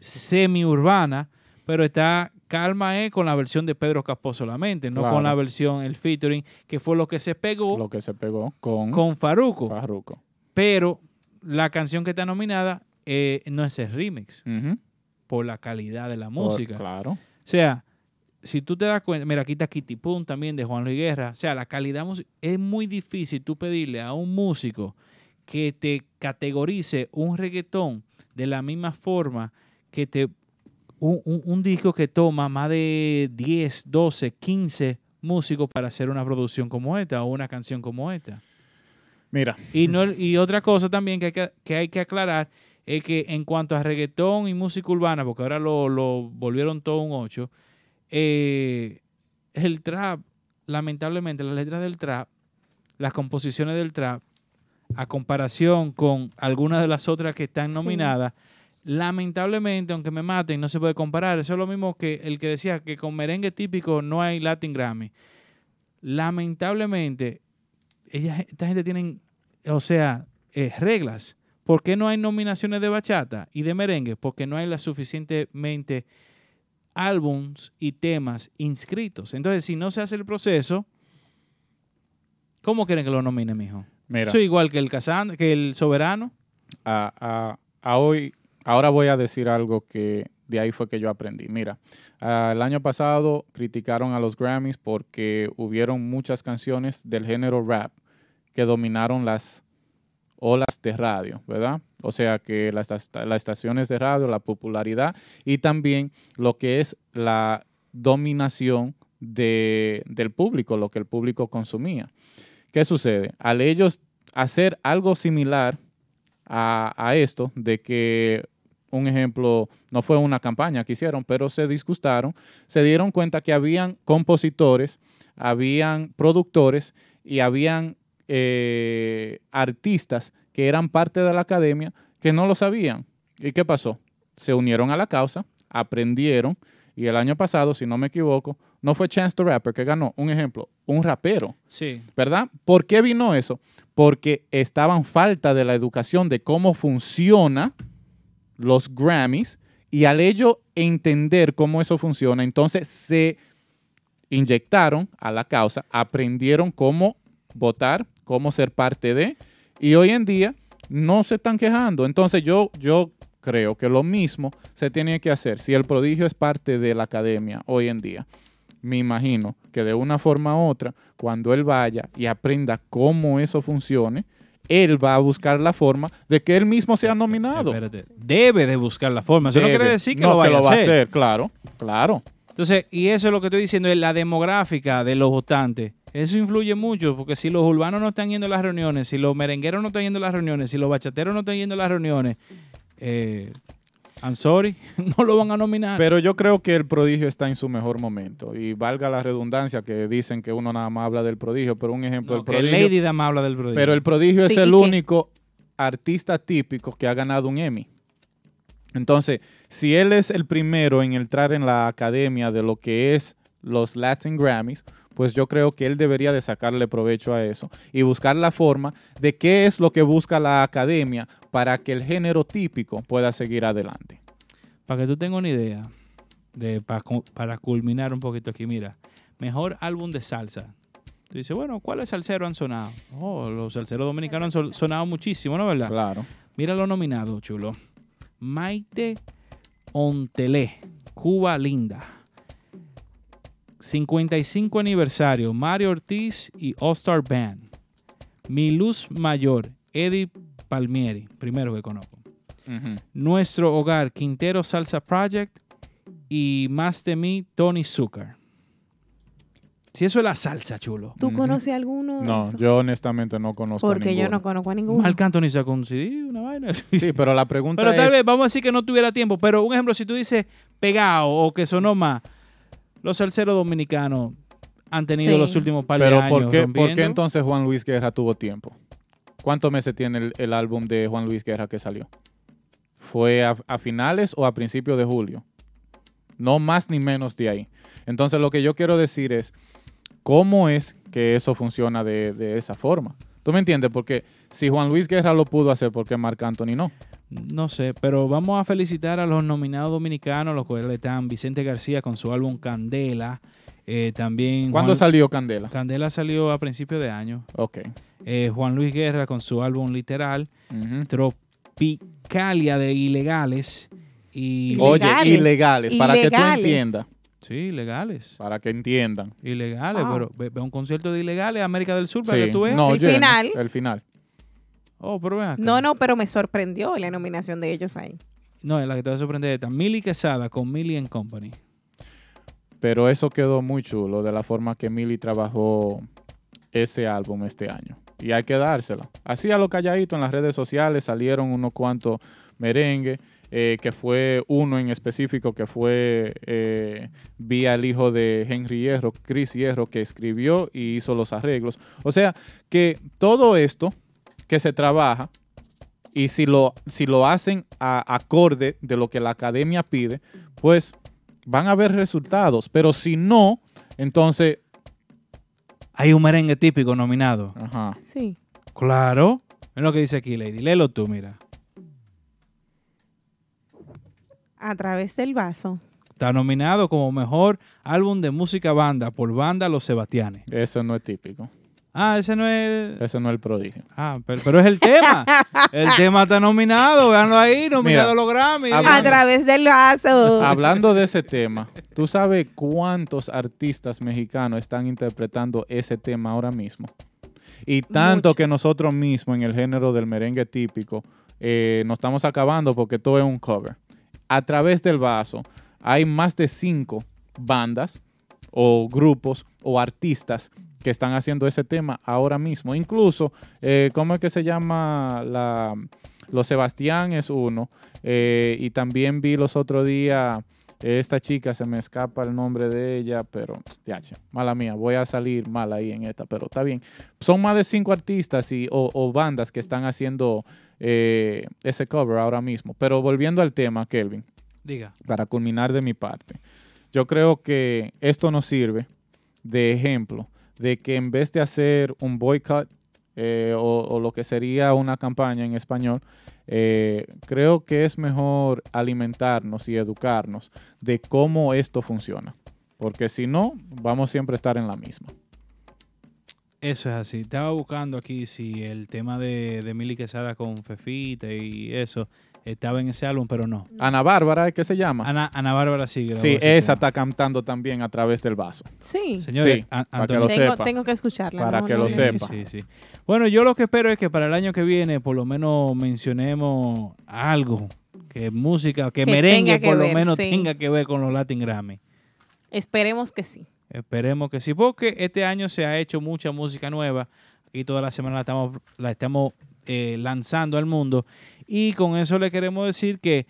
B: semi-urbana, pero está Calma es con la versión de Pedro Capó solamente, no con la versión, el featuring, que fue lo que se pegó
C: Lo que se pegó con,
B: con Faruco. Pero la canción que está nominada eh, no es el remix, por la calidad de la
C: Por-
B: música.
C: claro.
B: O sea, si tú te das cuenta, mira, aquí está Kitty Pum también de Juan Luis Guerra. O sea, la calidad es muy difícil tú pedirle a un músico que te categorice un reggaetón de la misma forma que te un, un- un disco que toma más de 10, 12, 15 músicos para hacer una producción como esta o una canción como esta.
C: Mira.
B: Y, no, y otra cosa también que hay que, que hay que aclarar es que en cuanto a reggaetón y música urbana, porque ahora lo, lo volvieron todo un 8, eh, el trap, lamentablemente, las letras del trap, las composiciones del trap, a comparación con algunas de las otras que están nominadas, lamentablemente, aunque me maten, no se puede comparar. Eso es lo mismo que el que decía que con merengue típico no hay Latin Grammy. Lamentablemente, ella- esta gente tienen, o sea, eh, reglas. ¿Por qué no hay nominaciones de bachata y de merengue? Porque no hay las suficientemente álbums y temas inscritos. Entonces, si no se hace el proceso, ¿cómo quieren que lo nomine, mijo?
C: Mira.
B: Es igual que el que el Soberano.
C: a, a- a hoy, ahora voy a decir algo que de ahí fue que yo aprendí. Mira, el año pasado criticaron a los Grammys porque hubieron muchas canciones del género rap que dominaron las olas de radio, ¿verdad? O sea que las, las estaciones de radio, la popularidad y también lo que es la dominación de- del público, lo que el público consumía. ¿Qué sucede? Al ellos hacer algo similar a, a esto, de que, un ejemplo, no fue una campaña que hicieron, pero se disgustaron, se dieron cuenta que habían compositores, habían productores y habían eh, artistas que eran parte de la academia que no lo sabían. ¿Y qué pasó? Se unieron a la causa, aprendieron y el año pasado, si no me equivoco, no fue Chance the Rapper que ganó, un ejemplo, un rapero.
B: Sí.
C: ¿Verdad? ¿Por qué vino eso? Porque estaban falta de la educación de cómo funciona los Grammys y al ello entender cómo eso funciona, entonces se inyectaron a la causa, aprendieron cómo votar, cómo ser parte de, y hoy en día no se están quejando. Entonces yo, yo creo que lo mismo se tiene que hacer. Si el prodigio es parte de la academia hoy en día, me imagino que de una forma u otra, cuando él vaya y aprenda cómo eso funcione, él va a buscar la forma de que él mismo sea nominado.
B: Espérate. Debe de buscar la forma. Eso no quiere decir que
C: No,
B: lo vaya
C: va
B: a hacer.
C: claro, claro.
B: Entonces, y eso es lo que estoy diciendo, es la demográfica de los votantes. Eso influye mucho, porque si los urbanos no están yendo a las reuniones, si los merengueros no están yendo a las reuniones, si los bachateros no están yendo a las reuniones, eh, I'm sorry, no lo van a nominar.
C: Pero yo creo que el prodigio está en su mejor momento. Y valga la redundancia que dicen que uno nada más habla del prodigio, pero un ejemplo
B: No,
C: del
B: que
C: prodigio.
B: Lady Dama habla del prodigio.
C: Pero el prodigio es el único artista típico que ha ganado un Emmy. Entonces, si él es el primero en entrar en la academia de lo que es los Latin Grammys, pues yo creo que él debería de sacarle provecho a eso y buscar la forma de qué es lo que busca la academia para que el género típico pueda seguir adelante.
B: Para que tú tengas una idea, de, para, cu- para culminar un poquito aquí, mira, mejor álbum de salsa, Tú dices, bueno, ¿cuáles salseros han sonado? Oh, los salseros dominicanos han sonado muchísimo, ¿no verdad?
C: Claro.
B: Mira los nominados, chulo. Maite Ontelé, Cuba Linda. 55 aniversario, Mario Ortiz y All Star Band. Mi Luz Mayor, Eddie Palmieri, primero que conozco. Nuestro Hogar, Quintero Salsa Project y Más de mí, Tony Zucker. Si eso es la salsa, chulo.
D: ¿Tú conoces alguno?
C: No, yo honestamente no conozco a
D: Porque yo
C: ninguno.
D: no conozco a ninguno.
B: Marc Anthony sacó un CD, una vaina.
C: Sí, pero la pregunta
B: Pero tal
C: es...
B: vez vamos a decir que no tuviera tiempo. Pero un ejemplo, si tú dices pegado o que sonó más, los salseros dominicanos han tenido
C: Sí.
B: los últimos par de
C: Pero
B: años.
C: ¿por qué, ¿por qué entonces Juan Luis Guerra tuvo tiempo? ¿Cuántos meses tiene el, el álbum de Juan Luis Guerra que salió? ¿Fue a, a finales o a principios de julio? No más ni menos de ahí. Entonces lo que yo quiero decir es, ¿cómo es que eso funciona de, de esa forma? ¿Tú me entiendes? Porque si Juan Luis Guerra lo pudo hacer, ¿por qué Marc Anthony no?
B: No sé, pero vamos a felicitar a los nominados dominicanos, los cuales están Vicente García con su álbum Candela. eh, también
C: ¿Cuándo
B: Juan-
C: salió Candela?
B: Candela salió a principios de año.
C: Ok.
B: Eh, Juan Luis Guerra con su álbum Literal. Tropicalia de Ilegales. Y
C: Oye, ilegales, para que tú
B: Ilegales.
C: entiendas.
B: Sí, ilegales.
C: Para que entiendan.
B: Ilegales, pero ve, ve un concierto de ilegales América del Sur para
C: Sí,
B: que tú veas.
C: no,
D: El
C: lleno,
D: final.
C: El final.
B: Oh, pero ven acá.
D: No, no, pero me sorprendió la nominación de ellos ahí.
B: No, es la que te va a sorprender esta. Millie Quesada con Millie and Company.
C: Pero eso quedó muy chulo de la forma que Millie trabajó ese álbum este año. Y hay que dársela. Así a lo calladito en las redes sociales salieron unos cuantos merengue, eh, que fue uno en específico que fue eh, vía el hijo de Henry Hierro, Chris Hierro, que escribió y hizo los arreglos. O sea que todo esto que se trabaja y si lo, si lo hacen a acorde de lo que la academia pide, pues van a haber resultados. Pero si no, entonces...
B: Hay un merengue típico nominado.
C: Ajá.
D: Sí.
B: Claro. Es lo que dice aquí, Lady. Léelo tú, mira.
D: A través del vaso.
B: Está nominado como mejor álbum de música banda por banda Los Sebastianes.
C: Eso no es típico.
B: Ah, ese no es.
C: Ese no es el prodigio.
B: Ah, pero, pero es el tema. el tema está nominado. Veanlo ahí, nominado
C: Mira,
B: a los Grammy.
D: A través del vaso.
C: Hablando de ese tema, ¿tú sabes cuántos artistas mexicanos están interpretando ese tema ahora mismo? Y tanto que nosotros mismos en el género del merengue típico eh, nos estamos acabando porque todo es un cover. A través del vaso hay más de cinco bandas o grupos o artistas que están haciendo ese tema ahora mismo. Incluso, eh, ¿cómo es que se llama? La, los Sebastián es uno. eh, y también vi los otros días, esta chica, se me escapa el nombre de ella, pero, ya, mala mía, voy a salir mal ahí en esta, pero está bien. Son más de cinco artistas y, o, o bandas que están haciendo eh, ese cover ahora mismo. Pero volviendo al tema, Kelvin
B: Diga.
C: para culminar de mi parte. Yo creo que esto nos sirve de ejemplo de que en vez de hacer un boycott eh, o, lo que sería una campaña en español, eh, creo que es mejor alimentarnos y educarnos de cómo esto funciona. Porque si no, vamos siempre a estar en la misma.
B: Eso es así. Estaba buscando aquí si el tema de, de Milly Quesada con Fefita y eso estaba en ese álbum, pero no.
C: Ana Bárbara, ¿qué se llama?
B: Ana, Ana Bárbara sí.
C: Sí, esa está cantando también a través del vaso.
D: Sí.
B: Señores,
C: Sí, para que lo
D: Tengo,
C: sepa.
D: tengo que escucharla.
C: Para
D: no,
C: que lo sepa.
B: Sí, sí. Bueno, yo lo que espero es que para el año que viene por lo menos mencionemos algo, que música, que,
D: Que
B: merengue
D: que
B: por lo menos
D: sí.
B: tenga que ver con los Latin Grammy.
D: Esperemos que sí.
B: Esperemos que sí, porque este año se ha hecho mucha música nueva. Aquí toda la semana la estamos, la estamos eh, lanzando al mundo. Y con eso le queremos decir que,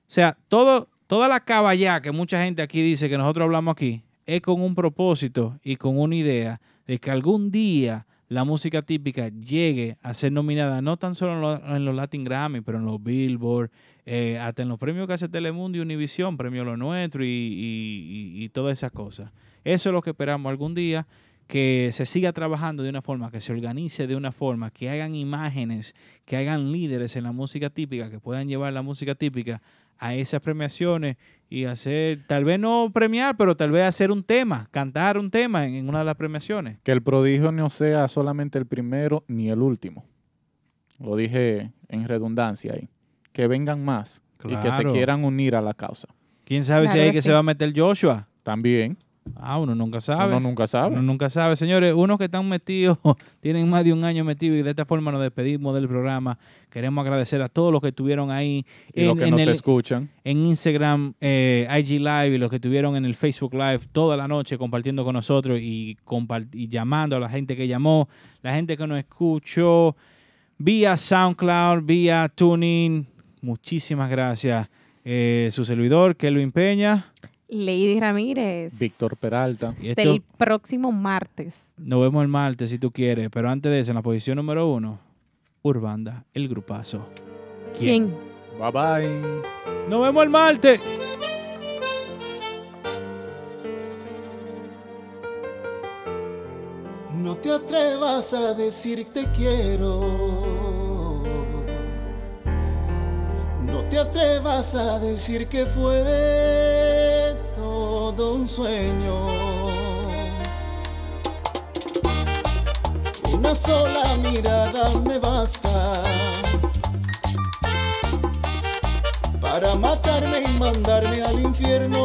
B: o sea, todo, toda la caballá que mucha gente aquí dice que nosotros hablamos aquí, es con un propósito y con una idea de que algún día la música típica llegue a ser nominada no tan solo en los, Latin Grammy, pero en los Billboard, eh, hasta en los premios que hace Telemundo y Univision, Premio Lo Nuestro y- y todas esas cosas. Eso es lo que esperamos algún día, que se siga trabajando de una forma, que se organice de una forma, que hagan imágenes, que hagan líderes en la música típica, que puedan llevar la música típica a esas premiaciones y hacer, tal vez no premiar, pero tal vez hacer un tema, cantar un tema en, en una de las premiaciones.
C: Que el prodigio no sea solamente el primero ni el último. Lo dije en redundancia ahí. Que vengan más y que se quieran unir a la causa.
B: ¿Quién sabe si
C: Claro
B: ahí
C: que
B: que
C: sí.
B: se va a meter Joshua?
C: También.
B: Ah, uno nunca sabe.
C: Uno nunca sabe.
B: Uno nunca sabe. Señores, unos que están metidos, tienen más de un año metidos y de esta forma nos despedimos del programa. Queremos agradecer a todos los que estuvieron ahí
C: Y los que nos escuchan.
B: en Instagram, eh, IG Live y los que estuvieron en el Facebook Live toda la noche compartiendo con nosotros y, compart- y llamando a la gente que llamó, la gente que nos escuchó vía SoundCloud, vía Tuning. Muchísimas gracias. Eh, su servidor, Kelvin Peña.
D: Lady Ramírez.
C: Víctor Peralta.
B: Y
D: Hasta
B: esto-
D: el próximo martes.
B: Nos vemos el martes si tú quieres, pero antes de eso, en la posición número uno, Urbanda, el grupazo.
D: ¿Quién?
C: Bye bye.
B: Nos vemos el martes.
J: No te atrevas a decir te quiero. No te atrevas a decir que fue un sueño. Una sola mirada me basta para matarme y mandarme al infierno.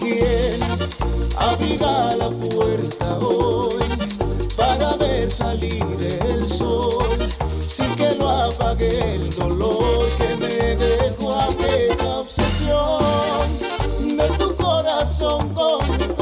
J: ¿Quién abrirá la puerta hoy para ver salir el sol sin que lo apague el dolor que me dejó aquella obsesión de tu corazón con mi corazón